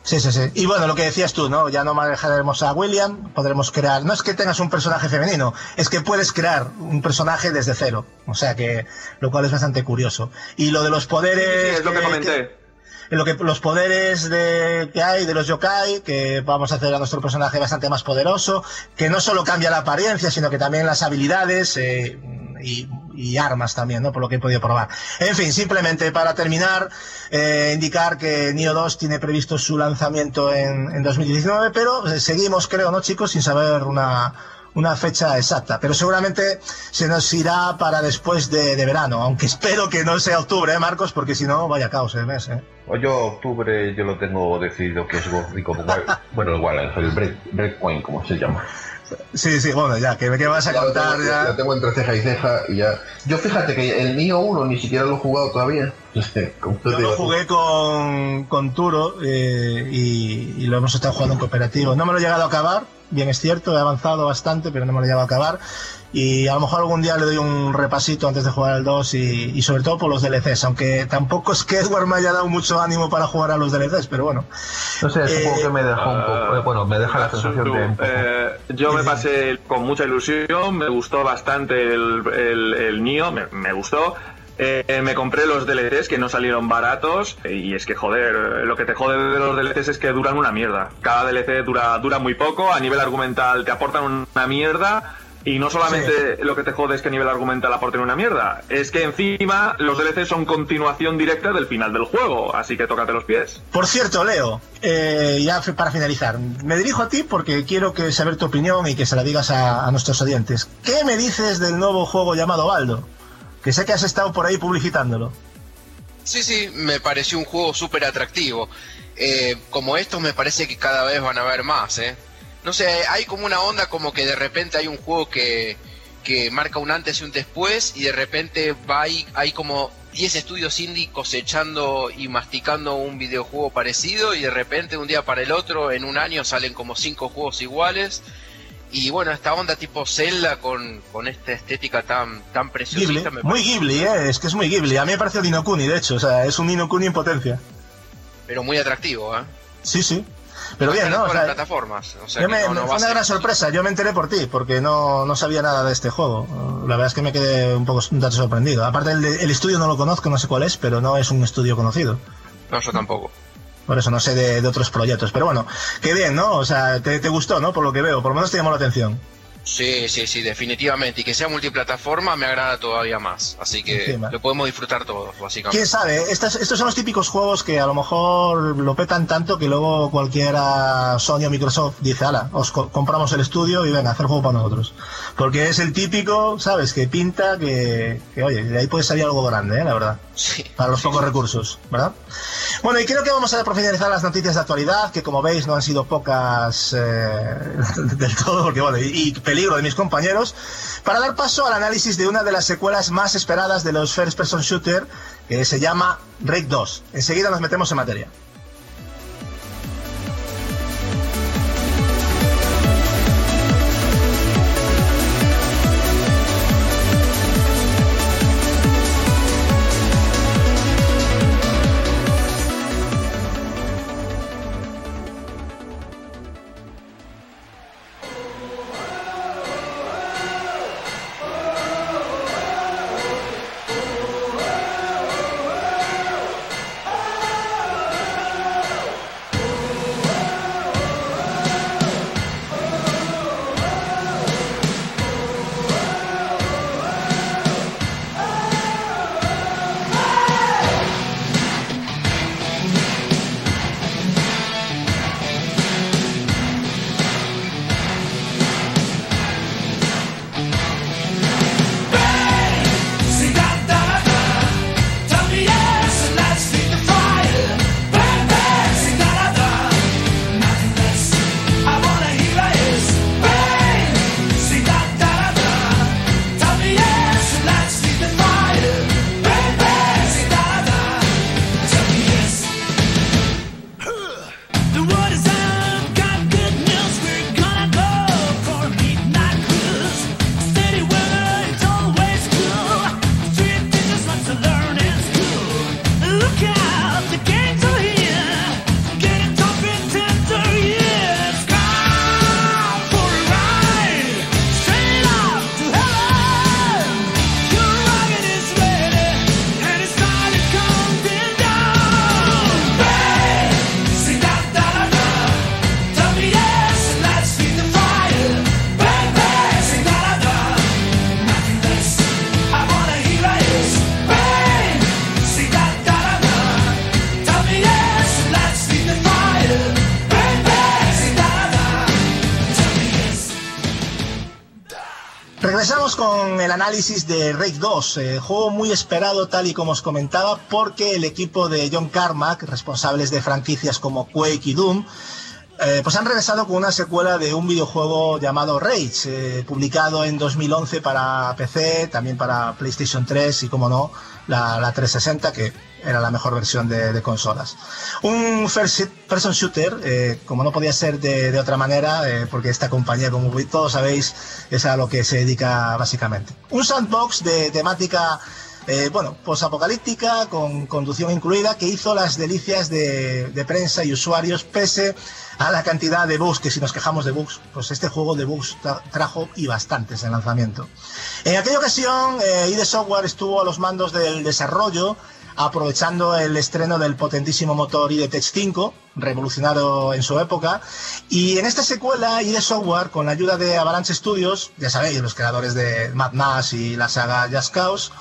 Sí, sí, sí. Y bueno, lo que decías tú, ¿no? Ya no manejaremos a William, podremos crear. No es que tengas un personaje femenino, es que puedes crear un personaje desde cero. O sea que, lo cual es bastante curioso. Y lo de los poderes. Sí, es lo que que- comenté. En lo que los poderes de, que hay de los yokai, que vamos a hacer a nuestro personaje bastante más poderoso, que no solo cambia la apariencia, sino que también las habilidades eh, y, y armas también, ¿no? Por lo que he podido probar. En fin, simplemente para terminar, eh, indicar que Nio 2 tiene previsto su lanzamiento en, en 2019, pero eh, seguimos, creo, ¿no, chicos? Sin saber una, una fecha exacta, pero seguramente se nos irá para después de, verano, aunque espero que no sea octubre, ¿eh, Marcos? Porque si no, vaya caos el mes, ¿eh? O yo, octubre, yo lo tengo decidido que es Gorrico. [laughs] bueno, igual, el break, breakpoint, como se llama. Sí, sí, bueno, ya, que me vas a Ya contar tengo, ya. tengo entre ceja y ceja y ya. Yo fíjate que el Nio 1 ni siquiera lo he jugado todavía. [laughs] Tú Yo lo jugué con, con Turo eh, y, y lo hemos estado jugando en cooperativo. No me lo he llegado a acabar, bien es cierto, he avanzado bastante, pero no me lo he llegado a acabar. Y a lo mejor algún día le doy un repasito antes de jugar al 2 y, y sobre todo por los DLCs, aunque tampoco es que Edward me haya dado mucho ánimo para jugar a los DLCs, pero bueno. No sé, Eh, supongo que me dejó un poco. eh, bueno, me deja la sensación de. un poco- Eh, yo me pasé con mucha ilusión, me gustó bastante el, el, el Nio, me, me gustó. Eh, me compré los DLCs que no salieron baratos y es que joder, lo que te jode de los DLCs es que duran una mierda. Cada DLC dura, dura muy poco, a nivel argumental te aportan una mierda y no solamente lo que te jode es que a nivel argumental aporten una mierda, es que encima los DLCs son continuación directa del final del juego, así que tócate los pies. Por cierto, Leo, eh, ya para finalizar, me dirijo a ti porque quiero que saber tu opinión y que se la digas a, a nuestros oyentes. ¿Qué me dices del nuevo juego llamado Baldo? Que sé que has estado por ahí publicitándolo. Sí, sí, me pareció un juego súper atractivo. Eh, como estos me parece que cada vez van a haber más, ¿eh? No sé, hay como una onda como que de repente hay un juego que, que marca un antes y un después y de repente va hay como 10 estudios indie cosechando y masticando un videojuego parecido y de repente un día para el otro, en un año salen como 5 juegos iguales. Y bueno, esta onda tipo Zelda con, con esta estética tan, tan Ghibli, preciosita me muy Ghibli, ¿eh? es que es muy Ghibli. A mí me parece el Nino Kuni, de hecho, o sea, es un Nino Kuni en potencia. pero muy atractivo, ¿eh? Sí, sí. Pero bien, ¿no? O sea, plataformas. O sea yo que me- no- me- no va fue una gran sorpresa, yo me enteré por ti, porque no, no sabía nada de este juego. La verdad es que me quedé un poco un tanto sorprendido. Aparte, el, el estudio no lo conozco, no sé cuál es, pero no es un estudio conocido. No, yo tampoco. Por eso no sé de, de otros proyectos. Pero bueno, qué bien, ¿no? O sea, te, te gustó, ¿no? Por lo que veo, por lo menos te llamó la atención. Sí, sí, sí, definitivamente. Y que sea multiplataforma me agrada todavía más. Así que Encima. lo podemos disfrutar todos, básicamente. ¿Quién sabe? Estos, estos son los típicos juegos que a lo mejor lo petan tanto que luego cualquiera Sony o Microsoft dice, ala, os co- compramos el estudio y venga, hacer juego para nosotros. Porque es el típico, ¿sabes? Que pinta que, que, oye, de ahí puede salir algo grande, ¿eh? La verdad. Para los pocos recursos, ¿verdad? Bueno, y creo que vamos a profundizar las noticias de actualidad, que como veis no han sido pocas eh, [laughs] del todo, porque bueno, y, y peligro de mis compañeros, para dar paso al análisis de una de las secuelas más esperadas de los First Person Shooter, que se llama Rake 2. Enseguida nos metemos en materia. Análisis de Rage 2, eh, juego muy esperado tal y como os comentaba porque el equipo de John Carmack, responsables de franquicias como Quake y Doom, eh, pues han regresado con una secuela de un videojuego llamado Rage, eh, publicado en 2011 para PC, también para PlayStation 3 y como no, la, la 360 que era la mejor versión de, de consolas. Un first person shooter, eh, como no podía ser de, de otra manera, eh, porque esta compañía, como todos sabéis, es a lo que se dedica básicamente. Un sandbox de temática eh, bueno, posapocalíptica, con conducción incluida, que hizo las delicias de, de prensa y usuarios, pese a la cantidad de bugs, que si nos quejamos de bugs, pues este juego de bugs tra- trajo y bastantes en lanzamiento. En aquella ocasión, eh, ID Software estuvo a los mandos del desarrollo, aprovechando el estreno del potentísimo motor ID Tech 5, revolucionario en su época, y en esta secuela ID Software, con la ayuda de Avalanche Studios, ya sabéis, los creadores de Mad Max y la saga Just Cause,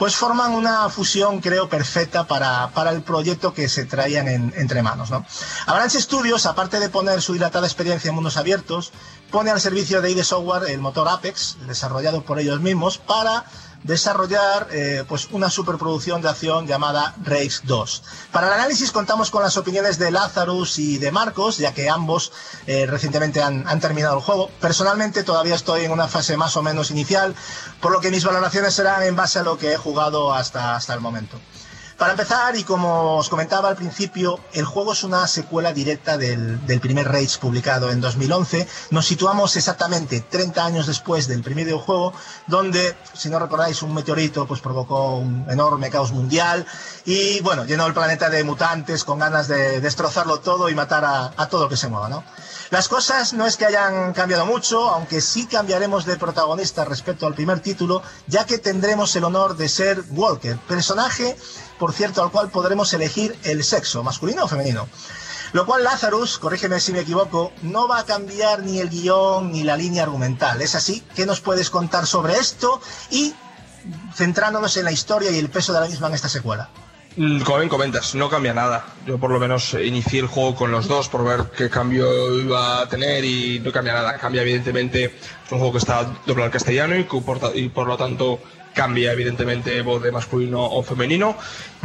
pues forman una fusión, creo, perfecta para, para el proyecto que se traían en- entre manos. ¿no? Avalanche Studios, aparte de poner su dilatada experiencia en mundos abiertos, pone al servicio de ID Software el motor Apex, desarrollado por ellos mismos, para desarrollar eh, pues una superproducción de acción llamada Rage 2. Para el análisis contamos con las opiniones de Lazarus y de Marcos, ya que ambos eh, recientemente han, han terminado el juego. Personalmente todavía estoy en una fase más o menos inicial, por lo que mis valoraciones serán en base a lo que he jugado hasta, hasta el momento. Para empezar, y como os comentaba al principio, el juego es una secuela directa del, primer Rage publicado en 2011. Nos situamos exactamente 30 años después del primer videojuego, donde, si no recordáis, un meteorito pues, provocó un enorme caos mundial y, bueno, llenó el planeta de mutantes con ganas de destrozarlo todo y matar a, a todo lo que se mueva, ¿no? Las cosas no es que hayan cambiado mucho, aunque sí cambiaremos de protagonista respecto al primer título, ya que tendremos el honor de ser Walker, personaje, por cierto, al cual podremos elegir el sexo, masculino o femenino. Lo cual Lazarus, corrígeme si me equivoco, no va a cambiar ni el guion ni la línea argumental. ¿Es así? ¿Qué nos puedes contar sobre esto? Y centrándonos en la historia y el peso de la misma en esta secuela. Mm, Como bien comentas, no cambia nada. Yo por lo menos eh, inicié el juego con los dos por ver qué cambio iba a tener y no cambia nada. Cambia evidentemente, es un juego que está doblado al castellano y, por y por lo tanto cambia evidentemente voz de masculino o femenino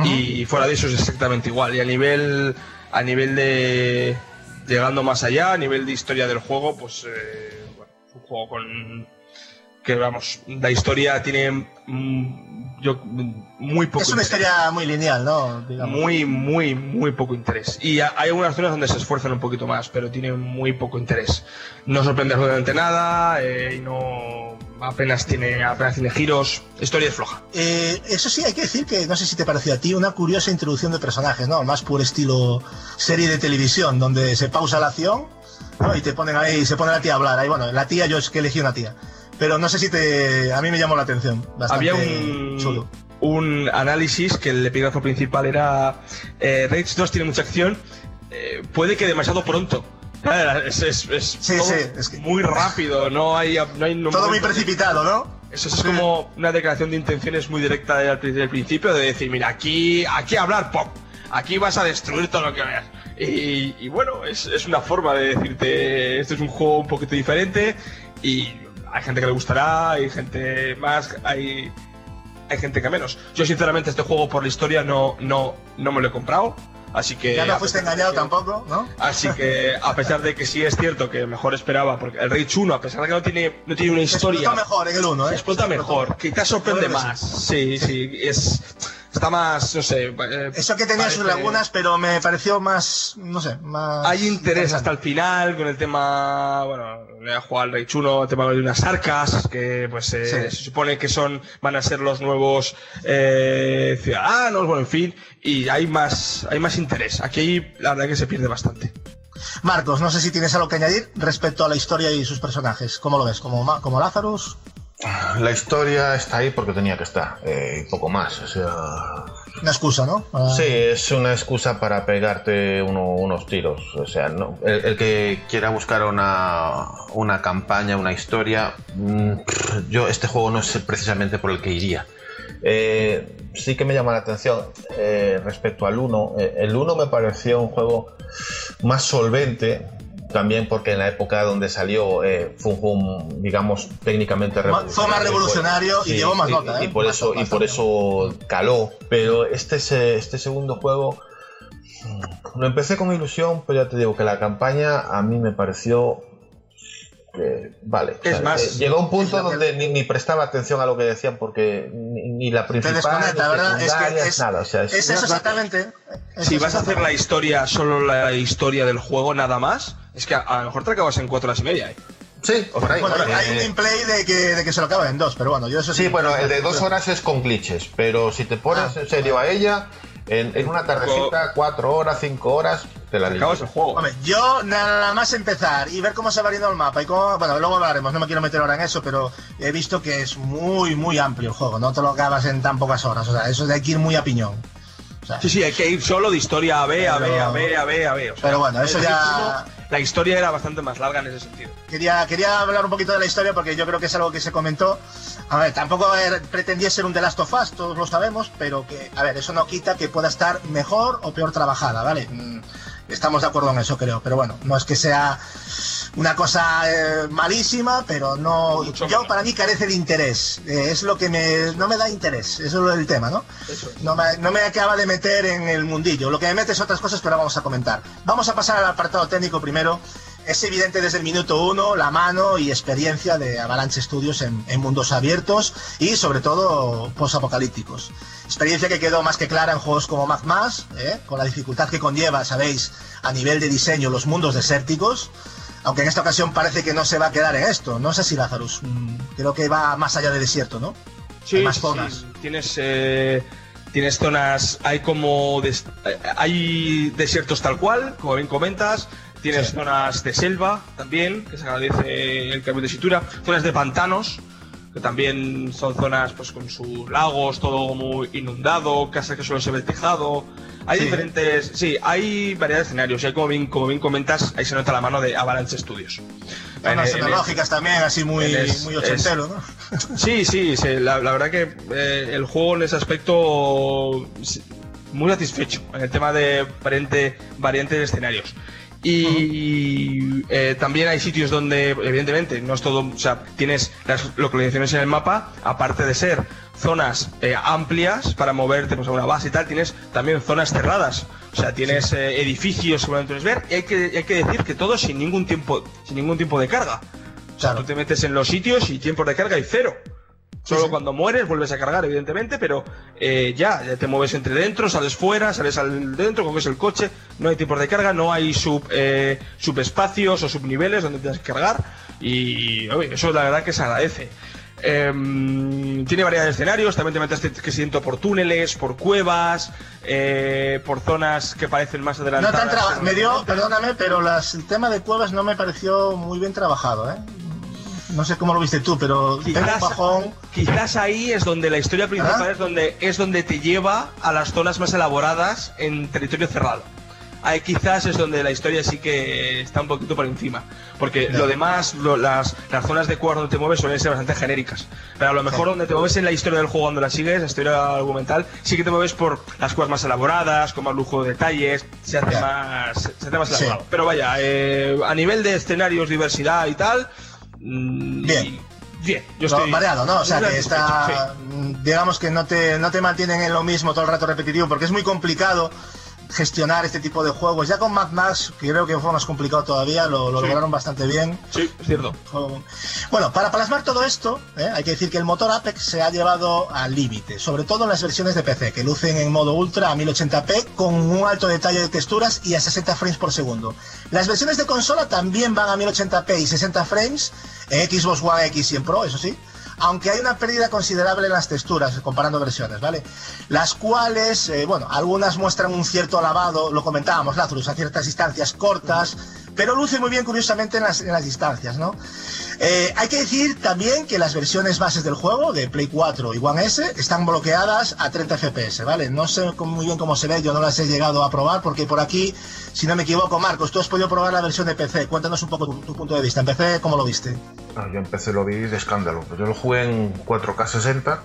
y fuera de eso es exactamente igual. Y a nivel, a nivel de llegando más allá, a nivel de historia del juego, pues eh, bueno, es un juego con que vamos, la historia tiene mm, yo muy poco Es una interés. historia muy lineal, ¿no? Digamos. Muy, muy, muy poco interés. Y ha- hay algunas zonas donde se esfuerzan un poquito más, pero tiene muy poco interés. No sorprende absolutamente nada, eh, y no apenas tiene, apenas tiene giros. Historia es floja. Eh, eso sí, hay que decir que, no sé si te pareció a ti, una curiosa introducción de personajes, ¿no? Más por estilo serie de televisión, donde se pausa la acción ¿no? y te ponen ahí, se pone la tía a hablar. Ahí, bueno, la tía, yo es que elegí una tía. Pero no sé si te. A mí me llamó la atención. Bastante Había un, chulo. un análisis que el epígrafo principal era eh, Rage 2 tiene mucha acción, eh, puede que demasiado pronto. Es, es- es Sí, todo sí, es que- muy rápido, no hay, no hay Todo muy precipitado, ¿no? Eso es como una declaración de intenciones muy directa desde el principio de decir, mira, aquí, aquí hablar pop, aquí vas a destruir todo lo que veas. Y, y bueno, es, es una forma de decirte, este es un juego un poquito diferente y hay gente que le gustará, hay gente más, hay, hay gente que menos. Yo sinceramente este juego por la historia no, no, no me lo he comprado, así que... Ya no fuiste engañado que- tampoco, ¿no? Así que, a pesar de que sí es cierto que mejor esperaba, porque el Rage 1, a pesar de que no tiene, no tiene una historia. Explotó mejor en el 1, ¿eh? Se explota mejor, quizás sorprende más. Sí, sí, es. Está más, no sé. eh, Eso que tenía sus lagunas, pero me pareció más. No sé, más. Hay interés hasta el final con el tema, bueno, le ha jugado al Rage 1, el tema de unas arcas, que pues eh, Sí. se supone que son, van a ser los nuevos eh, ciudadanos, bueno, en fin, y hay más, hay más interés. Aquí la verdad que se pierde bastante. Marcos, no sé si tienes algo que añadir respecto a la historia y sus personajes. ¿Cómo lo ves? ¿Como, como Lazarus? La historia está ahí porque tenía que estar, eh, y poco más. O sea, Una excusa, ¿no? Ah, sí, es una excusa para pegarte uno- unos tiros. O sea, no- el, el que quiera buscar una, una campaña, una historia, mm, yo este juego no es precisamente por el que iría. Eh, sí que me llama la atención eh, respecto al 1. Eh, el 1 me pareció un juego más solvente, también porque en la época donde salió eh, fue un digamos, técnicamente revolucionario. fue más revolucionario y llevó más y- nota, Y, ¿eh? por eso, y por eso caló. Pero este, se- este segundo juego mm, lo empecé con ilusión, pero ya te digo que la campaña a mí me pareció. que, vale, Es más, eh, llegó un punto donde ni, ni prestaba atención a lo que decían porque ni, ni la principal, ni ¿verdad? Es que es, nada. O sea, es- es eso exactamente. Si vas a hacer la historia, solo la historia del juego, nada más, es que a, a lo mejor te acabas en cuatro horas y media. ¿eh? Sí, por ahí. Bueno, hay un gameplay de que, de que se lo acaba en dos, pero bueno, yo eso Sí, bueno, el de dos horas es con glitches, pero si te pones Ah. en serio a ella, en, en una tardecita, cuatro horas, cinco horas, te la Acabas el juego. Hombre, yo nada más empezar y ver cómo se va abriendo el mapa y cómo, bueno, luego hablaremos, no me quiero meter ahora en eso, pero he visto que es muy, muy amplio el juego, no te lo acabas en tan pocas horas, o sea, eso de hay que ir muy a piñón. O sea, Sí, sí, hay que ir solo de historia A, B, A, B, A, B, A, B, A, B. o sea, Pero bueno, eso ya- ritmo, La historia era bastante más larga en ese sentido. Quería, quería hablar un poquito de la historia porque yo creo que es algo que se comentó. A ver, tampoco er- pretendía ser un The Last of Us, todos lo sabemos, pero que, a ver, eso no quita que pueda estar mejor o peor trabajada, ¿vale? Mm, Estamos de acuerdo en eso, creo. Pero bueno, no es que sea una cosa eh, malísima, pero no. Mucho Yo, para mí, carece de interés. Eh, es lo que me. No me da interés. Eso es el tema, ¿no? Eso es. No me, no me acaba de meter en el mundillo. Lo que me mete es otras cosas, pero vamos a comentar. Vamos a pasar al apartado técnico primero. Es evidente desde el minuto uno la mano y experiencia de Avalanche Studios en, en mundos abiertos y sobre todo posapocalípticos. Experiencia que quedó más que clara en juegos como Max, ¿eh? con la dificultad que conlleva, sabéis, a nivel de diseño los mundos desérticos. Aunque en esta ocasión parece que no se va a quedar en esto. No sé si Lazarus. mm, Creo que va más allá de desierto, ¿no? Sí, Hay más zonas. sí. Tienes, eh, tienes zonas, hay como, des- hay desiertos tal cual, como bien comentas. Tienes Sí. zonas de selva también, que se agradece el cambio de tesitura. Zonas de pantanos, que también son zonas pues con sus lagos, todo muy inundado, casas que solo se ve el tejado. Hay Sí. diferentes, sí, hay variedad de escenarios. Y hay como bien, como bien comentas, ahí se nota la mano de Avalanche Studios. Zonas tecnológicas también, así muy, es- muy ochentero, ¿no? [laughs] Sí, sí, sí, la, la verdad que eh, el juego en ese aspecto muy satisfecho en el tema de variante, variantes de escenarios. Y eh, también hay sitios donde, evidentemente, no es todo, o sea, tienes las localizaciones en el mapa, aparte de ser zonas eh, amplias para moverte pues, a una base y tal, tienes también zonas cerradas. O sea, tienes eh, edificios que puedes ver y hay que, hay que decir que todo sin ningún tiempo, sin ningún tiempo de carga. O sea, Claro. tú te metes en los sitios y tiempos de carga hay cero. Solo sí. cuando mueres vuelves a cargar, evidentemente, pero eh, ya, ya te mueves entre dentro, sales fuera, sales al dentro, coges el coche, no hay tiempos de carga, no hay sub, eh, subespacios o subniveles donde tienes que cargar y oye, eso la verdad que se agradece. Em, tiene variedad de escenarios, también te metes que siento por túneles, por cuevas, eh, por zonas que parecen más No adelantadas. tan traba- pero me dio, perdóname, pero las- el tema de cuevas no me pareció muy bien trabajado, ¿eh? No sé cómo lo viste tú, pero Quizás, bajón. quizás ahí es donde la historia principal ¿Ah? es donde es donde te lleva a las zonas más elaboradas en territorio cerrado. Ahí quizás es donde la historia sí que está un poquito por encima. Porque lo demás, lo- las, las zonas de cuevas donde te mueves suelen ser bastante genéricas. Pero a lo mejor Sí. donde te mueves en la historia del juego, cuando la sigues, la historia argumental, sí que te mueves por las cuevas más elaboradas, con más lujo de detalles, se hace más, se hace más Sí. elaborado. Pero vaya, eh, a nivel de escenarios, diversidad y tal, Bien. Bien, yo estoy variado, ¿no? O sea, que está, mm, digamos que no te, no te mantienen en lo mismo todo el rato repetitivo, porque es muy complicado gestionar este tipo de juegos. Ya con Mad Max, que creo que fue más complicado todavía, lo, lo Sí. lograron bastante bien. Sí, es cierto. Bueno, para plasmar todo esto, ¿eh? hay que decir que el motor Apex se ha llevado al límite, sobre todo en las versiones de PC, que lucen en modo ultra a 1080p con un alto detalle de texturas y a 60 frames por segundo. Las versiones de consola también van a 1080p y 60 frames en Xbox One X y en Pro, eso sí. Aunque hay una pérdida considerable en las texturas, comparando versiones, ¿vale? Las cuales, eh, bueno, algunas muestran un cierto lavado, lo comentábamos, Lazarus, a ciertas distancias cortas, pero luce muy bien, curiosamente, en las, en las distancias, ¿no? Eh, hay que decir también que las versiones bases del juego, de Play 4 y One S, están bloqueadas a 30 FPS, ¿vale? No sé muy bien cómo se ve, yo no las he llegado a probar, porque por aquí, si no me equivoco, Marcos, tú has podido probar la versión de PC. Cuéntanos un poco tu, tu punto de vista. En PC, ¿cómo lo viste? Ah, yo empecé lo vi de escándalo. Pues yo lo jugué en 4K60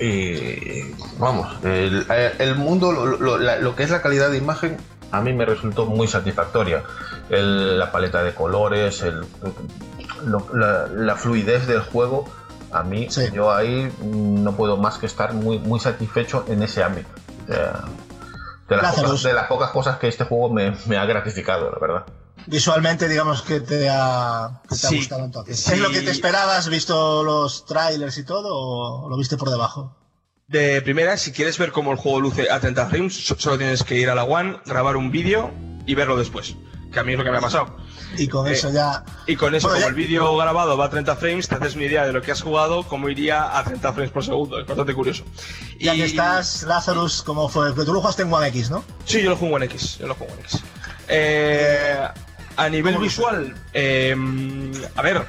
y vamos, el, el mundo, lo, lo- lo que es la calidad de imagen, a mí me resultó muy satisfactoria. El- la paleta de colores, el- lo- la, la fluidez del juego, a mí, yo ahí no puedo más que estar muy, muy satisfecho en ese ámbito. O sea, de, las pocas, de las pocas cosas que este juego me, me ha gratificado, la verdad. Visualmente, digamos que te ha, que te ha Sí, gustado entonces. sí. ¿Es lo que te esperabas, visto los trailers y todo, o lo viste por debajo? De primera, si quieres ver cómo el juego luce a 30 frames, so- solo tienes que ir a la One, grabar un vídeo y verlo después. Que a mí es lo que me ha pasado. Y con Eh, eso ya. Y con eso, Bueno, como ya- el vídeo grabado va a 30 frames, te haces una idea de lo que has jugado, cómo iría a 30 frames por segundo. Es bastante curioso. Ya que estás, Lazarus, ¿cómo fue? Porque tú lo jugaste en One X, ¿no? Sí, yo lo juego en X. Yo lo juego en X. Eh, a nivel visual, eh, a ver,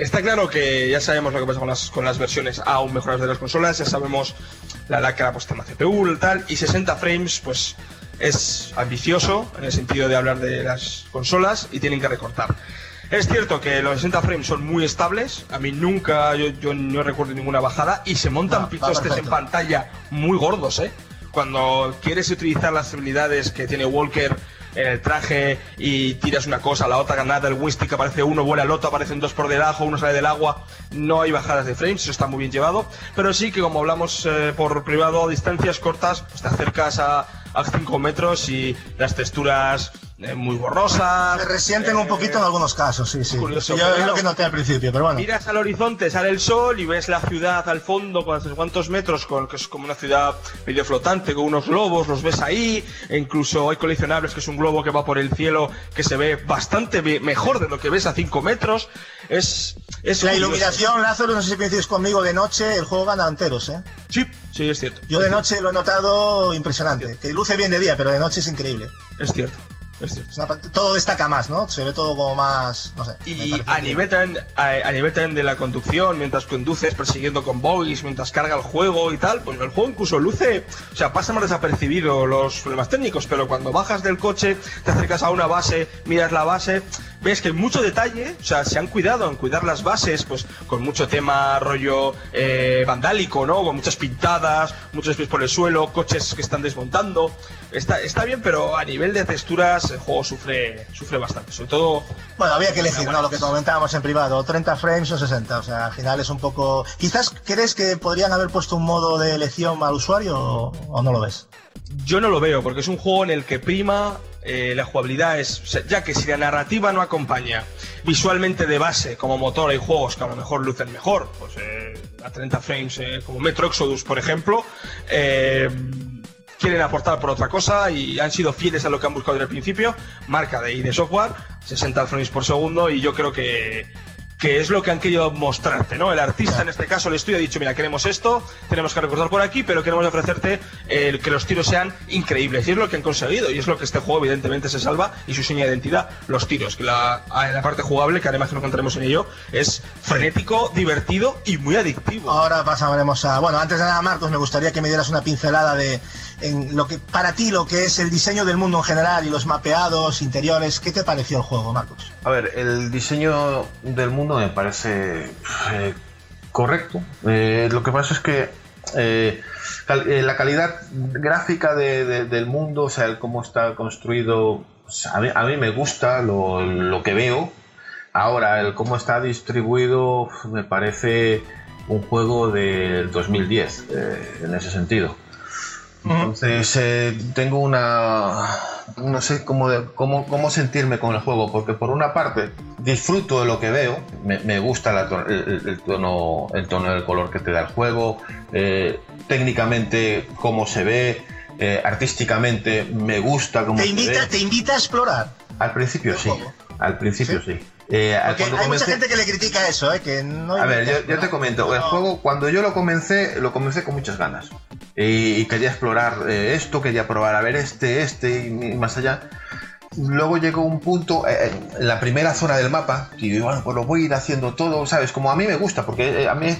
está claro que ya sabemos lo que pasa con las, con las versiones aún mejoradas de las consolas, ya sabemos la edad que la puesta en la CPU y tal, y 60 frames, pues es ambicioso en el sentido de hablar de las consolas y tienen que recortar. Es cierto que los 60 frames son muy estables, a mí nunca, yo, yo no recuerdo ninguna bajada, y se montan va picostes en pantalla muy gordos, ¿eh? Cuando quieres utilizar las habilidades que tiene Walker en el traje y tiras una cosa, la otra granada, el Wistic aparece uno, vuela el otro, aparecen dos por debajo, uno sale del agua, no hay bajadas de frames, eso está muy bien llevado, pero sí que como hablamos eh, por privado, a distancias cortas, pues te acercas a, a 5 metros y las texturas muy borrosas. Se resienten un poquito en algunos casos, sí, sí. curioso, Yo lo que noté al principio, pero bueno. Miras al horizonte, sale el sol y ves la ciudad al fondo con cuántos metros, con, que es como una ciudad medio flotante, con unos globos, los ves ahí, e incluso hay coleccionables que es un globo que va por el cielo que se ve bastante mejor de lo que ves a 5 metros. Es, es La curioso. iluminación, Lázaro, no sé si coincides conmigo, de noche el juego gana enteros, ¿eh? Sí, sí, es cierto. Yo de noche lo he notado impresionante. Que luce bien de día, pero de noche es increíble. Es cierto, es cierto. Es una parte- todo destaca más, ¿no? Se ve todo como más, no sé. Y a nivel, también, a, a nivel también de la conducción, mientras conduces, persiguiendo con bogies, mientras carga el juego y tal, pues el juego incluso luce, o sea, pasa más desapercibido los problemas técnicos, pero cuando bajas del coche, te acercas a una base, miras la base, ves que hay mucho detalle, o sea, se han cuidado en cuidar las bases, pues con mucho tema rollo eh, vandálico, ¿no? Con muchas pintadas, muchos pies por el suelo, coches que están desmontando. Está, está bien, pero a nivel de texturas el juego sufre, sufre bastante, sobre todo Bueno, había que elegir, ¿no? Lo que comentábamos en privado, 30 frames o 60, o sea, al final es un poco... Quizás crees que podrían haber puesto un modo de elección al usuario o, o no lo ves. Yo no lo veo, porque es un juego en el que prima eh, la jugabilidad, es, o sea, ya que si la narrativa no acompaña visualmente de base como motor, hay juegos que a lo mejor lucen mejor, pues eh, a 30 frames, eh, como Metro Exodus, por ejemplo, eh, quieren aportar por otra cosa y han sido fieles a lo que han buscado desde el principio, marca de ID Software, 60 frames por segundo, y yo creo que que es lo que han querido mostrarte, ¿no? El artista en este caso, el estudio ha dicho, mira, queremos esto, tenemos que recortar por aquí, pero queremos ofrecerte eh, que los tiros sean increíbles. Y es lo que han conseguido, y es lo que este juego evidentemente se salva, y su seña de identidad, los tiros, que la, la parte jugable, que además que nos encontraremos en ello, es frenético, divertido y muy adictivo. Ahora pasaremos a... Bueno, antes de nada, Marcos, me gustaría que me dieras una pincelada de en lo que para ti lo que es el diseño del mundo en general y los mapeados interiores. ¿Qué te pareció el juego, Marcos? A ver, el diseño del mundo me parece eh, correcto. Eh, lo que pasa es que eh, la calidad gráfica de- de- del mundo, o sea, el cómo está construido, pues, a, mí, a mí me gusta lo, que veo. Ahora, el cómo está distribuido me parece un juego del 2010 eh, en ese sentido. Entonces eh, tengo una no sé cómo, de- cómo cómo sentirme con el juego porque por una parte disfruto de lo que veo me, me gusta la el, el tono el tono del color que te da el juego eh, técnicamente cómo se ve eh, artísticamente me gusta cómo Te se invita, ve. te invita a explorar. al principio sí al principio sí, Eh, Porque hay mucha comencé- gente que le critica eso, ¿eh? Que no a ver, yo, yo te comento, el juego cuando yo lo comencé, lo comencé con muchas ganas. Y, y quería explorar eh, esto, quería probar a ver este, este y, y más allá. Luego llegó un punto, eh, en la primera zona del mapa, y digo, bueno, pues lo voy a ir haciendo todo, ¿sabes? Como a mí me gusta, porque eh, a mí,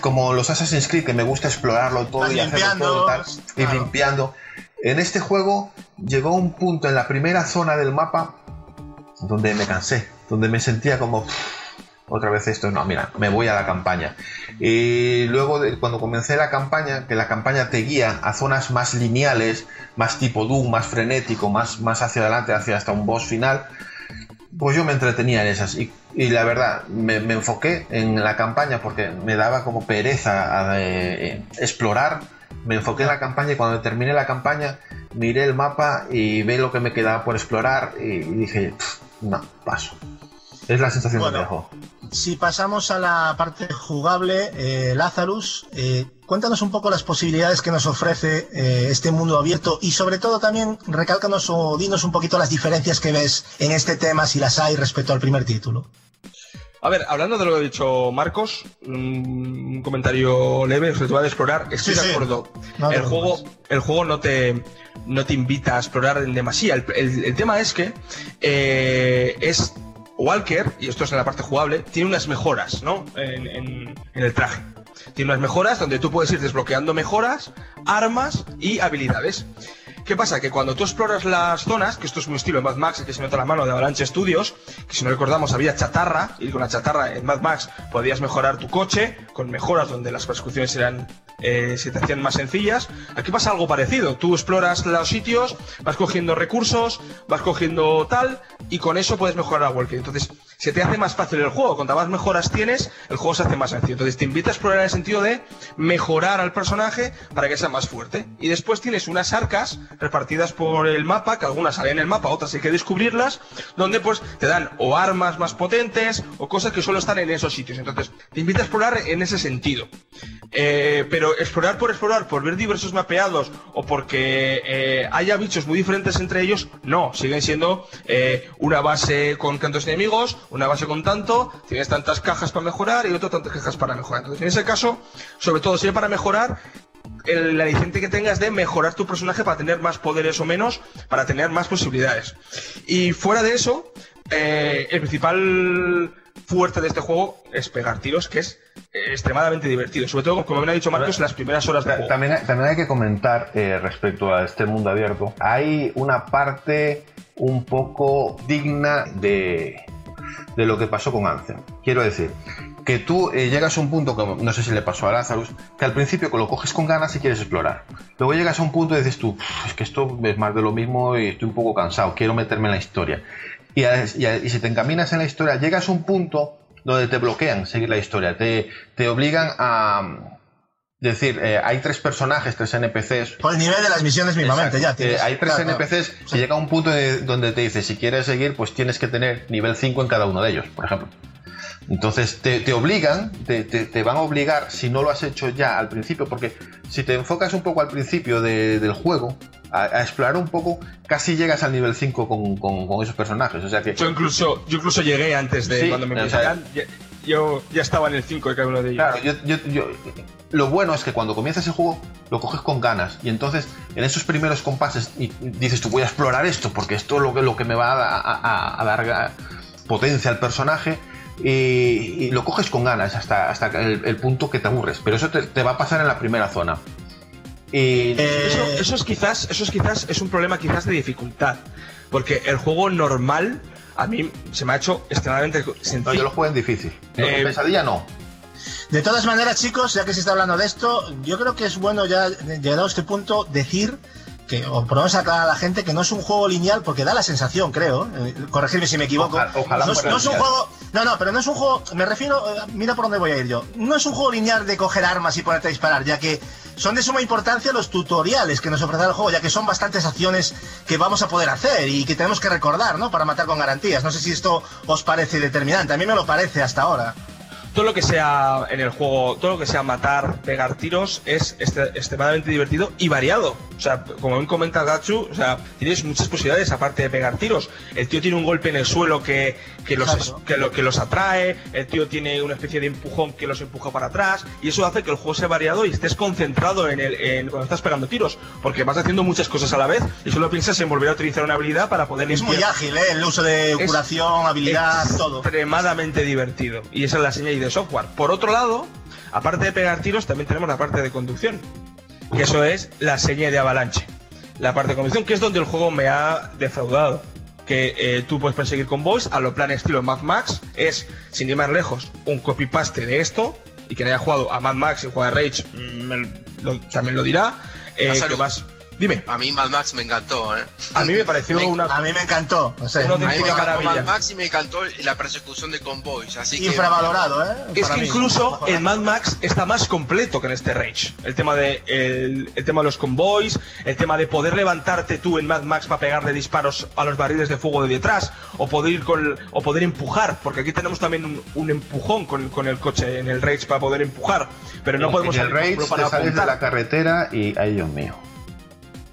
como los Assassin's Creed, que me gusta explorarlo todo y hacerlo todo tal, claro. limpiando. En este juego llegó un punto en la primera zona del mapa donde me cansé, donde me sentía como otra vez esto, no, mira, me voy a la campaña. Y luego, cuando comencé la campaña, que la campaña te guía a zonas más lineales, más tipo Doom, más frenético, más, más hacia adelante, hacia hasta un boss final, pues yo me entretenía en esas. Y, la verdad, me, me enfoqué en la campaña porque me daba como pereza a, eh, explorar. Me enfoqué en la campaña y cuando terminé la campaña, miré el mapa y vi lo que me quedaba por explorar y, dije, "Pff, no, paso. Es la sensación que me dejó. Si pasamos a la parte jugable, eh, Lazarus, eh, cuéntanos un poco las posibilidades que nos ofrece eh, este mundo abierto y sobre todo también recálcanos o dinos un poquito las diferencias que ves en este tema, si las hay respecto al primer título. A ver, hablando de lo que ha dicho Marcos, un comentario leve sobre todo de explorar, estoy Sí, de sí. acuerdo. No te el juego, el juego no te, no te invita a explorar en demasía. El, el- el tema es que eh, es Walker, y esto es en la parte jugable, tiene unas mejoras, ¿no? En, en- el traje. Tiene unas mejoras donde tú puedes ir desbloqueando mejoras, armas y habilidades. ¿Qué pasa? Que cuando tú exploras las zonas, que esto es muy estilo en Mad Max, que se nota la mano de Avalanche Studios, que si no recordamos había chatarra, y con la chatarra en Mad Max podías mejorar tu coche, con mejoras donde las persecuciones eran, eh, se te hacían más sencillas. Aquí pasa algo parecido, tú exploras los sitios, vas cogiendo recursos, vas cogiendo tal, y con eso puedes mejorar a Walker. Entonces, se te hace más fácil el juego, cuanto más mejoras tienes, el juego se hace más sencillo. Entonces te invita a explorar en el sentido de mejorar al personaje para que sea más fuerte. Y después tienes unas arcas repartidas por el mapa, que algunas salen en el mapa, otras hay que descubrirlas, donde pues te dan o armas más potentes o cosas que solo están en esos sitios. Entonces te invita a explorar en ese sentido. Eh, pero explorar por explorar, por ver diversos mapeados o porque eh, haya bichos muy diferentes entre ellos, no, siguen siendo eh, una base con tantos enemigos, una base con tanto, tienes tantas cajas para mejorar y otras tantas cajas para mejorar. Entonces, en ese caso, sobre todo sirve para mejorar el aliciente que tengas de mejorar tu personaje para tener más poderes o menos, para tener más posibilidades. Y fuera de eso, eh, el principal fuerte de este juego es pegar tiros, que es eh, extremadamente divertido. Sobre todo, como me ha dicho Marcos, en las primeras horas de juego. También, hay- también hay que comentar eh, respecto a este mundo abierto. Hay una parte un poco digna de, de lo que pasó con Anthem. Quiero decir, que tú eh, llegas a un punto, como no sé si le pasó a Lazarus, que al principio lo coges con ganas y quieres explorar. Luego llegas a un punto y dices tú, "Uf, es que esto es más de lo mismo y estoy un poco cansado, quiero meterme en la historia. Y, y si te encaminas en la historia, llegas a un punto donde te bloquean seguir la historia, te, te obligan a... decir, eh, hay tres personajes, tres NPCs. Por el nivel de las misiones mismamente, ya Eh, tienes. hay tres claro, claro. NPCs que llega a un punto de- donde te dice, si quieres seguir, pues tienes que tener nivel 5 en cada uno de ellos, por ejemplo. Entonces te, te obligan, te, te- te van a obligar, si no lo has hecho ya al principio, porque si te enfocas un poco al principio de- del juego, a, a explorar un poco, casi llegas al nivel 5 con, con- con esos personajes. O sea que Yo incluso, yo incluso llegué antes de Sí, cuando me o sea, empezaran. Yo ya estaba en el 5 de cada uno de ellos. Claro, yo, yo- yo- lo bueno es que cuando comienzas el juego lo coges con ganas y entonces en esos primeros compases y dices tú voy a explorar esto porque esto es lo que, lo que me va a, a- a dar potencia al personaje y, y lo coges con ganas hasta, hasta el, el punto que te aburres, pero eso te, te va a pasar en la primera zona. Y Eso, eso es quizás, eso es quizás, es un problema quizás de dificultad. Porque el juego normal a mí se me ha hecho extremadamente sencillo. no, yo lo juego en difícil. No, Eh, en pesadilla no. De todas maneras, chicos, ya que se está hablando de esto, yo creo que es bueno ya llegado a este punto decir que, o por lo menos aclarar a la gente que no es un juego lineal, porque da la sensación, creo, eh, corregirme si me equivoco. Ojalá- ojalá no, es- fuera no es un juego, no, no, pero no es un juego, me refiero, eh, mira por dónde voy a ir yo. No es un juego lineal de coger armas y ponerte a disparar, ya que son de suma importancia los tutoriales que nos ofrece el juego, ya que son bastantes acciones que vamos a poder hacer y que tenemos que recordar, ¿no? Para matar con garantías. No sé si esto os parece determinante, a mí me lo parece hasta ahora. Todo lo que sea en el juego, todo lo que sea matar, pegar tiros, es este- extremadamente divertido y variado. O sea, como bien comenta Gatsu, o sea, tienes muchas posibilidades aparte de pegar tiros. El tío tiene un golpe en el suelo que, que, los, Exacto. que, lo- que los atrae, el tío tiene una especie de empujón que los empuja para atrás, y eso hace que el juego sea variado y estés concentrado en el, en cuando estás pegando tiros, porque vas haciendo muchas cosas a la vez y solo piensas en volver a utilizar una habilidad para poder Es muy ágil, ¿eh? El uso de Es curación, habilidad, todo. extremadamente divertido. Y esa es la señal de software. Por otro lado, aparte de pegar tiros, también tenemos la parte de conducción. Y eso es la señal de avalanche. La parte de conducción, que es donde el juego me ha defraudado. Que eh, tú puedes perseguir con Voice a lo plan estilo Mad Max. Es, sin ir más lejos, un copy-paste de esto. Y quien haya jugado a Mad Max y juega a Rage mm, me lo- también lo dirá. Eh, que vas- Dime. A mí Mad Max me encantó, ¿eh? A mí me pareció una. A mí me encantó. O sea, Una A mí me encantó maravilla. Mad Max y me encantó la persecución de convoys, así que... infravalorado, ¿eh? Es Para que mí. incluso el Mad Max está más completo que en este Rage. El tema de el, el tema de los convoys, el tema de poder levantarte tú en Mad Max para pegarle disparos a los barriles de fuego de detrás, o poder ir con o poder empujar, porque aquí tenemos también un, un empujón con, con el coche en el Rage para poder empujar, pero no podemos en el Rage ejemplo, te para sales de la carretera y ay Dios mío.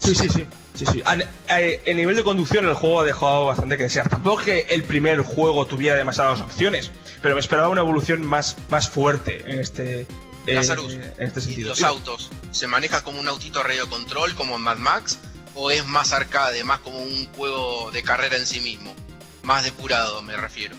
Sí, sí, sí. Sí, sí. A- a- El nivel de conducción el juego ha dejado bastante que desear. Tampoco que el primer juego tuviera demasiadas opciones, pero me esperaba una evolución más, más fuerte en este, eh, en este ¿y sentido. los Sí. autos? ¿Se maneja como un autito radio control como en Mad Max? ¿O es más arcade, más como un juego de carrera en sí mismo? Más depurado, me refiero.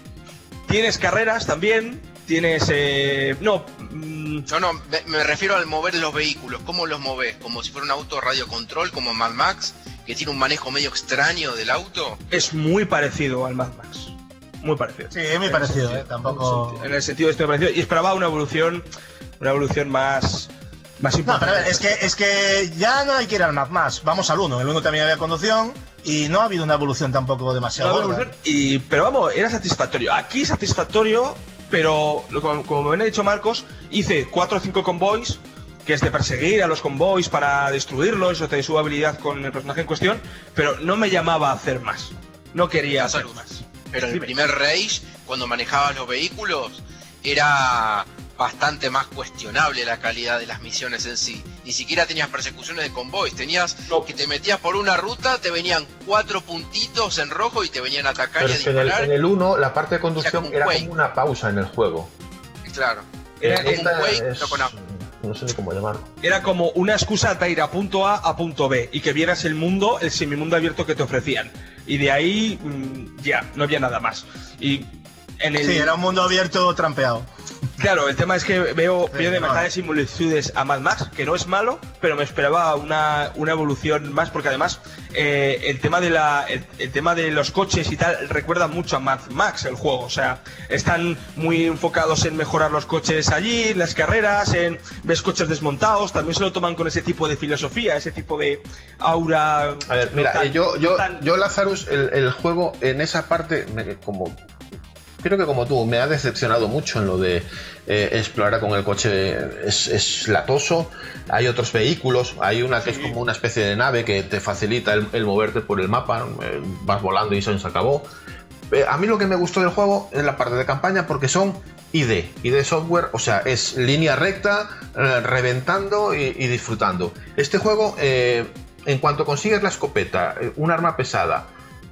Tienes carreras también, tienes... eh, no, mm, Yo no, me, me refiero al mover los vehículos. ¿Cómo los moves? ¿Como si fuera un auto radio control como Mad Max? ¿Que tiene un manejo medio extraño del auto? es muy parecido al Mad Max. Muy parecido. Sí, es muy parecido, ¿eh? Tampoco. En el sentido de esto me pareció. Y esperaba una evolución, una evolución más, más No, importante. pero a ver, es que, es que ya no hay que ir al Mad Max. Vamos al 1. El 1 también había conducción y no ha habido una evolución tampoco demasiado No, gorda. y, pero vamos, era satisfactorio. Aquí satisfactorio, pero como, como me ha dicho Marcos, hice 4 o 5 convoys, que es de perseguir a los convoys para destruirlos, o te su habilidad con el personaje en cuestión, pero no me llamaba a hacer más. No quería hacer más. Pero el primer Rage, cuando manejabas los vehículos, era bastante más cuestionable la calidad de las misiones en sí. Ni siquiera tenías persecuciones de convoys, tenías No. que te metías por una ruta, te venían cuatro puntitos en rojo y te venían a atacar Pero y a en el, disparar. en el 1 la parte de conducción como era como una pausa en el juego. Claro. Era Era como un Quake, es- con no sé ni cómo llamarlo. Era como una excusa para ir a punto A a punto B y que vieras el mundo, el semimundo abierto que te ofrecían. Y de ahí mm, ya, no había nada más. Y en el, Sí, era un mundo abierto trampeado. Claro, el tema es que veo, veo demasiadas similitudes a Mad Max, que no es malo, pero me esperaba una, una evolución más, porque además eh, el tema de la, el, el tema de los coches y tal recuerda mucho a Mad Max el juego. O sea, están muy enfocados en mejorar los coches allí, en las carreras, en ves coches desmontados, también se lo toman con ese tipo de filosofía, ese tipo de aura. A ver, mira, no tan- eh, yo, yo, no tan- yo Lazarus, el, el juego en esa parte, me- como creo que como tú, me ha decepcionado mucho en lo de eh, explorar con el coche, es, es latoso. Hay otros vehículos, hay una que es como una especie de nave que te facilita el, el moverte por el mapa, eh, vas volando y se se acabó. Eh, a mí lo que me gustó del juego es la parte de campaña porque son ID, ID software, o sea, es línea recta, reventando y, y disfrutando. Este juego, en cuanto consigues la escopeta, un arma pesada,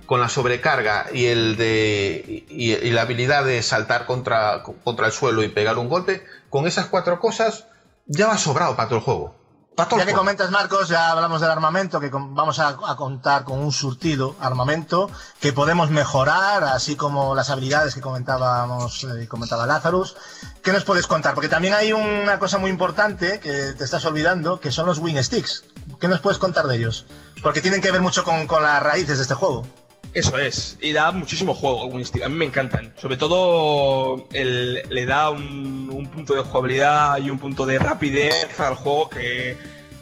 con la sobrecarga y el de y, y la habilidad de saltar contra, contra el suelo y pegar un golpe, con esas cuatro cosas ya va sobrado para todo el juego. Todo Ya el que juego. comentas, Marcos, ya hablamos del armamento, que con- vamos a, a contar con un surtido armamento que podemos mejorar, así como las habilidades que comentábamos, eh, comentaba Lazarus. ¿Qué nos puedes contar? Porque también hay una cosa muy importante que te estás olvidando, que son los wing sticks. ¿Qué nos puedes contar de ellos? Porque tienen que ver mucho con, con las raíces de este juego. Eso es, y da muchísimo juego a mí me encantan. Sobre todo el- le da un, un punto de jugabilidad y un punto de rapidez al juego que,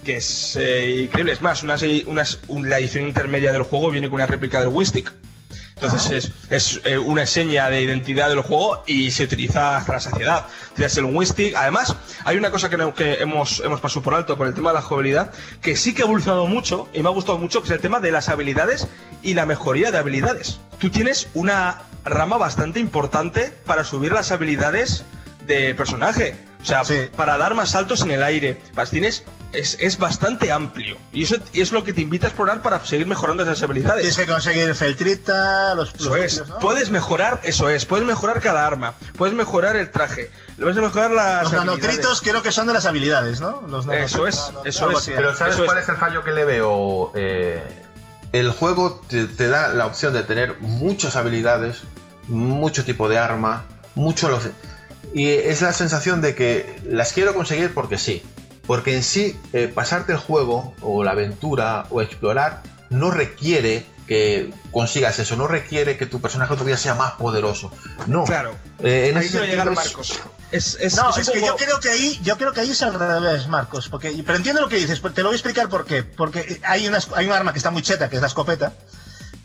que es eh, increíble. Es más, una, se- unas- un- la edición intermedia del juego viene con una réplica del Winstick. Entonces es, es, eh, una seña de identidad del juego y se utiliza hasta la saciedad. Tienes el Winstick. Además, hay una cosa que, no- que hemos, hemos pasado por alto con el tema de la jugabilidad, que sí que ha evolucionado mucho y me ha gustado mucho, que es el tema de las habilidades y la mejoría de habilidades. Tú tienes una rama bastante importante para subir las habilidades de personaje. O sea, Sí. para dar más saltos en el aire. Tienes, es, es bastante amplio. Y eso es lo que te invita a explorar para seguir mejorando esas habilidades. Tienes que conseguir feltrita, los, Eso los es. Puedes mejorar, eso es. Puedes mejorar cada arma. Puedes mejorar el traje. Puedes mejorar las. Los nanotritos creo que son de las habilidades, ¿no? Los Eso es, eso es. así. Pero ¿sabes Eso cuál es el fallo que le veo? Eh, El juego te, te da la opción de tener muchas habilidades, mucho tipo de arma, mucho lo- y es la sensación de que las quiero conseguir porque sí, porque en sí eh, pasarte el juego o la aventura o explorar no requiere que consigas eso. No requiere que tu personaje todavía sea más poderoso. No. Claro. Eh, en Ahí ese quiero llegar, sentido es- Marcos. Es, es, no, es que yo creo que ahí, yo creo que ahí es al revés, Marcos. Porque, pero entiendo lo que dices, te lo voy a explicar por qué. Porque hay, una, hay un arma que está muy cheta, que es la escopeta.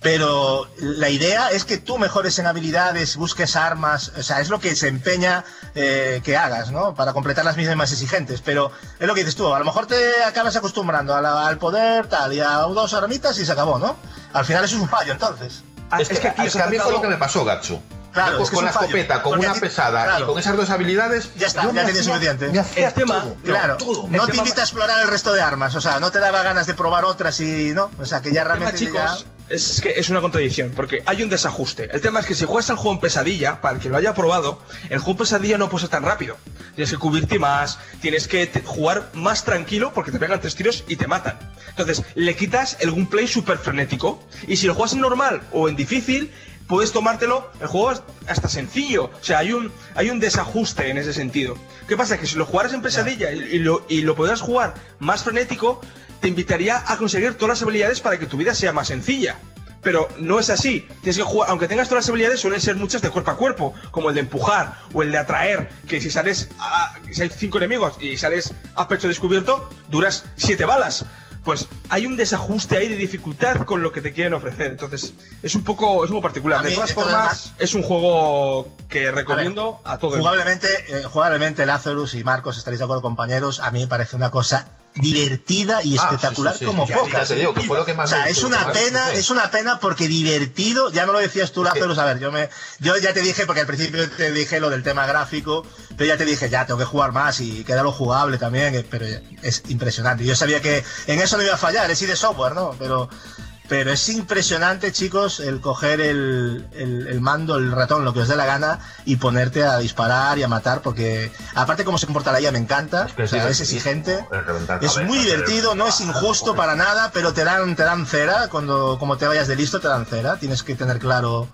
Pero la idea es que tú mejores en habilidades, busques armas, o sea, es lo que se empeña eh, que hagas, ¿no? Para completar las mismas más exigentes. Pero es lo que dices tú, a lo mejor te acabas acostumbrando a la- al poder, tal, y a dos armitas y se acabó, ¿no? Al final eso es un fallo, entonces. Ah, es, que, aquí es os que a mí fue lo que me pasó, Gacho. Claro, con, es la escopeta, con una pesada claro. y con esas dos habilidades. Ya está, ya tienes suficiente. El tema- todo, Claro, todo. no El te tema- invita a explorar el resto de armas, o sea, no te daba ganas de probar otras y no, o sea, que ya El tema, realmente chicos, ya... es que es una contradicción, porque hay un desajuste. El tema es que si juegas al juego en pesadilla, para el que lo haya probado, el juego en pesadilla no puede ser tan rápido. Tienes que cubrirte más, tienes que jugar más tranquilo porque te pegan tres tiros y te matan. Entonces, le quitas el gameplay súper frenético. Y si lo juegas en normal o en difícil, puedes tomártelo, el juego es hasta sencillo. O sea, hay un, hay un desajuste en ese sentido. ¿Qué pasa? Que si lo jugaras en pesadilla y, lo, y lo pudieras jugar más frenético, te invitaría a conseguir todas las habilidades para que tu vida sea más sencilla. Pero no es así. Tienes que jugar, aunque tengas todas las habilidades, suelen ser muchas de cuerpo a cuerpo, como el de empujar o el de atraer, que si sales a, si hay cinco enemigos y sales a pecho descubierto, duras siete balas. Pues hay un desajuste ahí de dificultad con lo que te quieren ofrecer. Entonces, es un poco, es muy particular. A De mí, todas de todas formas, es un juego que recomiendo a, todo el mundo. Jugablemente, eh, jugablemente Lazarus y Marcos, estaréis de acuerdo compañeros, a mí me parece una cosa divertida y Ah, espectacular sí, sí, sí. como pocas. te digo que fue lo que más o sea, me es una pena, es una pena porque divertido, ya me lo decías tú Lazarus, a ver, yo me yo ya te dije porque al principio te dije lo del tema gráfico, pero ya te dije, ya tengo que jugar más y queda lo jugable también, eh, pero es impresionante. Yo sabía que en eso no iba a fallar, es ir de software, ¿no? Pero pero es impresionante, chicos, el coger el, el- el mando, el ratón, lo que os dé la gana, y ponerte a disparar y a matar, porque aparte cómo se comporta la IA me encanta, que o sea, es exigente, es muy divertido, no es injusto para nada, pero te dan, te dan cera, cuando como te vayas de listo te dan cera, tienes que tener claro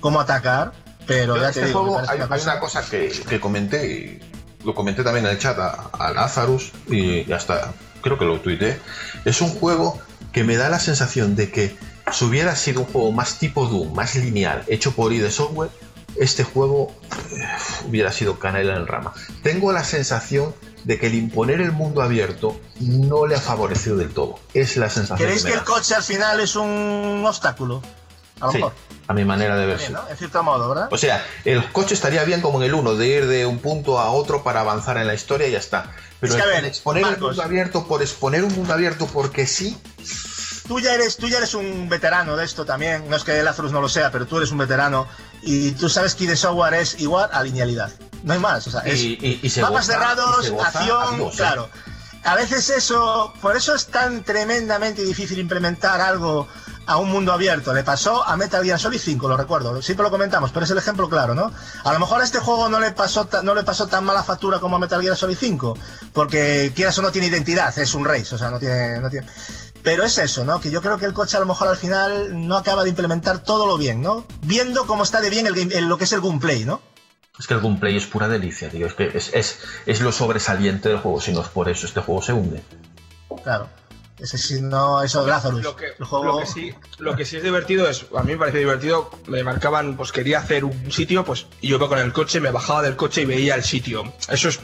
cómo atacar, pero ya en te este digo, juego hay, una hay una cosa que, que comenté y lo comenté también en el chat a, a Lazarus y hasta creo que lo tuiteé. Es un juego que me da la sensación de que si hubiera sido un juego más tipo Doom, más lineal, hecho por ID Software, este juego eh, hubiera sido canela en rama. Tengo la sensación de que el imponer el mundo abierto no le ha favorecido del todo. Es la sensación ¿Queréis me que el coche al final es un obstáculo? A lo Sí, mejor. a mi manera de verlo. En cierto modo, ¿verdad? O sea, el coche estaría bien como en el 1, de ir de un punto a otro para avanzar en la historia y ya está. Pero Es que, a el ver, exponer Marcos. mundo abierto por exponer un mundo abierto porque sí, Tú ya eres, tú ya eres un veterano de esto también. No es que Lazarus no lo sea, pero tú eres un veterano y tú sabes que de software es igual a linealidad. No hay más. O sea, es Y- y- y se mapas goza- cerrados, y se goza acción, a Dios, ¿eh? claro. A veces eso, por eso es tan tremendamente difícil implementar algo a un mundo abierto. Le pasó a Metal Gear Solid 5, lo recuerdo. Siempre lo comentamos, pero es el ejemplo claro, ¿no? A lo mejor a este juego no le pasó no le pasó tan mala factura como a Metal Gear Solid 5, porque quieras o no tiene identidad, es un race, o sea, no tiene, no tiene. Pero es eso, ¿no? Que yo creo que el coche a lo mejor al final no acaba de implementar todo lo bien, ¿no? Viendo cómo está de bien el el- lo que es el gameplay, ¿no? es que el gameplay es pura delicia, tío. Es que es, es, es lo sobresaliente del juego. Si no es por eso, este juego se hunde. Claro. Ese si no, eso de Lazarus. Lo que, el juego... lo que sí, lo que sí es divertido es, a mí me parece divertido, me marcaban, pues quería hacer un sitio, pues y yo iba con el coche, me bajaba del coche y veía el sitio. Eso es,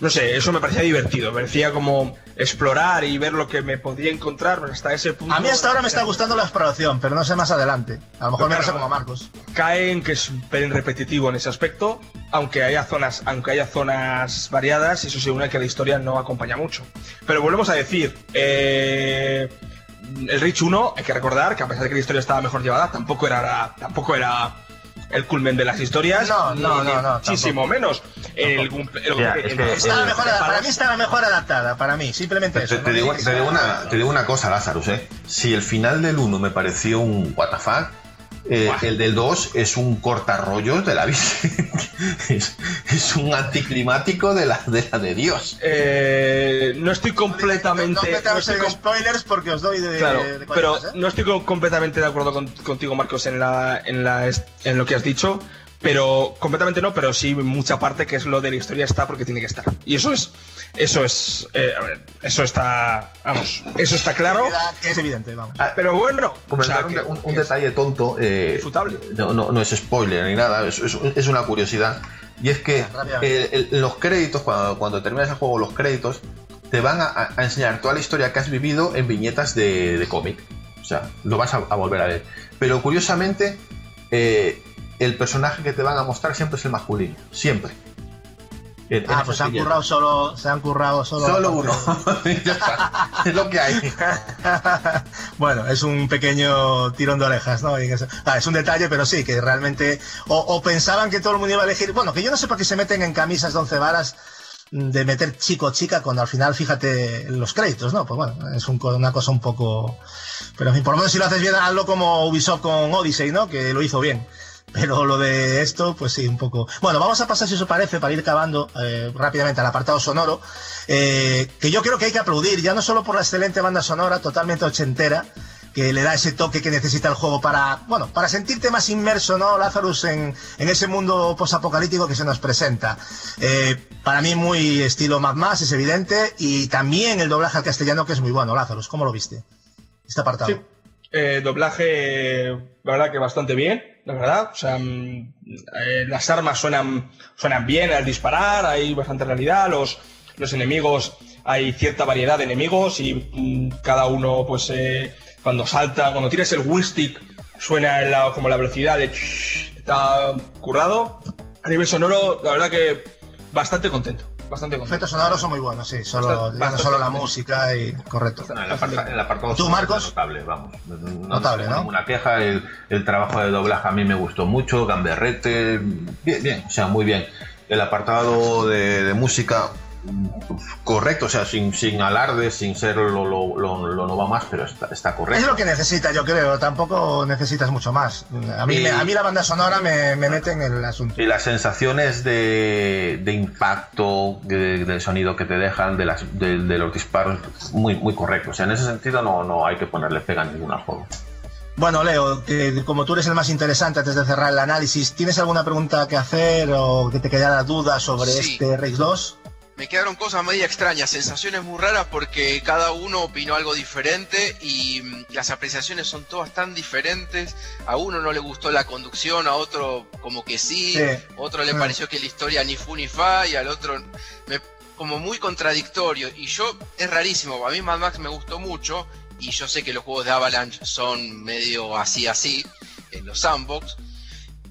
no sé, eso me parecía divertido, me parecía como explorar y ver lo que me podía encontrar pues, hasta ese punto. A mí hasta ahora me está gustando la exploración, pero no sé más adelante. A lo mejor me Claro. pasa como a Marcos. cae en que es un pelín repetitivo en ese aspecto, aunque haya zonas, aunque haya zonas variadas, eso se une que la historia no acompaña mucho. Pero volvemos a decir, eh, el Reach 1, hay que recordar que a pesar de que la historia estaba mejor llevada, tampoco era, tampoco era el culmen de las historias, No, no, ni no, no, muchísimo menos. El, el- Ya, el- es que- Estaba Eh, mejor, adap- para mí estaba mejor adaptada, para mí, simplemente Te, eso. te digo, te sea- digo una, te digo una cosa, Lazarus, ¿eh? Si el final del 1 me pareció un WTF, eh, el del 2 es un cortarrollos de la Virgen. [laughs] es, es un anticlimático de la de, la de Dios. eh, no estoy No, completamente... no metamos estoy en com- spoilers porque os doy de, Claro, de pero ¿eh? no estoy co- completamente de acuerdo con- contigo, Marcos, en, la, en, la, est- en lo que has dicho. Pero completamente no, pero sí mucha parte que es lo de la historia está porque tiene que estar. Y eso es, Eso es, eh, a ver, eso está, vamos, eso está claro. Es evidente, vamos. Pero bueno, Comentar o sea, un, que- un- un detalle tonto. eh, Disfrutable. No, no, no es spoiler ni nada, es, es- es una curiosidad. Y es que eh, el- los créditos, cuando, cuando terminas el juego, los créditos te van a, a enseñar toda la historia que has vivido en viñetas de, de cómic. O sea, lo vas a, a volver a ver. Pero curiosamente, eh, el personaje que te van a mostrar siempre es el masculino. Siempre. Ah, pues se han currado solo, se han currado solo. Solo uno. [laughs] Ya está. Es lo que hay. [laughs] bueno, es un pequeño tirón de orejas, ¿no? Ah, es un detalle, pero sí, que realmente. O, o pensaban que todo el mundo iba a elegir. Bueno, que yo no sé por qué se meten en camisas de once varas mm, de meter chico o chica cuando al final, fíjate, los créditos, ¿no? Pues bueno, es un co- una cosa un poco. Pero en fin, por lo menos si lo haces bien, hazlo como Ubisoft con Odyssey, ¿no? Que lo hizo bien. Pero lo de esto, pues sí, un poco. Bueno, vamos a pasar, si os parece, para ir acabando eh, rápidamente al apartado sonoro, eh, que yo creo que hay que aplaudir, ya no solo por la excelente banda sonora, totalmente ochentera, que le da ese toque que necesita el juego para, bueno, para sentirte más inmerso, ¿no, Lazarus, en, ese mundo posapocalíptico que se nos presenta. Eh, para mí muy estilo Mad Max, es evidente, y también el doblaje al castellano que es muy bueno, Lazarus, ¿cómo lo viste? Este apartado. Sí. Doblaje, la verdad que bastante bien, la verdad. O sea, mm, eh, las armas suenan, suenan bien al disparar, hay bastante realidad, los, los enemigos, hay cierta variedad de enemigos y mm, cada uno, pues, eh, cuando salta, cuando tiras el windstick, suena en la- como la velocidad de... Está currado. A nivel sonoro, la verdad que bastante contento. Bastante Los contento. efectos sonoros son muy buenos, sí, solo, Bastante- solo la música y correcto. No, el, aparta- el apartado ¿Tú, sonoro Marcos? notable, vamos. No, Notable, ¿no? ninguna queja. El, el trabajo de doblaje a mí me gustó mucho. Gamberrete, bien, bien, o sea, muy bien. El apartado de, de música, correcto, o sea, sin, sin alarde, sin ser lo, lo, lo, lo no va más, pero está, está Es correcto. lo que necesitas, yo creo, tampoco necesitas mucho más. A mí, Y- me- a mí la banda sonora me, me mete en el asunto. Y las sensaciones de, de impacto, de- del sonido que te dejan, de, las, de, de los disparos, muy, muy correcto. O sea, en ese sentido no, no hay que ponerle pega a ningún al juego. Bueno, Leo, que como tú eres el más interesante antes de cerrar el análisis, ¿tienes alguna pregunta que hacer o que te quedara duda sobre Sí. este Rage 2? Me quedaron cosas medio extrañas, sensaciones muy raras porque cada uno opinó algo diferente y mm, las apreciaciones son todas tan diferentes. A uno no le gustó la conducción, a otro como que sí, Sí. a otro le Mm. pareció que la historia ni fu ni fa y al otro me- como muy contradictorio. Y yo es rarísimo, a mí Mad Max me gustó mucho y yo sé que los juegos de Avalanche son medio así así en los sandbox.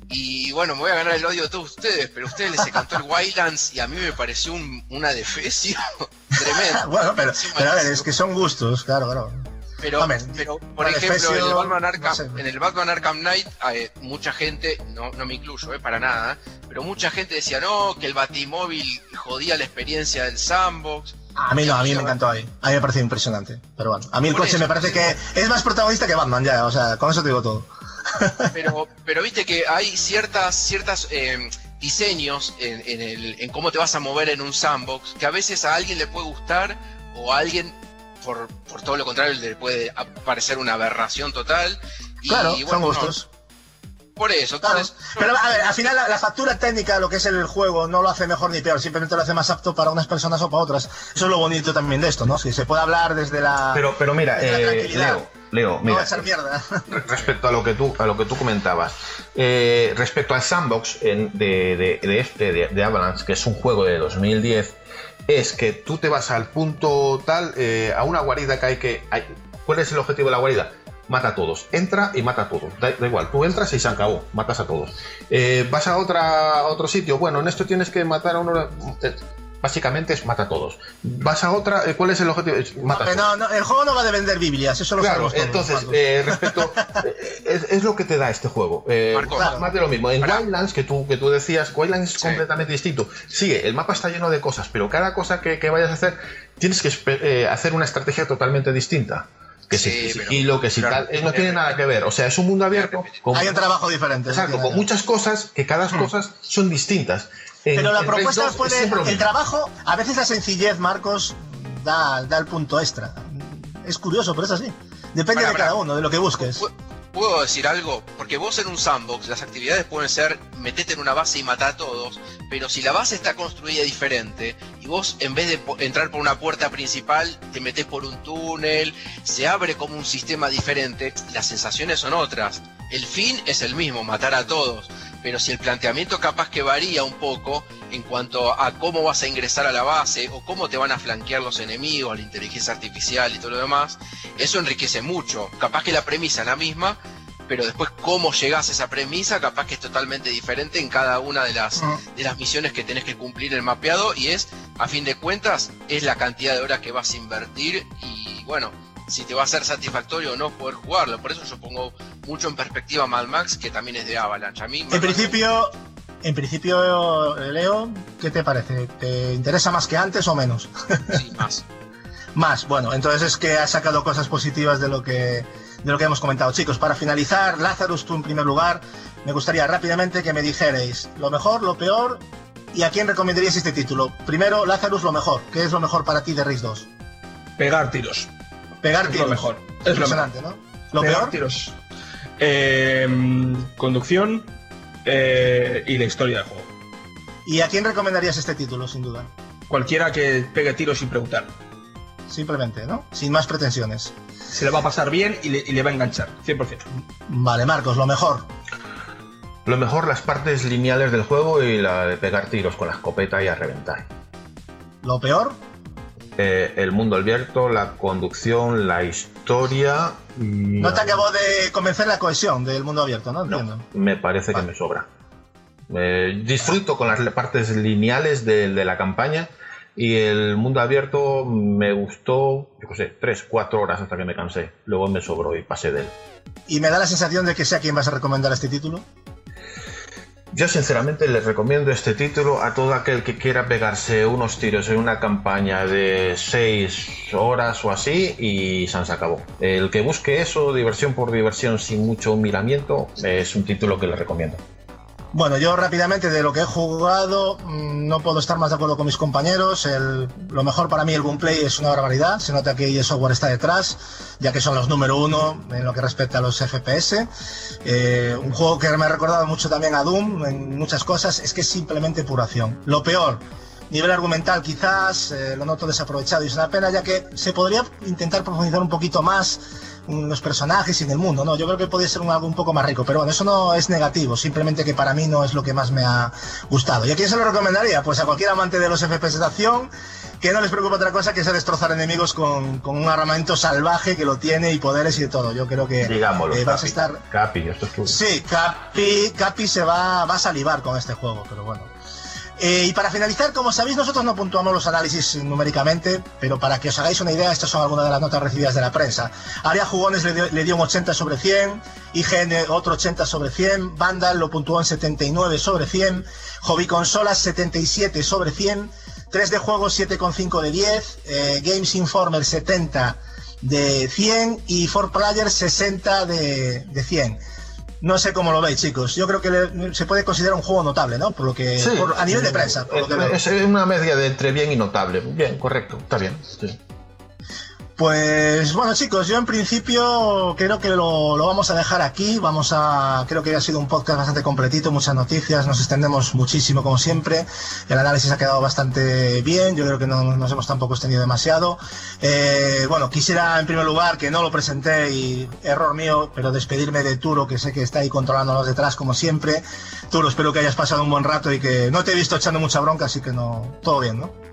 Y bueno, me voy a ganar el odio de todos ustedes, pero a ustedes les encantó el Wildlands y a mí me pareció un- una defecio [laughs] tremenda. [laughs] bueno, pero, pero a ver, es que son gustos, claro, claro. Pero, Hombre, pero por ejemplo, en el, Batman Arkham, no sé. en el Batman Arkham Knight, eh, mucha gente, no, no me incluyo, eh, para nada, pero mucha gente decía, no, que el Batimóvil jodía la experiencia del sandbox. A mí no, a mí me encantó ahí. A mí me pareció impresionante. Pero bueno, a mí el coche eso, me parece que es más protagonista que Batman, ya, o sea, con eso te digo todo. Pero, pero viste que hay ciertas, ciertas eh, diseños en, en el, en cómo te vas a mover en un sandbox que a veces a alguien le puede gustar o a alguien, por, por todo lo contrario, le puede parecer una aberración total. Y, Claro, bueno, son no, gustos. por eso, Claro. entonces, Pero a ver, al final la, la factura técnica, lo que es el juego, no lo hace mejor ni peor, simplemente lo hace más apto para unas personas o para otras. Eso es lo bonito también de esto, ¿no? Si se puede hablar desde la. Pero, pero mira, eh. Leo, Leo, no mira, mierda. [laughs] respecto a lo que tú a lo que tú comentabas eh, respecto al sandbox en- de, de, de este de, de Avalanche que es un juego de 2010 es que tú te vas al punto tal eh, a una guarida que hay que hay- ¿cuál es el objetivo de la guarida? mata a todos. Entra y mata a todos. Da, da igual. Tú entras y se acabó. Matas a todos. Eh, vas a otra a otro sitio. Bueno en esto tienes que matar a uno eh, básicamente es mata a todos vas a otra eh, ¿cuál es el objetivo? Es, mata a Hombre, todos. no, no, el juego no va de vender Biblias, eso lo Claro, sabemos todos. entonces, eh, respecto. eh, es, es lo que te da este juego. Eh, Marcos. más- más de lo mismo. En Para- Wildlands, que tú, que tú decías, Wildlands es Sí. completamente distinto. Sí, el mapa está lleno de cosas, pero cada cosa que, que vayas a hacer, tienes que eh, hacer una estrategia totalmente distinta. Que Sí, si, sigilo, que si pero- tal, eh, no tiene nada que ver. O sea, es un mundo abierto. con- Hay un trabajo diferente. Exacto, no con muchas cosas, que cada cosa son distintas. En- Pero la propuesta 2 es puede. siempre lo El trabajo, a veces la sencillez, Marcos, da, da el punto extra. Es curioso, pero es así. Depende Para, de para. cada uno, de lo que busques. pu- ¿Puedo decir algo? Porque vos en un sandbox las actividades pueden ser metete en una base y mata a todos, pero si la base está construida diferente y vos en vez de entrar por una puerta principal te metes por un túnel, se abre como un sistema diferente, las sensaciones son otras. El fin es el mismo, matar a todos, pero si el planteamiento capaz que varía un poco en cuanto a cómo vas a ingresar a la base o cómo te van a flanquear los enemigos, la inteligencia artificial y todo lo demás, eso enriquece mucho. Capaz que la premisa es la misma, pero después cómo llegás a esa premisa capaz que es totalmente diferente en cada una de las, de las misiones que tenés que cumplir el mapeado y es, a fin de cuentas, es la cantidad de horas que vas a invertir y bueno, si te va a ser satisfactorio o no poder jugarlo. Por eso yo pongo mucho en perspectiva Mad Max, que también es de Avalanche. A mí, Mad En Max- principio, en principio, Leo, ¿qué te parece? ¿Te interesa más que antes o menos? Sí, [laughs] más. más, bueno, entonces es que has sacado cosas positivas de lo que de lo que hemos comentado. Chicos, para finalizar, Lazarus, tú en primer lugar, me gustaría rápidamente que me dijerais lo mejor, lo peor y a quién recomendaríais este título. Primero, Lazarus, lo mejor. ¿Qué es lo mejor para ti de Race 2? Pegar tiros. Pegar Es tiros. lo mejor. Es lo Impresionante, mejor. ¿no? Lo Pegar peor. tiros. Eh, conducción eh, y la historia del juego. ¿Y a quién recomendarías este título, sin duda? Cualquiera que pegue tiros sin preguntar. Simplemente, ¿no? Sin más pretensiones. Se le va a pasar bien y le, y le va a enganchar, 100%. Vale, Marcos, lo mejor. Lo mejor las partes lineales del juego y la de pegar tiros con la escopeta y a reventar. Lo peor. Eh, el mundo abierto, la conducción, la historia. y- No te acabó de convencer la cohesión del mundo abierto, ¿no? Entiendo. Me parece que me sobra. Eh, disfruto con las partes lineales de, de la campaña y el mundo abierto me gustó, yo qué sé, 3, 4 horas hasta que me cansé. Luego me sobró y pasé de él. Y me da la sensación de que sé a quién vas a recomendar este título. Yo sinceramente les recomiendo este título a todo aquel que quiera pegarse unos tiros en una campaña de 6 horas o así y se acabó. El que busque eso, diversión por diversión sin mucho miramiento, es un título que les recomiendo. Bueno, yo rápidamente de lo que he jugado mm, no puedo estar más de acuerdo con mis compañeros. El- lo mejor para mí el gameplay es una barbaridad. Se nota que EA Software está detrás, ya que son los número uno en lo que respecta a los FPS. Eh, un juego que me ha recordado mucho también a Doom en muchas cosas es que es simplemente pura acción. Lo peor, nivel argumental quizás, eh, lo noto desaprovechado y es una pena ya que se podría intentar profundizar un poquito más los personajes y en el mundo, ¿no? Yo creo que podría ser un, algo un poco más rico, pero bueno, eso no es negativo, simplemente que para mí no es lo que más me ha gustado. ¿Y a quién se lo recomendaría? Pues a cualquier amante de los FPS de acción, que no les preocupa otra cosa que sea destrozar enemigos con, con un armamento salvaje que lo tiene y poderes y de todo. Yo creo que Digámoslo, eh, vas a Capi. estar Capi, esto es tuyo. Sí, Capi, Capi se va, va a salivar con este juego, pero bueno. Eh, y para finalizar, como sabéis, nosotros no puntuamos los análisis numéricamente, pero para que os hagáis una idea, estas son algunas de las notas recibidas de la prensa. Aria Jugones le dio, le dio un 80 sobre 100, IGN otro 80 sobre 100, Vandal lo puntuó en 79 sobre 100, Hobby Consolas 77 sobre 100, 3D Juegos 7,5 de 10, eh, Games Informer 70 de 100 y 4Player 60 de, de 100. No sé cómo lo veis, chicos. Yo creo que le- se puede considerar un juego notable, ¿no? Por lo que Sí. por- a nivel de prensa. por lo que. Es una media de entre bien y notable. Bien, correcto, está bien. sí. Pues bueno, chicos, yo en principio creo que lo, vamos a dejar aquí. Vamos a, creo que ha sido un podcast bastante completito, muchas noticias, nos extendemos muchísimo como siempre. El análisis ha quedado bastante bien. Yo creo que no nos hemos tampoco extendido demasiado. Eh, bueno, quisiera en primer lugar que no lo presenté y error mío, pero despedirme de Turo, que sé que está ahí controlándonos detrás como siempre. Turo, espero que hayas pasado un buen rato y que no te he visto echando mucha bronca, así que no, todo bien, ¿no?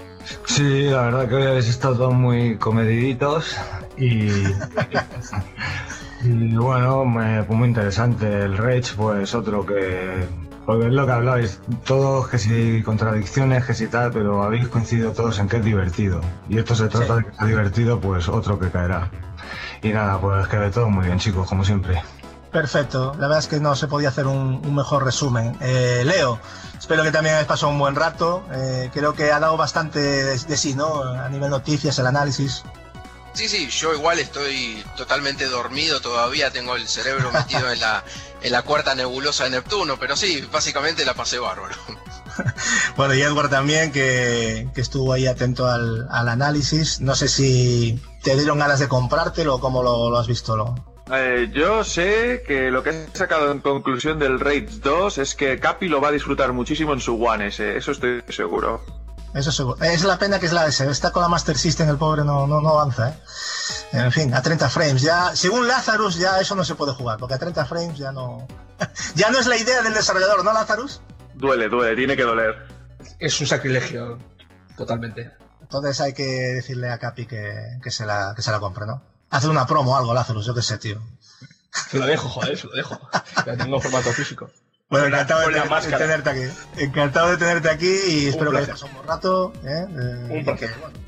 Sí, la verdad que hoy habéis estado todos muy comediditos y, [laughs] y bueno, me- pues muy interesante. El Rage, pues otro que... Porque es lo que habláis, todos que si contradicciones, que si tal, pero habéis coincidido todos en que es divertido. Y esto se trata de que sea divertido, pues otro que caerá. Y nada, pues que de todo muy bien chicos, como siempre. Perfecto, la verdad es que no se podía hacer un, un mejor resumen. Eh, Leo, espero que también hayas pasado un buen rato. Eh, creo que ha dado bastante de, de sí, ¿no? A nivel noticias, el análisis. Sí, sí, yo igual estoy totalmente dormido todavía, tengo el cerebro metido en la, [laughs] en la cuarta nebulosa de Neptuno, pero sí, básicamente la pasé bárbaro. [laughs] Bueno, y Edward también, que, que estuvo ahí atento al, al análisis. No sé si te dieron ganas de comprártelo o cómo lo, lo has visto. Lo... Eh, yo sé que lo que he sacado en conclusión del Raids 2 es que Capi lo va a disfrutar muchísimo en su One S, eso estoy seguro. Eso seguro. Es la pena que es la S. Está con la Master System, el pobre no, no, no avanza, ¿eh? En fin, a 30 frames. Ya, según Lazarus, ya eso no se puede jugar, porque a 30 frames ya no. [laughs] ya no es la idea del desarrollador, ¿no, Lazarus? Duele, duele, tiene que doler. Es un sacrilegio, totalmente. Entonces hay que decirle a Capi que, que, se, la, que se la compre, ¿no? Hacer una promo o algo, Lazarus, yo qué sé, tío. Se lo dejo, joder, se lo dejo. Ya tengo formato físico. Bueno, encantado de, tenerte aquí. Encantado de tenerte aquí y espero que hayas un buen rato. ¿eh? Eh, Un y placer. bueno.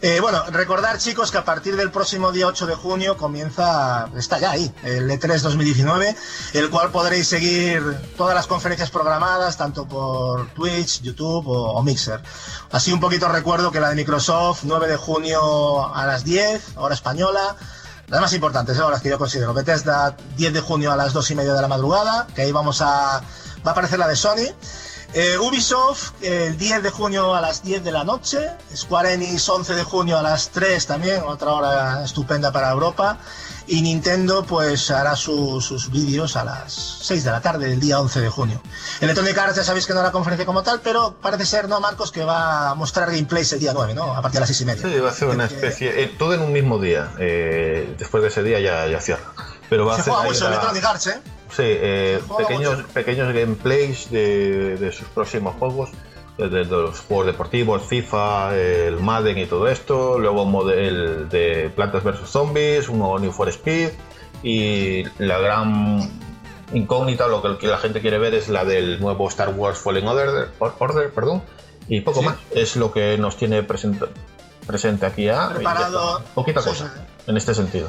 Eh, bueno, recordar chicos que a partir del próximo día 8 de junio comienza, está ya ahí, el E E3 2019, el cual podréis seguir todas las conferencias programadas, tanto por Twitch, YouTube o, Mixer. Así un poquito recuerdo que la de Microsoft, 9 de junio a las 10, hora española, las más importantes, ¿eh? las que yo considero. Bethesda, 10 de junio a las 2 y media de la madrugada, que ahí vamos a. Va a aparecer la de Sony. Eh, Ubisoft, el 10 de junio a las 10 de la noche. Square Enix, 11 de junio a las 3 también, otra hora estupenda para Europa. Y Nintendo, pues hará su- sus vídeos a las 6 de la tarde del día 11 de junio. Electronic Arts ya sabéis que no era conferencia como tal, pero parece ser, ¿no, Marcos? Que va a mostrar gameplays el día 9, ¿no? A partir de las 6 y media. Sí, va a ser una especie. eh, todo en un mismo día. eh, después de ese día ya, ya cierra. Pero va a Se hacer. juega mucho Electronic Arts, ¿eh? Sí, eh, pequeños, pequeños gameplays de, de sus próximos juegos, de, de los juegos deportivos, FIFA, el Madden y todo esto, luego un model de Plantas vs Zombies, un nuevo New for Speed y la gran incógnita, lo que la gente quiere ver es la del nuevo Star Wars Fallen Order, Or- Order perdón, y poco más. Es lo que nos tiene presente, presente aquí ya. Preparado. Poquita Sí, cosa en este sentido.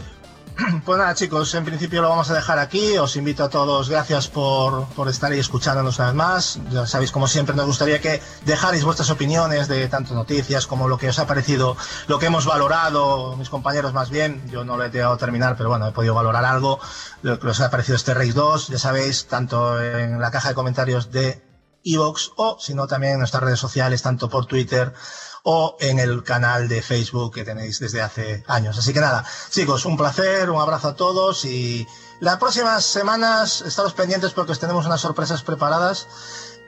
[clears throat] Pues nada, chicos, en principio lo vamos a dejar aquí. Os invito a todos, gracias por, por estar ahí escuchándonos una vez más. Ya sabéis, como siempre, nos gustaría que dejarais vuestras opiniones de tanto noticias como lo que os ha parecido, lo que hemos valorado, mis compañeros más bien. Yo no lo he llegado a terminar, pero bueno, he podido valorar algo, lo que os ha parecido este Race 2. Ya sabéis, tanto en la caja de comentarios de Evox o, si no, también en nuestras redes sociales, tanto por Twitter o en el canal de Facebook que tenéis desde hace años. Así que nada, chicos, un placer, un abrazo a todos y las próximas semanas estaros pendientes porque os tenemos unas sorpresas preparadas,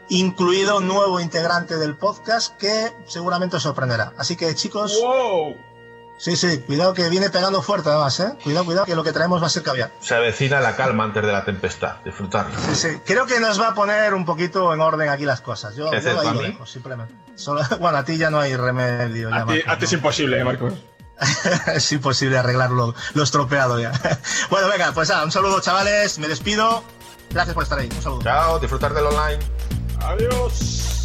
incluido un nuevo integrante del podcast que seguramente os sorprenderá. Así que chicos, sí, sí, cuidado que viene pegando fuerte además, ¿eh? Cuidado, cuidado que lo que traemos va a ser caviar. Se avecina la calma antes de la tempestad, disfrutarla. Sí, sí. Creo que nos va a poner un poquito en orden aquí las cosas. Yo, ¿Qué yo lo dejo, simplemente. Solo- [laughs] bueno, a ti ya no hay remedio. a ti es imposible, eh, Marcos. [laughs] es imposible arreglarlo, lo estropeado ya. [laughs] bueno, venga, pues nada, un saludo chavales, me despido. Gracias por estar ahí, un saludo. Chao, disfrutar del online. Adiós.